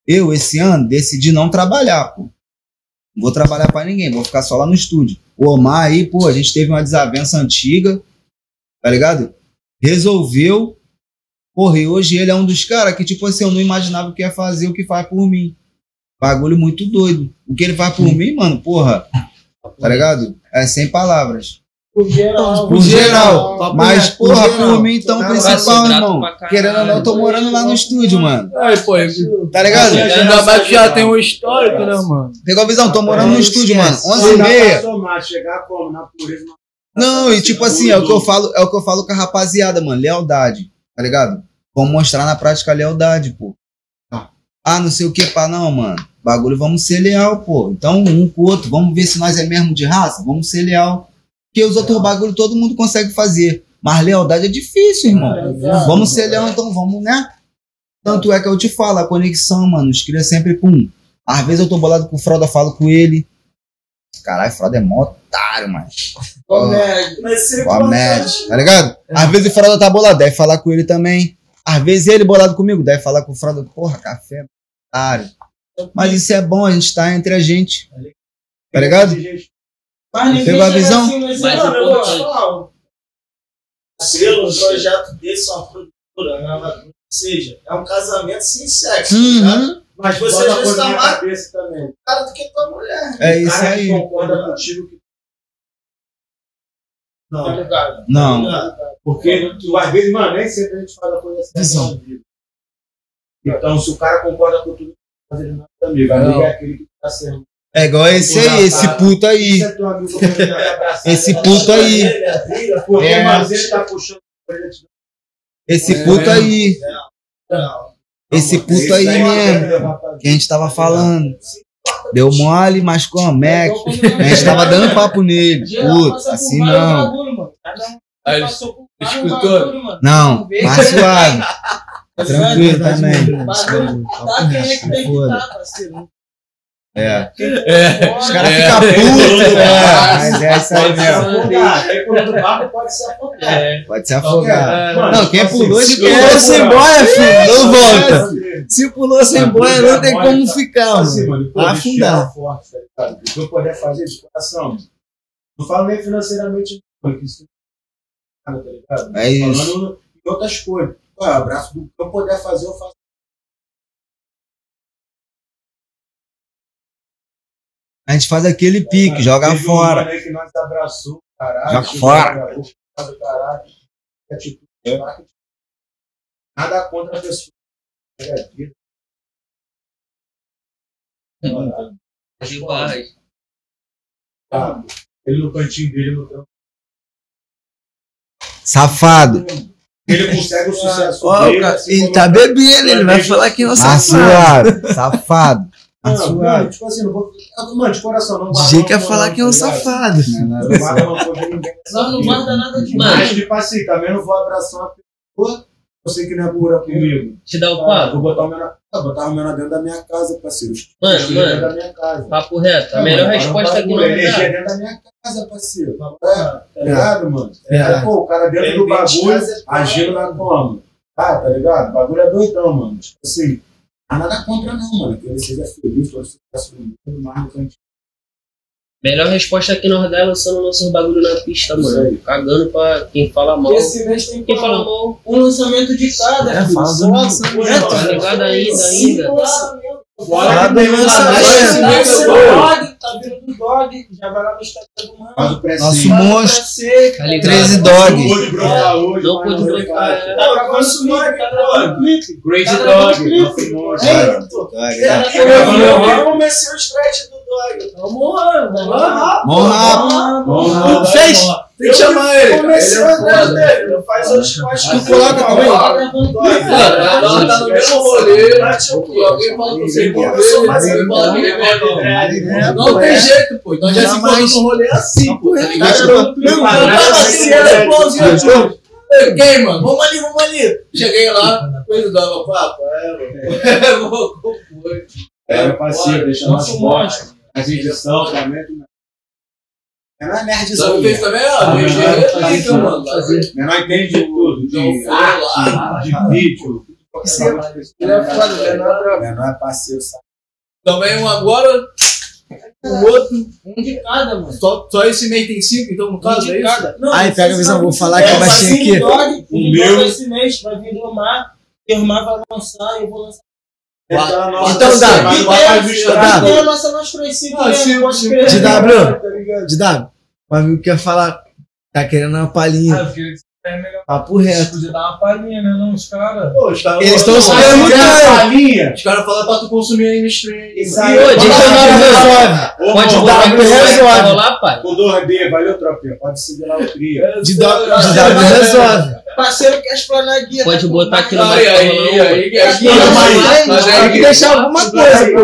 Eu, esse ano, decidi não trabalhar, pô. Não vou trabalhar pra ninguém, vou ficar só lá no estúdio. O Omar aí, pô, a gente teve uma desavença antiga, tá ligado? Resolveu. Porra, e hoje ele é um dos caras que, tipo assim, eu não imaginava que ia fazer o que faz por mim. Bagulho muito doido. O que ele faz por mim, mano, porra, tá ligado? É sem palavras. Por geral. Por geral. Mas, porra, geral. por mim, então, Tá principal, irmão. Querendo ou não, eu tô morando lá no estúdio, mano. Aí, pô, Tá ligado? ainda mais que já tem um histórico, né, mano? Pegou a visão? Tô morando no estúdio, mano. esquece. 11 e meia. Não, e tipo assim, é o que eu falo, é o que eu falo com a rapaziada, mano. Lealdade, tá ligado? Vamos mostrar na prática a lealdade, pô. Ah, não sei o que, pá, não, mano. Bagulho, vamos ser leal, pô. Então, um com o outro, vamos ver se nós é mesmo de raça, vamos ser leal. Porque os outros bagulho todo mundo consegue fazer. Mas lealdade é difícil, irmão. Vamos ser leal, então vamos, né? Tanto é que eu te falo, a conexão, mano, os cria sempre, pum. Às vezes eu tô bolado com o Froda, falo com ele. Caralho, Fralda é mó otário, mano. Comédia. Comédia, tá ligado? Às vezes o Fralda tá bolado, deve falar com ele também. Às vezes ele bolado comigo, deve falar com o Fralda, porra, café, otário. Mas isso é bom, a gente tá entre a gente. Tá ligado? Mas ninguém Pegou a chega visão? assim, mas, Mas mano, o eu vou te importante- falar, ó. Selo, um projeto desse, uma produtora, uma- seja, é um casamento sem sexo, Uhum. tá ligado? Mas Você bota às uma vezes coisa na tá minha mais- cabeça também. Cara do que tua mulher. É O isso cara que aí. concorda contigo que Tá não. ligado? Não. Porque tu, às vezes, mano, nem sempre a gente faz a coisa certa. Então, se o cara concorda com tudo, faz ele não é amigo. Amigo é aquele que tá sendo. É igual esse aí, esse puto aí. É. Esse puto aí. É. mas ele tá pra ele te Esse puto aí. Esse puto aí mesmo. Que a gente tava falando. Deu mole, mascou uma Mac. A gente tava dando papo nele. Puto, assim não. Aí, Passou por escutou? Não, mais suave. Tá Tranquilo também. Tá quem é que tem que tá, parceiro. É. É. Os caras É. ficam putos, né? Mas é isso aí mesmo. Quem pulou do barco pode se afogar. É. Pode se afogar. Mano, Não, quem pulou assim, se pulou boia, filho. Não volta. Se pulou sem boia, não tem como ficar, Assim, mano, afundar. forte, tá? O que eu puder fazer de coração. Não falo nem financeiramente, não, que isso é tá ligado? É isso. Falando em outras coisas. Pô, abraço do que eu puder fazer, eu faço. A gente faz aquele pique, joga Teve um fora. aí que nós abraçou, caralho. Joga fora. Atitude. Nada contra a pessoa. É, vida. De barras. Tá. Ele no cantinho dele, no trampo. Safado. Ele consegue o sucesso Ó, dele. assim ele tá bebendo, ele vai falar que não Mas sabe. suave. Safado. Mas Não, suave. não, tipo assim, não vou. Mano, de coração, não guarda DJ quer rancor, falar não, que é um tá ligado? safado. Não guarda rancor de ninguém. Nós não guarda nada de Mano. Mas, tipo assim, também não vou abraçar uma pessoa. Eu sei que não é pura comigo. Te dá o Ah, papo? vou botar o meu na. Ah, botar o meu na dentro da minha casa, parceiro. Mano, mano. dentro da minha casa. Papo reto. A Não, melhor mano, resposta com não energia é. dentro da minha casa, parceiro. É, tá ligado, mano? É. Aí, pô, o cara dentro do bagulho, é agindo lá como? Ah, tá ligado? O bagulho é doidão, mano. Tipo assim, não nada contra não, mano. Que ele seja feliz, do mundo, mas no cantinho. Melhor resposta aqui nós dá é lançando nossos bagulho na pista, Isso mano. aí. Cagando pra quem fala mal. Esse mês tem Quem fala mal, um lançamento de cada. É, do Só- lançamento. tá ligado ainda, ainda. Fala do Esse lançamento. dog, tá vindo do dog, já vai lá no Instagram do mano. O. Nosso monstro. pra ser, Tá ligado? 13 Não dog. pôde brotar hoje, Não pôde é. Tá tá clipe. Crazy Tá Dog, nosso monstro. Eu comecei o stretch do dog. Vamos lá, vamos lá. Bom rabo. Vamos lá. Fez? Tem que chamar ele. Comecei é foda. dele. Não faz outros cortes. Tu coloca também? Tá. Ela tá no mesmo rolê. Alguém fala que você Eu é mais é. Não tem jeito, pô. Então já se encontra no rolê assim, pô. Não, Não, tava assim, era igualzinho. Gostou? Ei, Quem, mano? Vamos ali, vamos ali. Cheguei lá, coisa dava papo. É, mano. Vou- vou- foi. É, meu parceiro, deixa nosso Nosso monstro. As edição também. tu- Menor Sabe nerdzão. o que fez também? Ó, Ah, é pica, não, mano. Menor entende de tudo. De de vídeo. Isso é- Ele é foda, menor é Menor é parceiro, sabe? Também um agora, o outro. Um de cada, mano. Só, só esse mês tem cinco, então no Um caso é de isso? cada. Não, Aí, pega a visão, sabe vou que falar é, que vai baixinho aqui. Dog, O meu- esse mês vai vir do Omar. E o Omar vai lançar, eu vou lançar. Então, Então dá. a nossa nós três Ah, sim. De W. Tá? De W. O amigo quer falar. Tá querendo uma palhinha. É melhor. Papo reto. Podia dar uma palhinha, né? Não, os caras. Pô, Eles estão se perguntando. a Os caras falam pra tu consumir aí no stream. Isso E hoje, lá, resolve. Pode que vai resolve. rolar, pai. O 2D, valeu, tropinha. Pode seguir lá o tria. De W resolve. Parceiro quer explanar guia. Pode tá botar aqui no. Aí, aí, aí, aí, Tem que deixar alguma coisa, pô.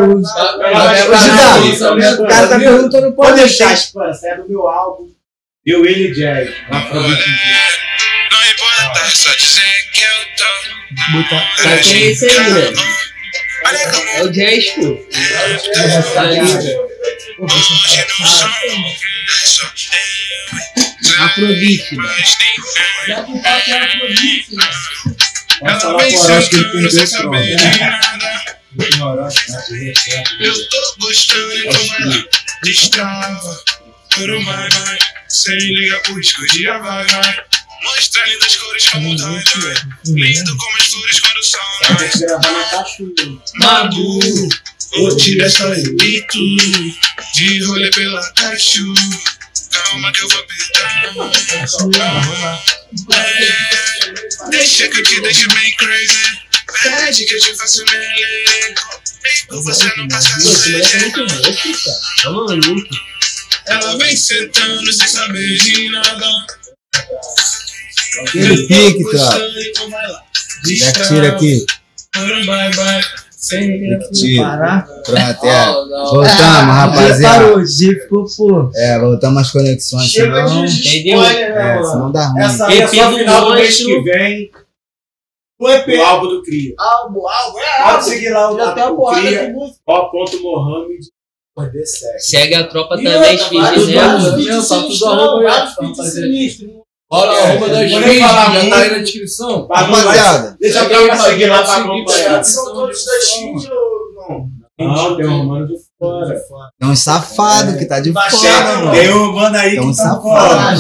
O cara tá perguntando, pode Pode deixar. deixar, Espanha, é do meu álbum. Eu, ele e Jazz. Lá pra Botar. Sabe quem é esse aí, né? É o só eu. Afrodite. Tem. Já que o papo é afrodite, né? Ela vem sentando sem saber de nada. Eu tô gostando, vai lá. Destrava. Tudo vai, vai. Sem ligar pro risco, dia vai, vai. Mostra lindas cores como dói, dói. Lindo como as flores quando o sol Tem nasce. que gravar na cachoeira. Maduro, vou te deixar tu De rolê pela cachu Calma que eu vou apertar é, Deixa que eu te deixe bem crazy Pede que eu te faça melee Por você não passa é sede muito monstro, cara. Maluco. Ela vem sentando sem saber de nada Aquele pique, tropa. Que tira aqui. Tira. Pronto, é. Voltamos, rapaziada. Parou, ficou, pô. É, voltamos as conexões, Chega senão. de Entendeu? né, É, senão dá ruim. Essa é só do final do mês que vem. O EP. O álbum do Cria. Álbum, álbum, é Pode álbum. seguir lá o Já tem uma o porrada de música. Ó, ponto Mohamed. Poder sexo. Segue a tropa E também, beats Tá tudo sinistrão, arroba Olha a arroba da Speed, falar já tá aí na descrição. Rapaziada, Deixa Segue eu pra seguir lá pra acompanhar. São todos da Speed ou não? Não, tem um mano de fora. tem um safado que tá de Tá fora, cheio, mano. Tem um mano aí Tem um que tá safado. fora.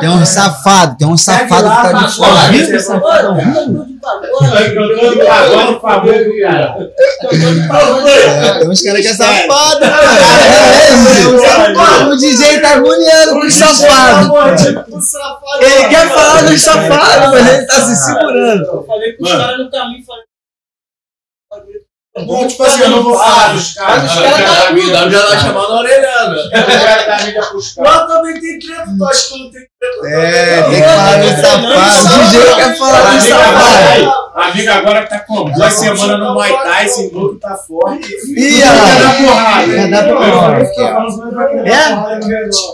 Tem um safado, tem um safado que tá de fora. Viu? Viu, safadão? Cantor de pagode. Pagode, por favor, cara. É, tem uns caras que é safado. É, o DJ tá agoniando com os safados. Tipo, safado. Ele quer falar dos safados, mas ele tá se segurando. Eu falei com os caras no caminho, falei. Bom, tipo assim, eu não vou falar dos caras. Mas os caras tá A vida já tá chamando a orelhada. Eu quero dar mídia pros caras. Lá também tem treta, tu acha que não tem treta? É, tem que falar dos safados. O DJ quer falar dos Amiga agora- tá como? Duas semanas no Muay Thai, sem grupo tá forte. Dar lá. porrada. Quer dar porrada. É?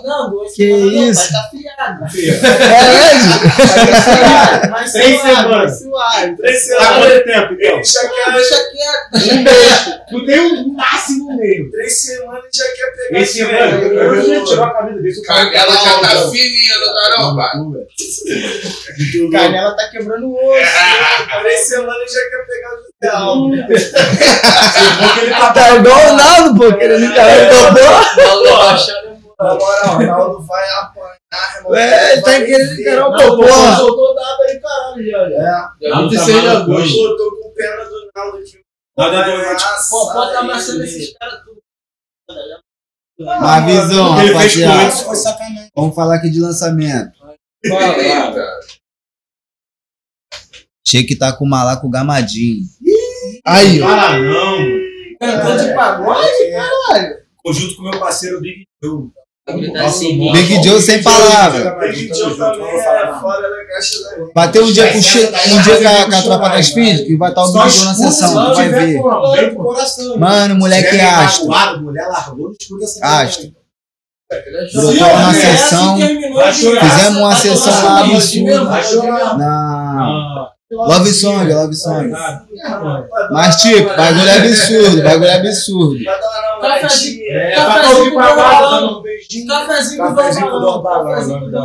Não, dois Que semanas isso? Vai tá fiado. É? Mas Três semanas. Três Tá quanto tempo, então? Já quer, deixa quieto. Um mês. Tu tem um máximo mês. Três semanas e já quer pegar Esse esse ano, velho. eu já tirou a camisa desse. Canela já tá fininha, não tá não, pai? Canela tá quebrando o osso. Três semanas já quer pegar o ideal. Tá igual o Naldo, pô, querendo encarar o popô. Na moral, o Ronaldo vai apanhar, irmão. É, ele tá querendo encarar o Não, popô. pô, Soltou data aí, caralho, já. já. Dia Não, 26 de maluco. agosto. Pô, tô com pena do Naldo aqui. Nada Pô, pode tá ele. amassando esses caras tudo. Uma visão, O que ele fez com rapaziada. Vamos falar aqui de lançamento. Shake tá com o malaco gamadinho. Aí, ó. Fala não. Cantor de pagode? Conjunto com meu parceiro Big Joe. Tá assim, Big Joe sem palavra. Big Joe também é fora da caixa da Vai ter um dia com, che- um dia com a, com a tropa das filhas, que vai estar o Big Joe na sessão, vai ver. Mano, moleque é astro. Astro. Brotou na É, sessão. Vai. Fizemos uma sessão lá absurda. Vai chorar. Na Love Song, Love Song. Mas tipo, bagulho é absurdo, bagulho é absurdo.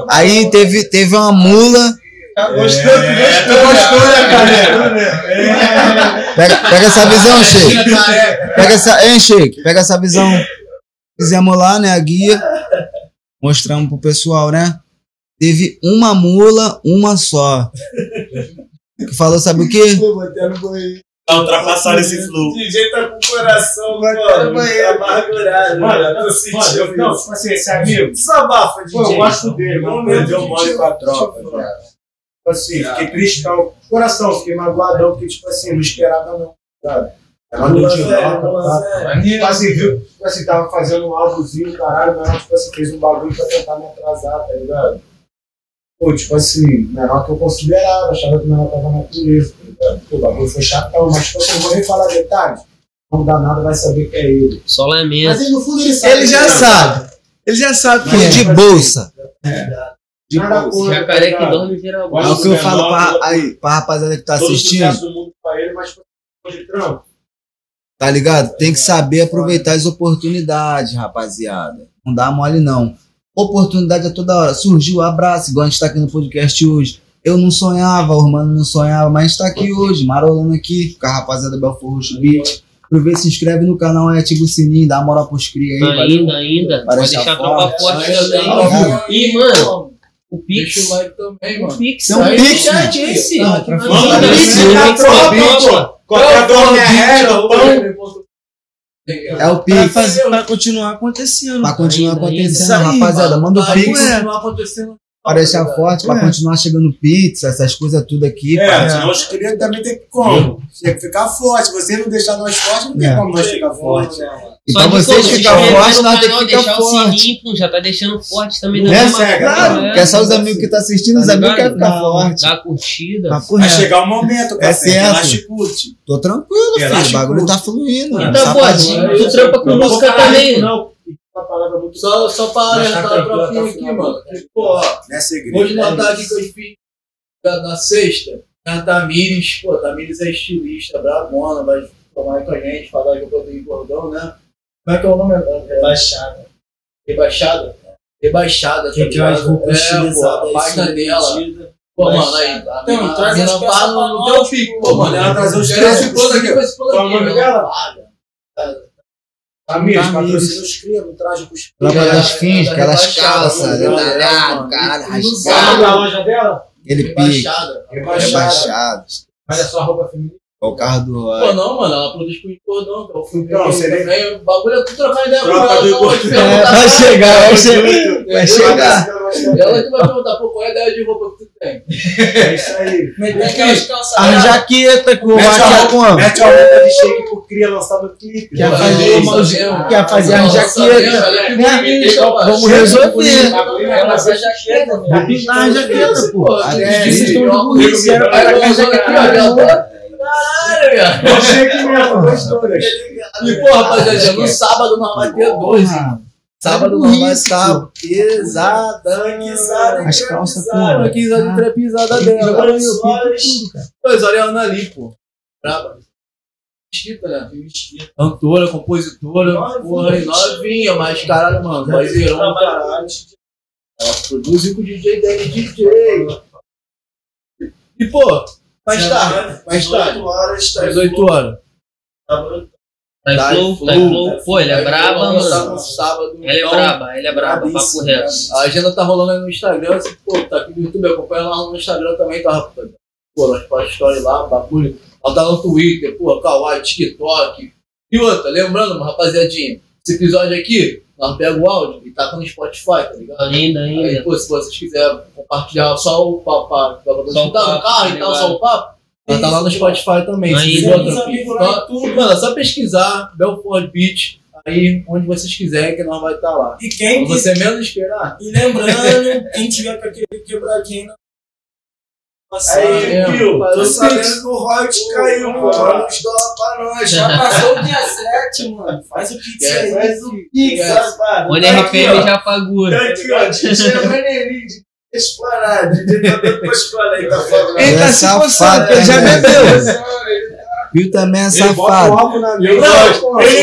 Aí teve, teve uma mula. Gostou, gostou, né, galera? Pega, pega essa visão, Sheik. Pega essa. Hein, Sheik? Pega essa visão. Fizemos lá, né? A guia. Mostramos pro pessoal, né? Teve uma mula, uma só. Que falou, sabe o quê? Tá ultrapassando esse flow. O DJ tá com o coração, Vai mano. até no banheiro. Tá amargurado. Mano, mano. não, Tô sentindo mano, eu- não, tipo assim, esse amigo, Desabafa, DJ. pô, eu gosto dele, mas Momento perdeu de mole com a tropa, cara. Tipo assim, fiquei cristão, coração, fiquei magoadão, porque, tipo assim, não esperava não, sabe? Lula tá? velho. Tipo assim, viu? Tipo assim, tava fazendo um álbuzinho, caralho, mas tipo assim, fez um bagulho pra tentar me atrasar, tá ligado? Pô, tipo assim, menor que eu considerava, achava que o menor tava na natureza, tá ligado? Pô, o bagulho foi chatão, mas tipo assim, não vou nem falar detalhes. Não dá nada, vai saber que é ele. Só lamento. Mas ele, no fundo ele sabe. Ele já que é. sabe. Ele já sabe Fui é. de bolsa. De Nada bolsa, Jacaré tá que dorme vira É o que eu falo pra, aí, pra rapaziada que tá Todo assistindo. sucesso do mundo pra ele, mas tipo, de trampo. Tá ligado? Tem que saber aproveitar as oportunidades, rapaziada. Não dá mole, não. Oportunidade é toda hora. Surgiu, abraço, igual a gente tá aqui no podcast hoje. Eu não sonhava, o mano não sonhava, mas a gente tá aqui hoje, marolando aqui, com a rapaziada Belfor Roxo Beat. Aproveita, se inscreve no canal, ativa o sininho, dá uma moral pros cria aí, valeu? Ainda, ainda. Vai Pode deixar deixar a tropa forte. Ainda também. E, mano, o Pix. Deixa o like também, O mano. Pix. Tem um aí Pix, no chat esse. Tá, Manda o. Pix, o Pix tropa, tropa. Qualquer dor me pão. É o Pra, Pix. fazer, pra continuar acontecendo. Pra continuar Ainda, acontecendo, Isso aí, rapaziada. Manda o Vai Pix continuar pra deixar forte, pra É. continuar chegando pizza, essas coisas tudo aqui. É, pá. senão os crias também tem que como? Tem que ficar forte. Se você não deixar nós fortes, não tem É. como nós ficar forte. E Só pra de, vocês pô, se ficar inscrever forte, no nós temos que ficar deixar forte. o sininho, pô, já tá deixando forte também. Né, mesma Cega? forma, Claro, que é só os amigos que tá assistindo, os Tá amigos querem ficar Não. forte. Dá curtida. Vai chegar o momento, É café. certo. Relaxa e curte. Tô tranquilo, filho. O bagulho curte. tá fluindo. Então, pô, tu trampa com Não música também. Não, uma palavra muito Só, só pra Mas tá alertar a tranquilo, tropinha tá aqui, final. mano. Que, pô, ó, Não é hoje no ataque que eu fiz na na sexta, a Tamires, pô, Tamires é estilista, brabona, vai tomar aí com a gente, falar que eu botei cordão, né? Como é que é o nome? É, Baixada. Rebaixada? Rebaixada, Que que é as roupas É, pô, a página dela. Pô, mano, aí, a Então, traz a pá pra no teu pico, pô, mano. Ela trazer os três esse aqui, esse plano Qual é o aqui, nome ela dela? Tamires. patrocina os crias, não traz os É, das fins, aquelas calças, mano, detalhado, caralho, Tudo Qual é o sabe. da loja dela? Aquele pique. Rebaixada. Rebaixado. Mas é só roupa feminina. É o carro do Pô, não, mano, ela produz com cordão, que eu fui Então, ver você também. O bagulho é tu trocar ideia com ela, não, cordão. te perguntar É, vai chegar, vai chegar. Vai chegar. Ela que vai perguntar, pô, qual é a ideia de roupa que tu tem? É isso aí. Tem aquelas calças A jaqueta com o Mete a? Mete a roupa de shake pro cria lançar no clipe. Quer fazer é uma- quer fazer a jaqueta. É Né? Vamos resolver. bonita. Ela faz jaqueta, Vou pintar a jaqueta, pô. É, sim, estão de burrice, era pra cá, jaqueta caralho. Caralho, viado. É shake mesmo, duas todas. E, pô, rapaziada, no sábado nós vai ter 12. Sábado nós vai estar pesada. As calças com. Uma quinzada de trepizada dela. Pois, olha ela ali, pô. Braba. Mesquita, né? Cantora, compositora, porra, novinha, mas caralho, mano, vozeirão caralho. Ela produz com o DJ dele, DJ. E, pô, mais tarde, mais tarde, 18 horas, tá 18 horas. Tá Tá em flow, tá em flow. Pô, ele é braba, mano. sábado. Ele é então, braba, ele é braba, papo reto. A agenda tá rolando aí no Instagram, assim, pô, tá aqui no YouTube, acompanha lá no Instagram também, tá? Pô, nós faz story lá, bagulho. Ela tá no Twitter, pô, Kawaii, TikTok. E outra, lembrando, rapaziadinha, esse episódio aqui, nós pega o áudio e tá no Spotify, tá ligado? Ainda, Aí, ainda. pô, se vocês quiserem compartilhar só o papo, pra pra você Só o escutar no papo, carro tá e tal, só o papo, ela tá lá no Spotify também. Aí, se lá só, mano, é só pesquisar Belfort Beach, aí onde vocês quiserem que nós vai estar lá. E quem Quando você menos esperar. E lembrando, quem tiver com aquele quebradinho na passada, Aí? Pio, tô sabendo que o royalties caiu, pô. Manda uns dólares pra nós. Já passou o dia 7, mano. Faz o Pix É, aí. faz o Pix, É. rapaz. O aqui, NRPM ó. já pagou. Tá aqui, ó. DJ Maneirinho de Esplanada. DJ tá dando pra esplanada aí, tá falando. Ele tá É se safado, coçando, porque ele já né? bebeu. Viu também é Ele bota o safado. álcool na Não, ele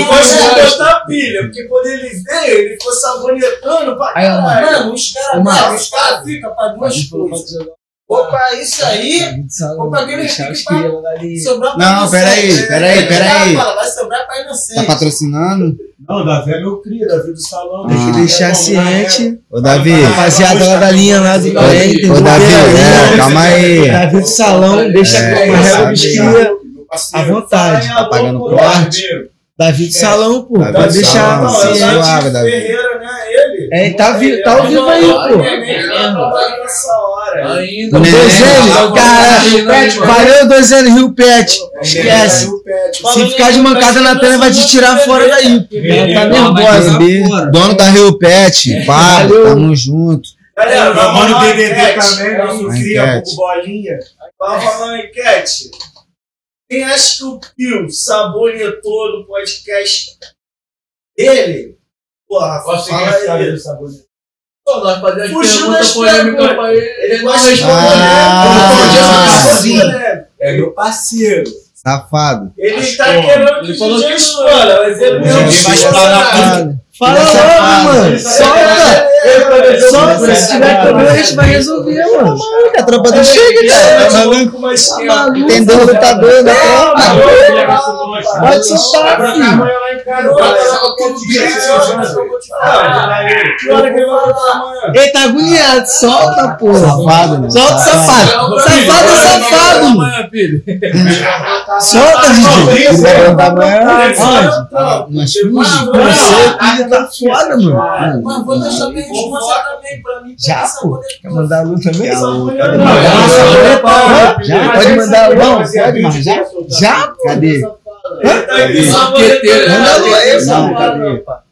gosta de botar pilha, porque quando ele veio, ele ficou sabonetando pra caralho. Mano, os caras caras ficam pra duas coisas. Ou pra isso aí, ou pra aquele que vai sobrar pra Não, peraí, peraí, peraí. Vai sobrar pra inocente. Tá patrocinando? Não, Davi é meu cria, Davi do salão. Tem que Deixar É, ciente. Ô, Davi. Rapaziada lá da linha lá do Corém, ô, Davi, é, calma aí. Davi do salão, deixa É, com a régua dos cria à vontade. Tá pagando corte? Davi do salão, pô. Pode deixar é o ciente. Ferreira, né? Ele. É, tá, tá vivo aí, pô. Hora. Ainda. Dois anos, Tá cara. Valeu, dois anos, Rio Pet. Esquece. Se ficar de mancada na tela, vai te tirar fora daí. tá nervosa. Dono da Rio Pet. Valeu. tamo junto. Galera, Meu vamos mano lá, DDD enquete. também, nosso cria, pouco bolinha. Vamos rolar uma enquete. Quem acha que o Pio sabonetou no podcast dele? Porra, Qual fala aí. do sabor? Pô, nós fazíamos Fugiu pergunta polêmica pra ele. Ele não respondeu. Ah, Ele sim. respondeu, né? É meu parceiro. Safado. Ele tá querendo que o DJ explora, mas ele não Ninguém vai explanar tudo. Fala é mano. Solta. Solta. Se tiver problema, a gente vai resolver, mano. É a tropa do Chega, cara. Tá maluco? Tá. Tem dono, tá doido, né? Pode soltar, filho. Ele tá agoniado. Solta, porra. Safado, mano. Solta o safado. Safado é safado. Solta. Ele vai levantar amanhã. Tá. Mas? É. Não, mas Manda né? aí, Não, mano. cadê?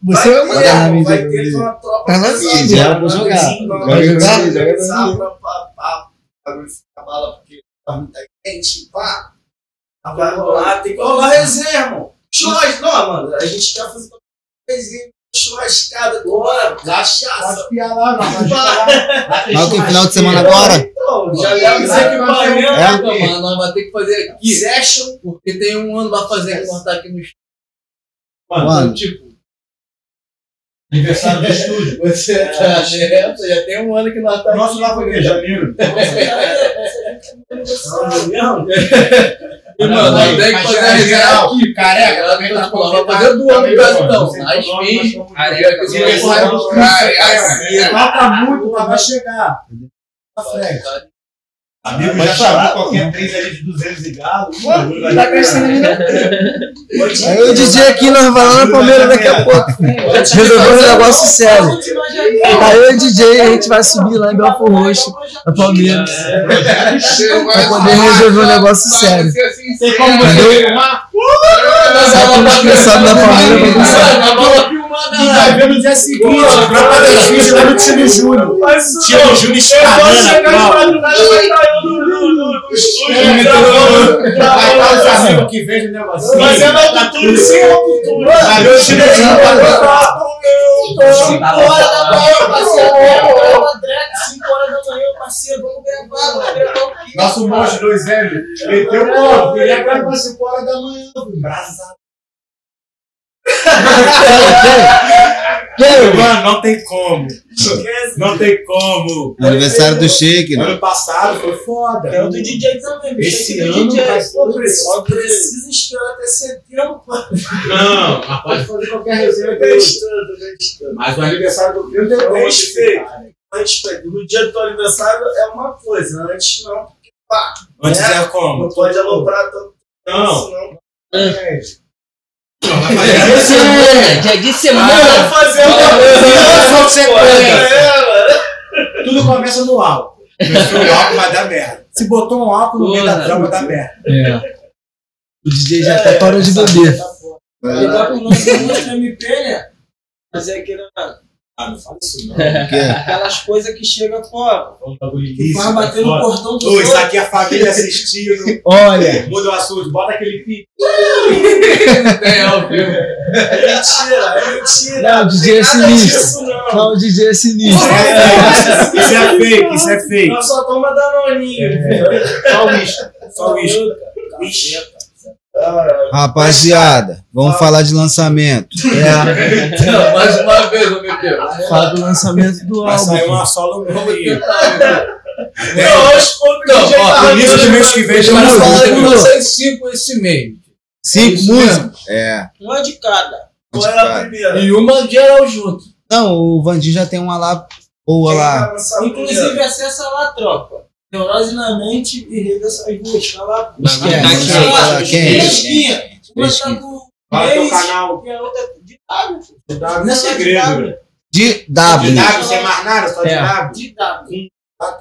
Você vai Tá mandar. na mídia, Vai tá na ter mídia. uma tropa Tá na pesada. mídia. Já vou jogar. Sim, não, Vai vai jogar, organizar joga comigo. pra- pra- pra- pra ficar bala, porque tá muita gente, pá. Vai rolar, tem que rolar resenha, irmão. Churras, não, mano, a gente quer fazer resenha, churrascada, bora, cachaça. Pode espiar lá, não. Pode espiar lá. Tem final de semana agora? Então, já leva os É? equipamentos. Então, mano, nós vamos ter que fazer aqui. Session. Porque tem um ano pra fazer cortar aqui no estúdio. Mano, Tipo, Aniversário do estúdio. você tá nessa, já tem um ano que nós tá Nosso lá foi o quê? Janeiro. E, mano, tem que fazer a resenha aqui. Careca, também tá Vamos fazer do ano, caso então. Nós fins, Careca, que você vai buscar, assim. Falta muito, mas vai chegar. Tá frente. Amigo Pode já qualquer três ali de 200 e galo. Tá crescendo ainda. Aí o DJ aqui, nós vamos lá na Palmeiras daqui a pouco. Resolveu um negócio sério. Aí eu e o DJ, a gente vai subir lá em Belfor Roxo, na Palmeiras. Pra poder resolver um negócio sério. Tem como você filmar? Nós estamos cansados da Palmeiras pra começar. E vai ver no dia seguinte, vídeos lá no Tino Júnior. Tino Júnior escalando a tropa. Vai estar os amigos que vendem o negocinho. Fazendo autotune sem autotune. Vai ver o Tino Júnior pra trocar. 5 horas da manhã, parceiro. Cinco horas da manhã, parceiro. Vamos gravar, vamos gravar? Nosso monge 2L. Meteu o pau. Queria gravar 5 horas da manhã. Mano, não tem como. Não tem como. aniversário do Shake, né? Ano passado foi foda. É o do DJ também. Esse do ano DJ. vai Pô, Precisa, precisa esperar até setembro Não, mas pode fazer qualquer resenha testando, testando. Mas o aniversário do Pedro Não, dois, respeito. Antes, no dia do teu aniversário é uma coisa, antes não, porque pá, Antes né? é como? não pode aloprar tanto. Não. senão- Dia de semana, dia de semana. Vamos fazer uma Tudo começa no álcool. Começou o álcool, vai dar merda. Se botou um álcool no meio da trama, dá merda. É. O DJ já até parou de beber. Igual pro nosso MP, né? Mas é aquele, Ah, não fala isso não. Quê? aquelas coisas que chegam, bagulho que vai bater no portão do Ô, isso outro. aqui é a família assistindo. Olha, Muda o assunto, bota aquele pique. É, ao vivo. É mentira, é mentira. não, o DJ é sinistro. disso, não. Não, o DJ é sinistro. Isso é fake, isso é fake. Nós só toma danoninho. Só o uísque. Só o uísque. Vixe. Rapaziada, vamos falar de lançamento. É, Não, mais uma vez, meu Deus. fala do lançamento do Vai sair álbum. uma solo Vamos minha. tentar, né? Não, aos poucos Não, o DJ ó, tá no início do mês que vem já vai falar que Mudou. lançar cinco esse mês. Cinco Isso músicas? É. Uma de cada. Qual é a primeira? E uma geral junto. Não, o Vandinho já tem uma lá boa lá. vai Inclusive, acessa lá, tropa. Neurose na mente e rede essas buscas lá. Esquece. Tá quente. Uma tá do Fala teu Reis canal. e a outra de W. Não Não é é segredo. segredo. De De W. W, sem mais nada, só de É. W. De W. Tá.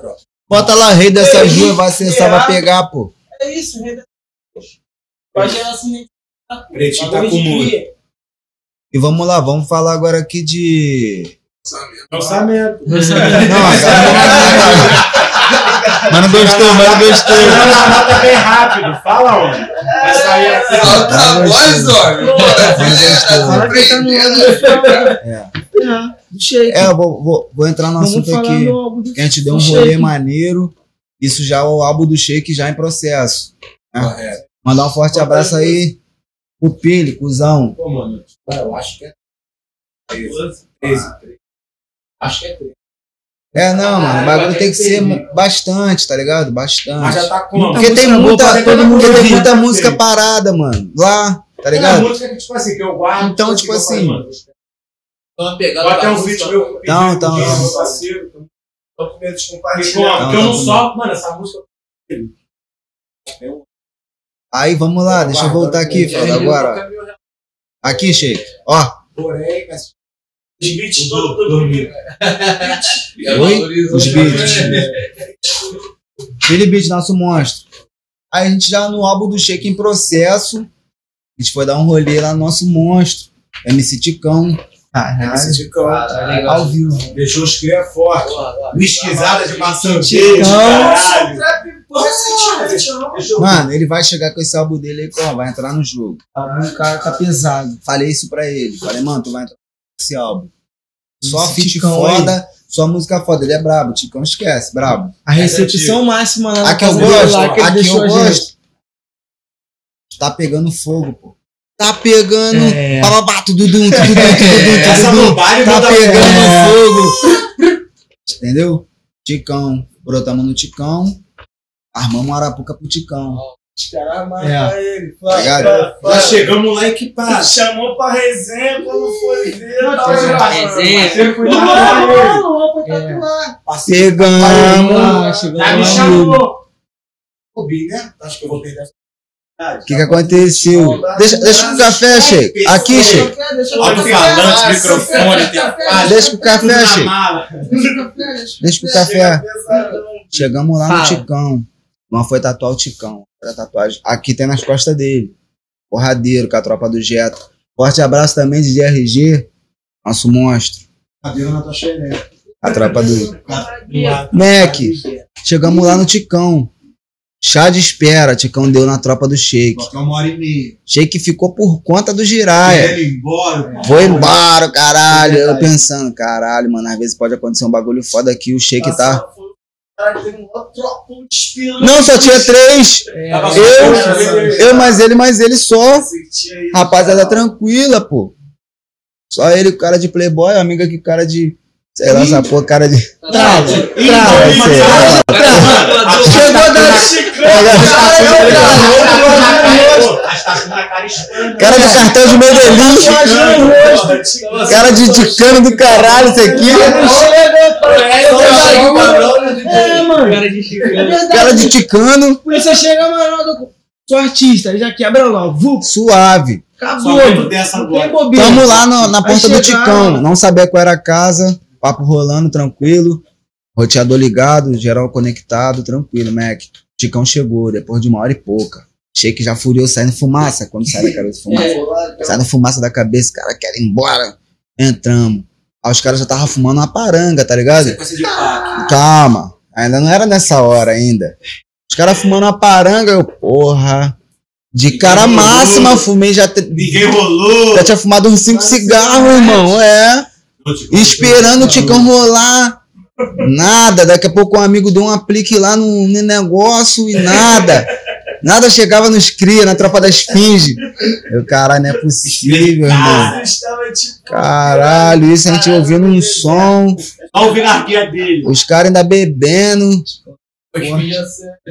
Bota lá, rei dessas duas, vai acessar, vai pegar, pô. É isso, rede dessas Vai gerar assim. Pretinho tá com de muito. E vamos lá, vamos falar agora aqui de. Lançamento. Não, agora. Mas não gostou, mas não gostou. Não, nota bem rápido. Fala onde. Vai sair aqui. Solta a voz, que tá no álbum. É. Do Shake. É, eu vou, vou, vou entrar no assunto aqui. do álbum do Que a gente deu um rolê Shake. maneiro. Isso já é o álbum do Shake já em processo. né? Correto. Mandar um forte abraço aí pro Pili, cuzão. Pô, mano, eu acho que é 13. 13. 13. Acho que é 13. É, não, mano, o bagulho tem que ser bastante, tá ligado? Bastante. Mas já tá com Porque tem muita, todo mundo tem muita música parada, mano. Lá, tá ligado? música que, tipo assim, que eu guardo. Então, tipo eu assim, Uma pegada Bota da um vídeo meu Então, então, de então. meu parceiro. Tô com medo de compartilhar. Porque eu não não, solto, mano, essa música. Aí, vamos lá, deixa eu voltar aqui, foda, agora. Aqui, Sheik. Ó, Porém, mas. Os beats todos todo dormindo. Oi? Os beats. Billy Beat, nosso monstro. Aí a gente já no álbum do Shake em processo. A gente foi dar um rolê lá no nosso monstro. MC Ticão. Caralho. Esse Ticão. Ao vivo. Deixou os cria forte. Whiskyzada de maçã caralho. Deixou Mano, ele vai chegar com esse álbum dele aí, ó, vai entrar no jogo. O cara tá pesado. Falei isso pra ele. Falei, mano, tu vai entrar nesse álbum. Só Esse feat Ticão foda, só música foda. Ele é brabo, Ticão esquece, brabo. A recepção máxima lá na Aqui eu gosto, lá que aqui eu a gosto. Tá pegando fogo, pô. Tá pegando. É. Bababá, tududum, tududum, tududum, Essa tududum. bobagem Tá pegando É. fogo. Entendeu? Ticão. Brotamos no Ticão. Armamos uma arapuca pro Ticão. Os caras matam É. ele. Tá? Fala, fala. chegamos lá equipado. Chamou pra resenha quando foi ver. Não, tava tinha lá. resenha. Ele. não, não, foi É. tatuar. Ah, chegou Aí me chamou. Ô, Bi, né? Acho que eu vou perder essa O que que aconteceu? Deixa, deixa com o café, Sheik. Aqui, Sheik. Olha o falante, microfone. Deixa com o café, Sheik. Deixa com o café. Chegamos lá no. Ticão. Não foi tatuar o Ticão. Era tatuagem. Aqui tem nas costas dele. Porradeiro com a tropa do Jeto. Forte abraço também de DRG. Nosso monstro. Na tua xereca. A tropa do. Mac. Chegamos lá no Ticão. Chá de espera, Ticão deu na tropa do Shake. Botar uma hora e meia. Shake ficou por conta do Jiraya. Ele embora. Foi embora, caralho. Eu pensando, caralho, mano, às vezes pode acontecer um bagulho foda aqui, o Shake tá. Não, só tinha três. Eu, eu, mais ele, mais ele só. Rapaziada tranquila, pô. Só ele, o cara de playboy, amiga aqui, cara de. Sei lá, essa porra, cara de. Trava, trava. lá. Chegou da. Cara de cartão de Medellín. Cara de ticano do caralho, isso aqui. É, mano. Cara de chicano. Cara de ticano. Polícia chega, mano, sou artista, já quebra lá, Suave. acabou. Tamo lá no- na Vai porta do Ticão. Não sabia qual era a casa. Papo rolando, tranquilo. Roteador ligado, geral conectado, tranquilo, Mac. Ticão chegou depois de uma hora e pouca. Shake já furioso, saindo fumaça. Quando sai da cabeça fumaça. Sai da fumaça da cabeça, cara quer ir embora. Entramos. Aí os caras já estavam fumando uma paranga, tá ligado? Calma. Ainda não era nessa hora ainda. Os caras fumando uma paranga, eu, porra. De cara rolou. máxima, fumei já. te- Ninguém rolou. Já tinha fumado uns cinco cigarros, irmão. É. Esperando o Ticão rolar. Nada. Daqui a pouco um amigo deu um aplique lá no, no negócio e nada. Nada chegava nos cria, na tropa da esfinge. Eu, caralho, não é possível, irmão. Tipo. Caralho, isso a gente ouvindo um som. Olha o vinarguia dele. Os caras ainda bebendo.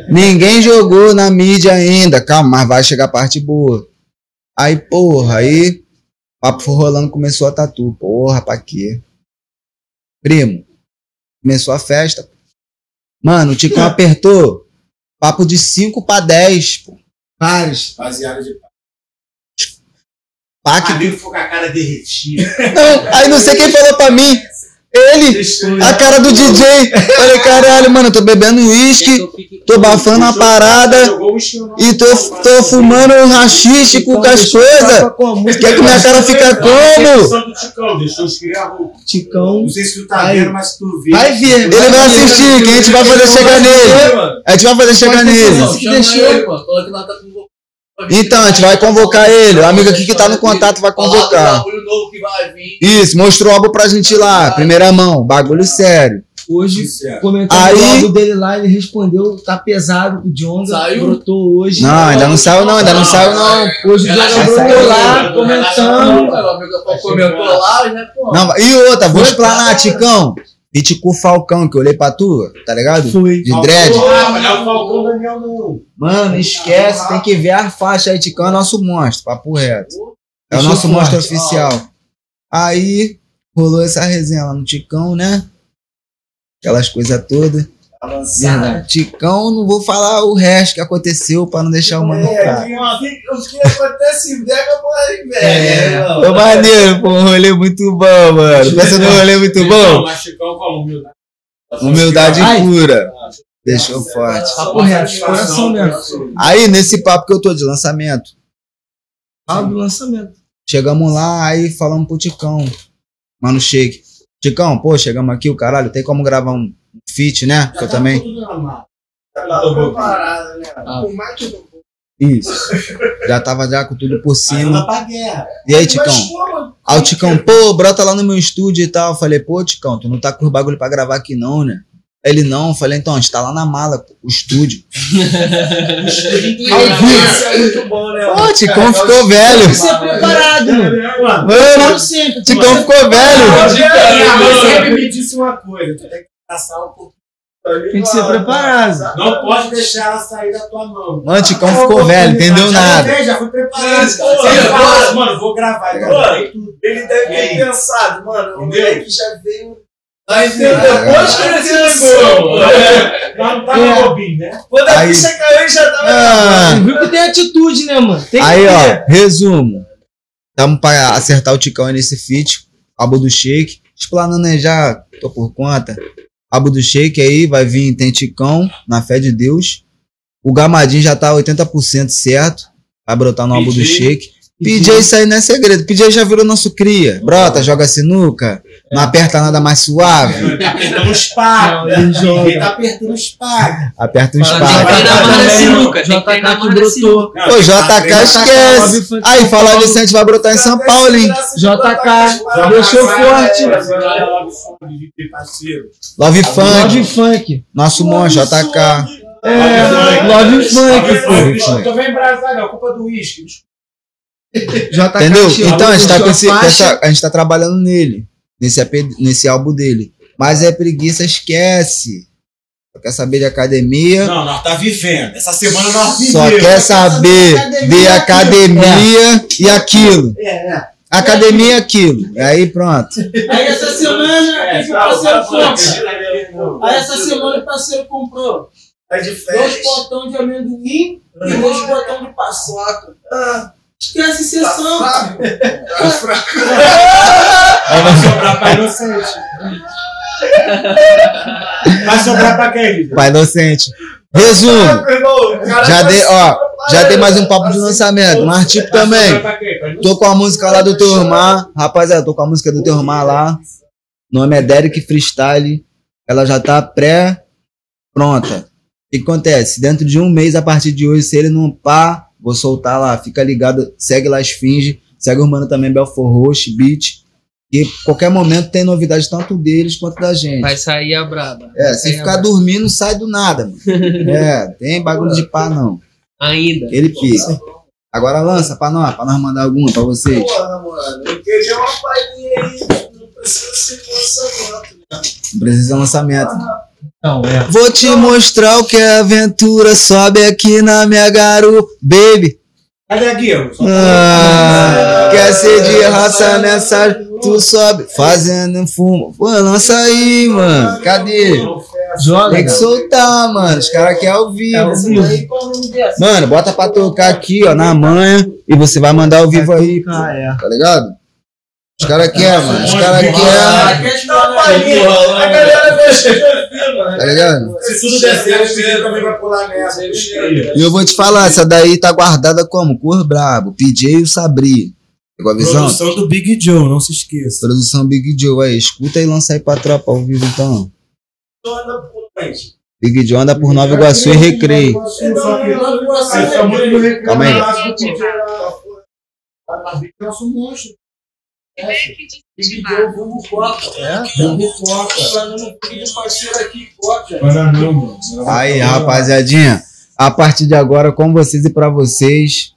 Ninguém jogou na mídia ainda. Calma, mas vai chegar a parte boa. Aí, porra, aí. Papo foi rolando, começou a tatu. Porra, pra quê? Primo. Começou a festa. Mano, o Ticão apertou. Papo de 5 pra 10, pô. Vários. Baseado de Pac... Amigo ficou com a cara derretida. Não, aí não sei quem falou pra mim. Ele, a cara do DJ. Falei, caralho, mano, eu tô bebendo uísque, tô bafando a parada. E tô, tô fumando um rachixe com as coisas. Quer que minha cara fica como? Ticão. Não sei se tu tá vendo, mas tu vê. Vai ver. Ele vai assistir, que a gente vai fazer chegar nele. A gente vai fazer chegar nele. Ele, que nós tá com Então, a gente vai convocar ele. O amigo aqui que tá no contato vai convocar. do. Isso, mostrou o álbum pra gente lá, primeira mão, bagulho sério. Hoje, Sincero. comentando Aí- o álbum dele lá, ele respondeu, tá pesado, o Djonga Saiu? brotou hoje. Não, ainda não saiu não, ainda não saiu não. Hoje o Djonga brotou lá, comentando. Comentou lá, né, pô? E outra, vou explanar, Ticão. Hit com o Falcão, que eu olhei pra tu, tá ligado? Foi. De dread. Ah, é o Falcão Daniel, não. Mano, esquece, tem que ver a faixa aí, Ticão é nosso monstro, papo reto. É o nosso monstro forte. oficial. Aí, rolou essa resenha lá no Ticão, né? Aquelas coisas todas. Verdade. Ticão, não vou falar o resto que aconteceu pra não deixar o mano É, o que acontece em Vega, morre em Vega. É, né? Foi maneiro, pô, um rolê muito bom, mano. Pensa num rolê muito bom? Mas Chicão com humildade. Humildade pura. Deixou forte. Papo reto, de coração mesmo. Aí, nesse papo que eu tô de lançamento, Álbum do lançamento. chegamos lá, aí falamos pro Ticão, mano, shake. Ticão, pô, chegamos aqui, o caralho, tem como gravar um feat, né? Que eu também. Tá preparado, né? Ah. Por mais que não Isso. Já tava já com tudo por cima. E aí, Ticão? Aí o Ticão, pô, brota lá no meu estúdio e tal. Eu falei, pô, Ticão, tu não tá com os bagulho pra gravar aqui não, né? Ele não, eu falei, então, a gente tá lá na mala, pô, o estúdio. Isso é muito bom, né? Pô, Ticão ficou velho. Tem que ser preparado, mano. Mano. Ticão ficou velho. Sempre me disse uma coisa: tu tem que passar um pouquinho. Tem que ser preparado. Não pode deixar ela sair da tua mão. Mano, Ticão ficou velho, entendeu Já nada. Já fui preparado. Sim, cara. pô, mano, vou gravar. Então, tudo. Ele deve ter pensado, mano, o Entendeu? moleque já veio. Aí depois que ele se ligou, não tá no bobinho, né? Quando a ficha caiu, já tava. Ah, Viu que tem atitude, né, mano? Tem que aí, ter. ó, resumo. Tamo pra acertar o Ticão aí nesse feat. Álbum do Shake. Explanando aí já, tô por conta. Álbum do Shake aí, vai vir, tem Ticão, na fé de Deus. O Gamadinho já tá 80% certo. Vai brotar no álbum do PJ. PJ, isso aí não é segredo. PJ já virou nosso cria. Brota, joga sinuca. Não aperta nada mais suave. Tá apertando os pagos. Não, ele. Ele tá apertando os pagos. Aperta Fala, pagos. JK Tem que treinar mais na sinuca, tem que treinar mais na brotou. Pô, JK esquece. Aí, falar Vicente vai brotar em São Paulo, hein? JK, deixou forte. Love Funk, Love Funk. nosso monstro, JK. É, Love Funk. Tô bem embrasado, é culpa do uísque. JK Entendeu? tirou, Então a gente, tá esse, essa- a gente tá trabalhando nele, nesse, AP nesse álbum dele. Mas é preguiça, esquece. Só quer saber de academia, Não, nós tá vivendo. Essa semana nós só vivemos. quer saber de academia e aquilo. É, é. Academia e aquilo. E aí pronto. Aí essa semana, É, o tá, parceiro tá, tá, Aí essa semana o parceiro comprou Tá de dois potão de amendoim e dois potão de paçoca. Ah, Esquece tá sessão. fraco. Tá fraco. Vai sobrar pra inocente. Vai sobrar pra quem? Pai inocente. Resumo. Ah, Já tá dei, se ó, preparando. já tem mais um papo de lançamento. Mas tipo Vai também. pra? Pra. Tô com a música lá do teu irmão. Rapaziada, tô com a música do teu irmão lá. O nome é Derek Freestyle. Ela já tá pré pronta. O que acontece? Dentro de um mês, a partir de hoje, se ele não pá, vou soltar lá. Fica ligado, segue lá Esfinge. Segue o mano também, Belfor Roche, Beat. E qualquer momento tem novidade tanto deles quanto da gente. Vai sair a braba. É, se ficar dormindo, sai do nada, mano. É, tem bagulho de pá, não. Ainda. Ele pica. Agora lança pra nós, pra nós mandar alguma pra vocês. Porra, mano. Eu queria uma palhinha aí. Não precisa ser lançamento. né? Não precisa de lançamento. Não, é. Vou te mostrar o que é aventura. Sobe aqui na minha garupa, baby. Cadê a guia? Ah, quer ser de raça nessa? Tu sobe, fazendo fumo. Pô, lança aí, mano. Cadê? Joga. Tem que soltar, mano. Os caras querem ao vivo. É ao vivo. Dessa? Mano, bota pra tocar aqui, ó, na manha. E você vai mandar ao vivo aí, pô, Ah, é. tá ligado? Os caras querem, mano. Os caras querem, Ah. A galera tá ligado? Se tudo der certo, o Felipe também vai pular nessa. E eu vou te falar, essa daí tá guardada como? Cor brabo, PJ e o Sabri. Pegou a visão? Produção do Big Joe, não se esqueça. Produção Big Joe aí. Escuta e lança aí pra tropa ao vivo então. Anda por onde? Big Joe anda por Nova Iguaçu e Recreio. Tá no recreio. Calma aí. É nosso monstro. Big Joe, vulgo Coca. É? Vulgo Coca. Falando filho parceiro aqui, Coca. Bananão, mano. Aí, rapaziadinha, a partir de agora, com vocês e pra vocês,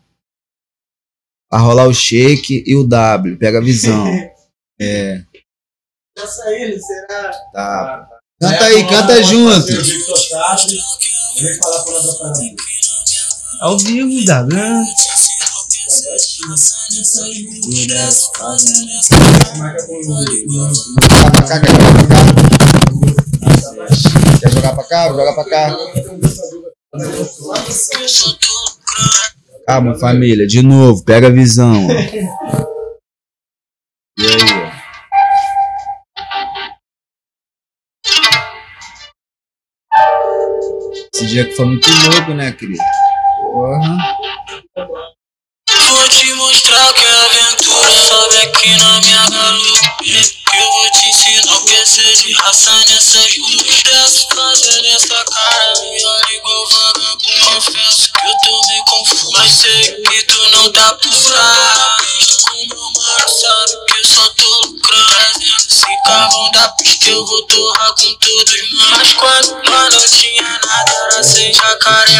vai rolar o shake e o W. Pega a visão. É, Já saindo, será? tá. Canta aí, canta junto. Victor Sartre. Eu nem falar a palavra pra não. Ao vivo, W. né? Quer jogar pra cá? Joga pra cá. Calma, família. De novo, pega a visão. ó. E aí, ó. Esse dia que foi muito louco, né, querido? Porra. Te mostrar que é aventura. Sobe aqui na minha garupa. Eu vou te ensinar o que é ser de raça nessas ruas. Desce fazendo essa cara. Me olha igual vagabundo. Confesso que eu tô meio confuso. Mas sei que tu não tá por fraco. Com meu mano, sabe que eu só tô lucrando. Se carvão da pista, eu vou torrar com todos. Mas quando nós não tinha nada, era sem jacaré.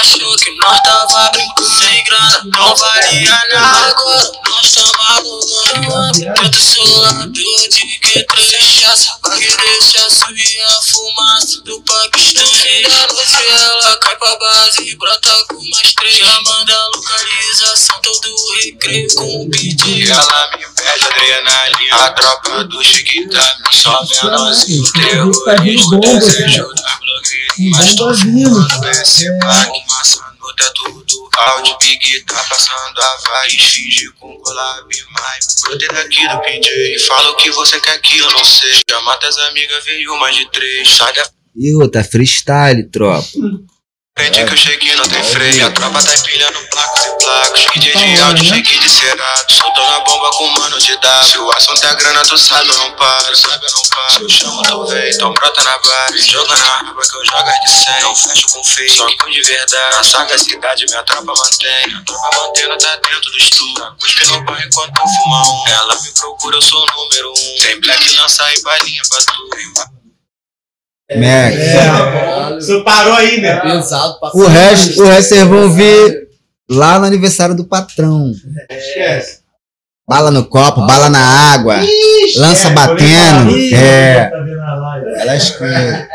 Achou que nós tava brincando sem grana, não valia nada. Agora nós tamo arrumando. Eu tô solador de que. Pra que deixar subir a fumaça do Paquistão. E da noite ela cai pra base e brota com mais três. Já manda localização, todo o recreio com o pedido. Ela me pede adrenalina, a tropa do Chiquita. Só menorzinho, terrorista, desejo da. Mas tô fumando esse pack, massa no teto do áudio. Big tá passando a finge com collab mais. Brotei daqui do PJ, fala o que você quer que eu não sei. Chama as amigas, veio mais de três. Sai da E outra, freestyle, tropa. frente que eu cheguei não tem freio. A tropa tá empilhando placos placos. DJ de áudio, shake de cerado. Soltando a bomba com mano de W. Se o assunto é grana, tu sabe, eu não paro. Sabe, eu não paro. Se eu chamo, tu vem. Então brota na barra. Joga na raba que eu jogo é de 100. Não fecho com fake, só com de verdade. Na sagacidade, minha tropa mantém. Minha tropa mantendo tá dentro do estúdio. Cuspe no bar enquanto eu fuma um. Ela me procura, eu sou o número um. Tem black, lança e balinha pra tu. Max. Você parou aí, né? Pesado O resto, o resto vocês vão ver lá no aniversário do patrão. Esquece. Bala no copo, bala na água, lança É, batendo. É, tá ela escreve.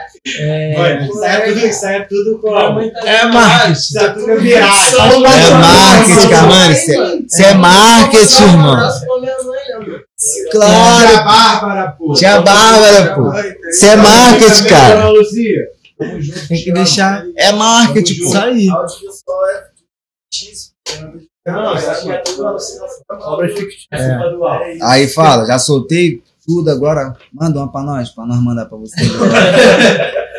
Vai, Isso aí é tudo, isso aí é tudo como? É marketing. Isso é tudo. É marketing, Camani. Isso é marketing, irmão. Tia Claro. Bárbara, pô. Tia Bárbara, pô. Isso é marketing, cara. Tem que deixar É marketing, isso pô. aí. É. Não, isso aqui é. É. Aí fala, já soltei tudo agora. Manda uma pra nós, pra nós mandar pra vocês.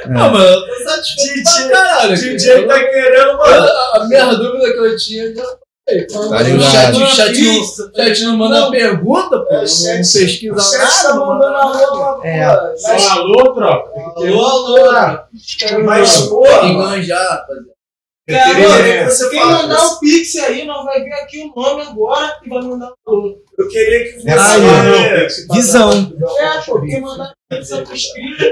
Não, mano, eu tô satisfeito pra caralho. DJ tá querendo, mano. A a minha dúvida que eu tinha já foi. Tá O ligado? chat, o chat, não, o chat não manda pergunta, pô. É, Não pesquisa O chat nada. tá não mandando manda a nada. roupa, É. alô, tropa. Tem Alô, alô. Mas, Tem porra, que enganjar, rapaziada. Cara, você Quem fala, mandar o Pix aí, nós vai ver aqui o nome agora e vai mandar o valor. Eu queria que você. Aí, passar Visão. É, pô, quem mandar o Pix é pro inscrito,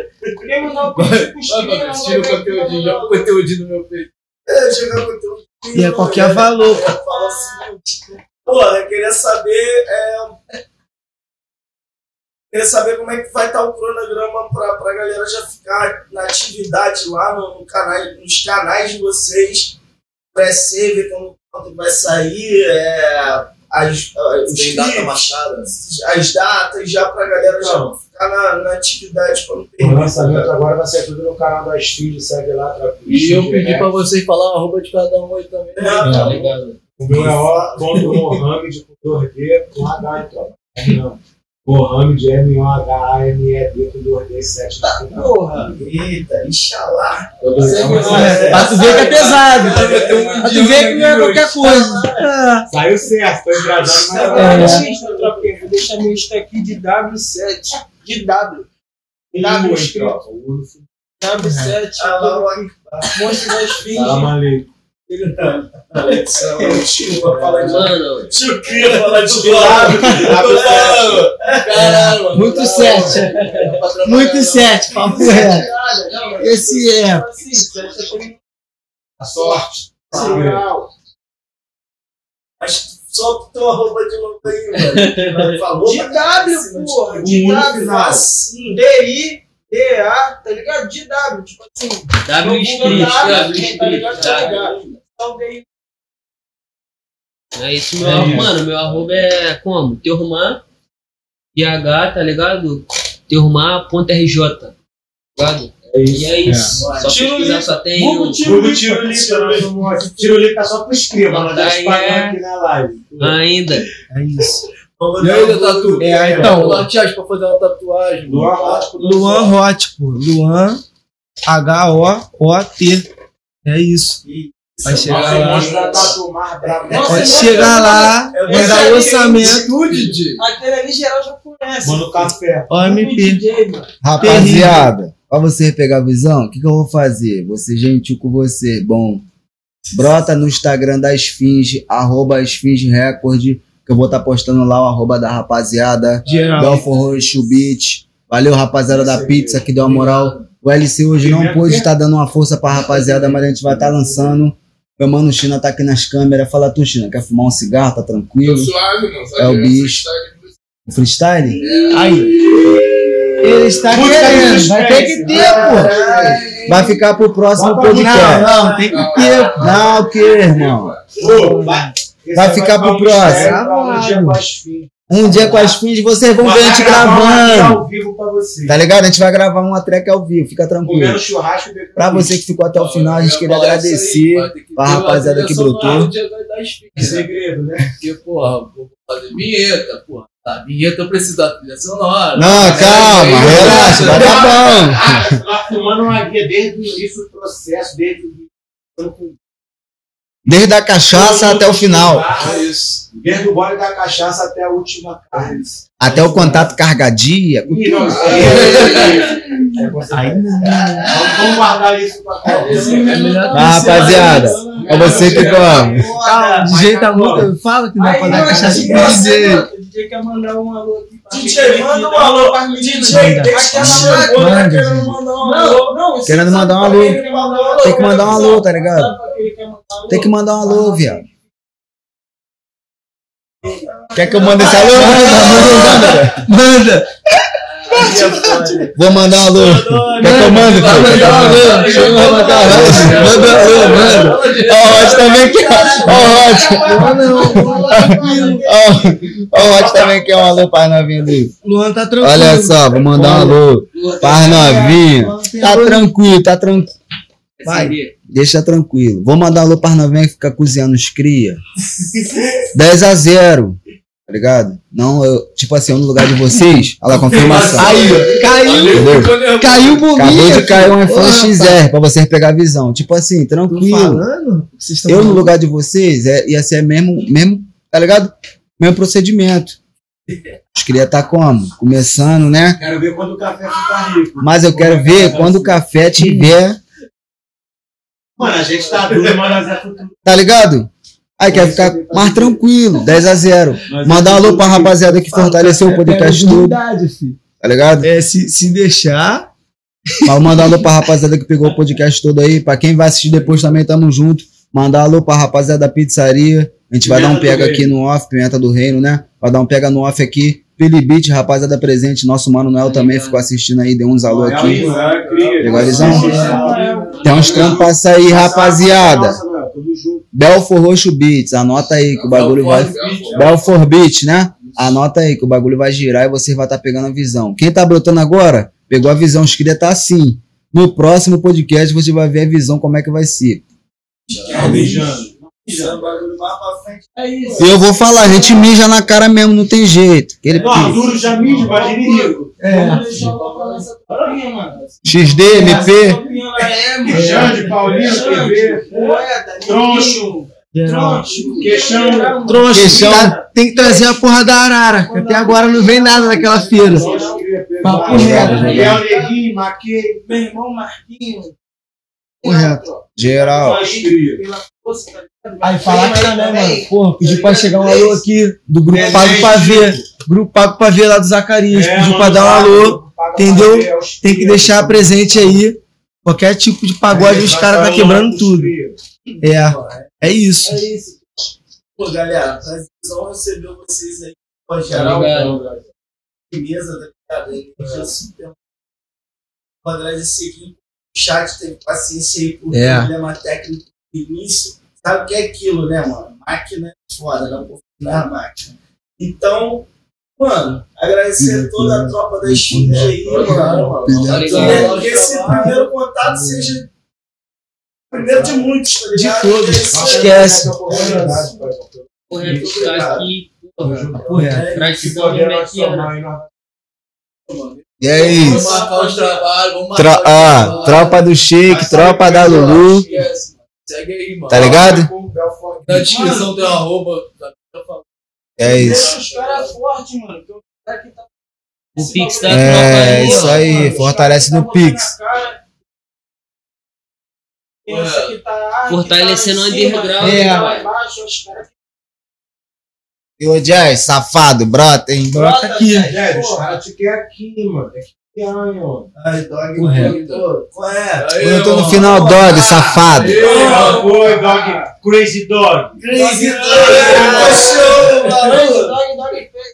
quem mandar o Pix é pro mano, nós tira o quem joga o conteúdinho no meu peito. É, jogar conteúdo. E é qualquer valor. Eu falo assim, pô, eu queria saber. É, queria saber como é que vai estar o cronograma pra, pra galera já ficar na atividade lá no, no canal, nos canais de vocês, pré-save, como quando vai sair, é, as, as, os data marcada. as datas, já pra galera já ficar na, na atividade quando O lançamento agora vai ser tudo no canal da Estúdio, segue lá. Tra... E eu pedi né? pra vocês falar o arroba de cada um aí também. É, Tá ligado? O meu é o.mohamed com 2D com H e tropa. Não. Mohamed M-O-H-A-M-E-D com 2D 7 no final. Porra, eita, inxalá. É, Pra tu ver que é pesado. Pra tu ver que não é qualquer coisa. Ah, Saiu certo, tô engajado, mas É. É. Insta, tropinha, Vou deixar meu Insta aqui de W7. De W. W escrito. tropa, o Urso. W7. Alá, Monte das Salam Alex, o tio vai falar de Mano, Tio queria falar de lado. Caralho. Muito sete. Muito sete, papo reto. Esse é. A sorte. Mas só teu arroba de novo aí, mano. Falou De W, porra. W. Assim, D-I, D-A, tá ligado? De W. Tipo assim. W no Espírito, Google W tá ligado? Tá W. ligado? É isso, meu arroba. Mano, meu arroba é como? Teurman, PH, tá ligado? Teurman.rj, tá ligado? E é isso. Só Tiro pesquisar, só tem Google o... tiro lipa. Tiro. Tiro lipa só pro Tá tá aí, pagando é. aqui na live. Ainda. É isso. E aí, Tatu? É, então. Luan Tias pra fazer uma tatuagem. Luan Hot. Luan. Luan H-O-O-T. É isso. Vai chegar lá. Pode chegar lá, vai dar vou orçamento. Aquele ali geral já conhece. Mano, café. OMP. Rapaziada, pra você pegar a visão, o que, que eu vou fazer? Vou ser gentil com você. Bom, brota no Instagram da Esfinge, arroba Esfinge Record, que eu vou estar postando lá o arroba da rapaziada. Geral. Belfor Beach. Valeu, rapaziada da pizza, que deu a moral. O LC hoje não pôde estar dando uma força pra rapaziada, mas a gente vai estar lançando. Meu mano China tá aqui nas câmeras. Fala tu, China, quer fumar um cigarro? Tá tranquilo? suave, não. Só É o bicho. O freestyle? Aí. Ele está querendo. Vai ter que ter, pô. Vai ficar pro próximo podcast. Não, não, tem que ter, pô. Não, o que, irmão? Ô, vai. Vai ficar pro próximo. Um dia com as fins. Um dia com as fins, vocês vão ver a gente um gravando. ao vivo pra você. Tá ligado? A gente vai gravar uma track ao vivo, fica tranquilo. Comendo churrasco Pra você que ficou até o final, a gente queria agradecer pra rapaziada que brotou. Segredo, né? Porque, porra, vou fazer vinheta, porra. Tá, vinheta eu preciso da trilha sonora. Não, calma, relaxa, vai dar bom. Lá fumando uma guia desde o início do processo, desde o Desde a cachaça até o final. Isso. Desde o gole da cachaça até a última carne. Até o contato aí é- é você- Aí não. Vamos guardar isso pra. É Ah, rapaziada, é você que come. Calma, o DJ tá muito. Fala que não vai fazer cachaça DJ, pro DJ. O DJ quer mandar um alô aqui pra DJ, manda um alô pra DJ, deixa Aquela eu Manda, querendo gente. mandar um alô. Querendo mandar um alô. Tem que mandar um alô, tá ligado? Tem que mandar um alô, viado. Quer que eu mande esse alô? Manda, Manda! Vou mandar um alô. Quer que eu mande, filho? mandar um alô. Manda um alô, manda. Ó, o Hot também quer. Ó, o Hot também quer um alô para novinha dele. Luan tá tranquilo. Olha só, vou mandar um alô para novinha. Tá tranquilo, tá tranquilo. Vai. Deixa tranquilo. Vou mandar um alô para novinha que fica cozinhando os cria. 10 a 0. Tá ligado? Não, eu, tipo assim, eu no lugar de vocês. Olha lá, confirmação. Aí, caiu. Caiu o. Acabou de cair um iPhone XR pra vocês pegar a visão. Tipo assim, tranquilo. Eu, no lugar de vocês, é, ia ser mesmo, mesmo, tá ligado? Mesmo procedimento. Os queria estar como? Começando, né? Quero ver quando o café ficar rico. Mas eu quero ver quando o café tiver, Mano, a gente tá duro, mas é futuro. tá ligado? Aí quer ficar mais tranquilo, 10 a 0 Mandar um alô pra rapaziada que fortaleceu o podcast todo, Verdade, filho. tá ligado? É, se, se deixar. Mas mandar um alô pra rapaziada que pegou o podcast todo aí. Pra quem vai assistir depois também, tamo junto. Mandar um alô pra rapaziada da pizzaria. A gente vai dar um pega aqui no off, Pimenta do Reino, né? Vai dar um pega no off aqui. Filibit, rapaziada presente. Nosso mano Noel também ficou assistindo aí, deu uns alô aqui. Legalizão. Tem uns trampos pra sair, rapaziada. Junto. Belfor Roxo Beats, anota aí que o bagulho vai. Belfor Beats, né? Anota aí que o bagulho vai girar e você vai estar pegando a visão. Quem tá brotando agora, pegou a visão, os queria tá assim. No próximo podcast você vai ver a visão como é que vai ser. Beijando. Esse bagulho mais pra frente. É isso. E eu vou falar, a gente mija na cara mesmo, não tem jeito. Aquele Não, duro já mídia, imagine rico. É. XD, MP. Tropinha lá é, mano. Xande, Paulinho, Moeda, Troncho, Troncho. Queixão. Trouxa, Questão- tá- tem que trazer a porra da arara. que Até agora não vem nada daquela feira. Papo reto. Miguel Neguinho, Maquei. Meu irmão Marquinho. Correto. Geral. Cria. força, ligado? Aí falar que também, Também. mano. Porra, pediu pra chegar um alô aqui do grupo Pago pra Ver. Grupo Pago pra Ver lá do Zacarias. É, Pediu pra dar um alô. Entendeu? é Tem que deixar presente aí. Qualquer tipo de pagode, os caras tá quebrando tudo. É, é isso. É isso. Pô, galera, prazerzão receber vocês aí. Pô, geral, mesa, tá ligado? Vou agradecer aqui. O chat teve paciência aí por É. problema técnico no início. Sabe o que é aquilo, né, mano? Máquina é foda, não pô, não é a máquina. Então, mano, agradecer a toda a tropa da Chile aí, mano. Que esse primeiro contato seja o primeiro de muitos, tá ligado? todos. Esse- Esquece. Correto, tá aqui. Porra. Porra. Gratidão, tia. E é Vamos isso. marcar os trabalhos, vamos marcar trabalhos. tropa do Shake, tropa da Lulu. Esquece. Segue aí, mano. Tá ligado? Na descrição tem um arroba. É Deixa isso. os caras fortes, mano. Que o cara que tá. O Pix da É, isso aí. Fortalece no Pix. Tá, Fortalecendo o tá underground. É. tá caras E o Jazz, safado, brota, hein? Brota aqui. É, os caras te querem aqui, mano. É ai, dog, Correto. Qual é? Eu tô no final, dog, safado. Oi, dog. Crazy dog. Crazy Dog, Dog, show, maluco. Dog, dog fez.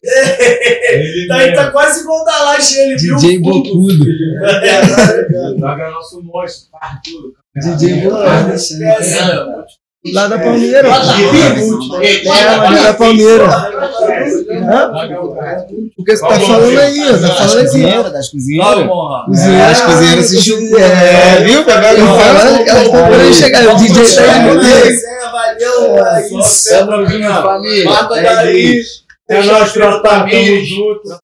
Ele Tá, aí, tá quase igual da Laje, ele viu? DJ Bocudo. Dog é nosso monstro. Arthur. DJ Bocudo. Lá da Palmeira. É, é da Palmeira. O que você tá falando aí? ó? Tá falando aqui. cozinheiras, das cozinheiras. É, as cozinheiras se chupam. É, viu? Eu falando que elas estão chegar. O DJ tá aí. Resenha, valeu, é isso. Família. É nós, tratamos junto.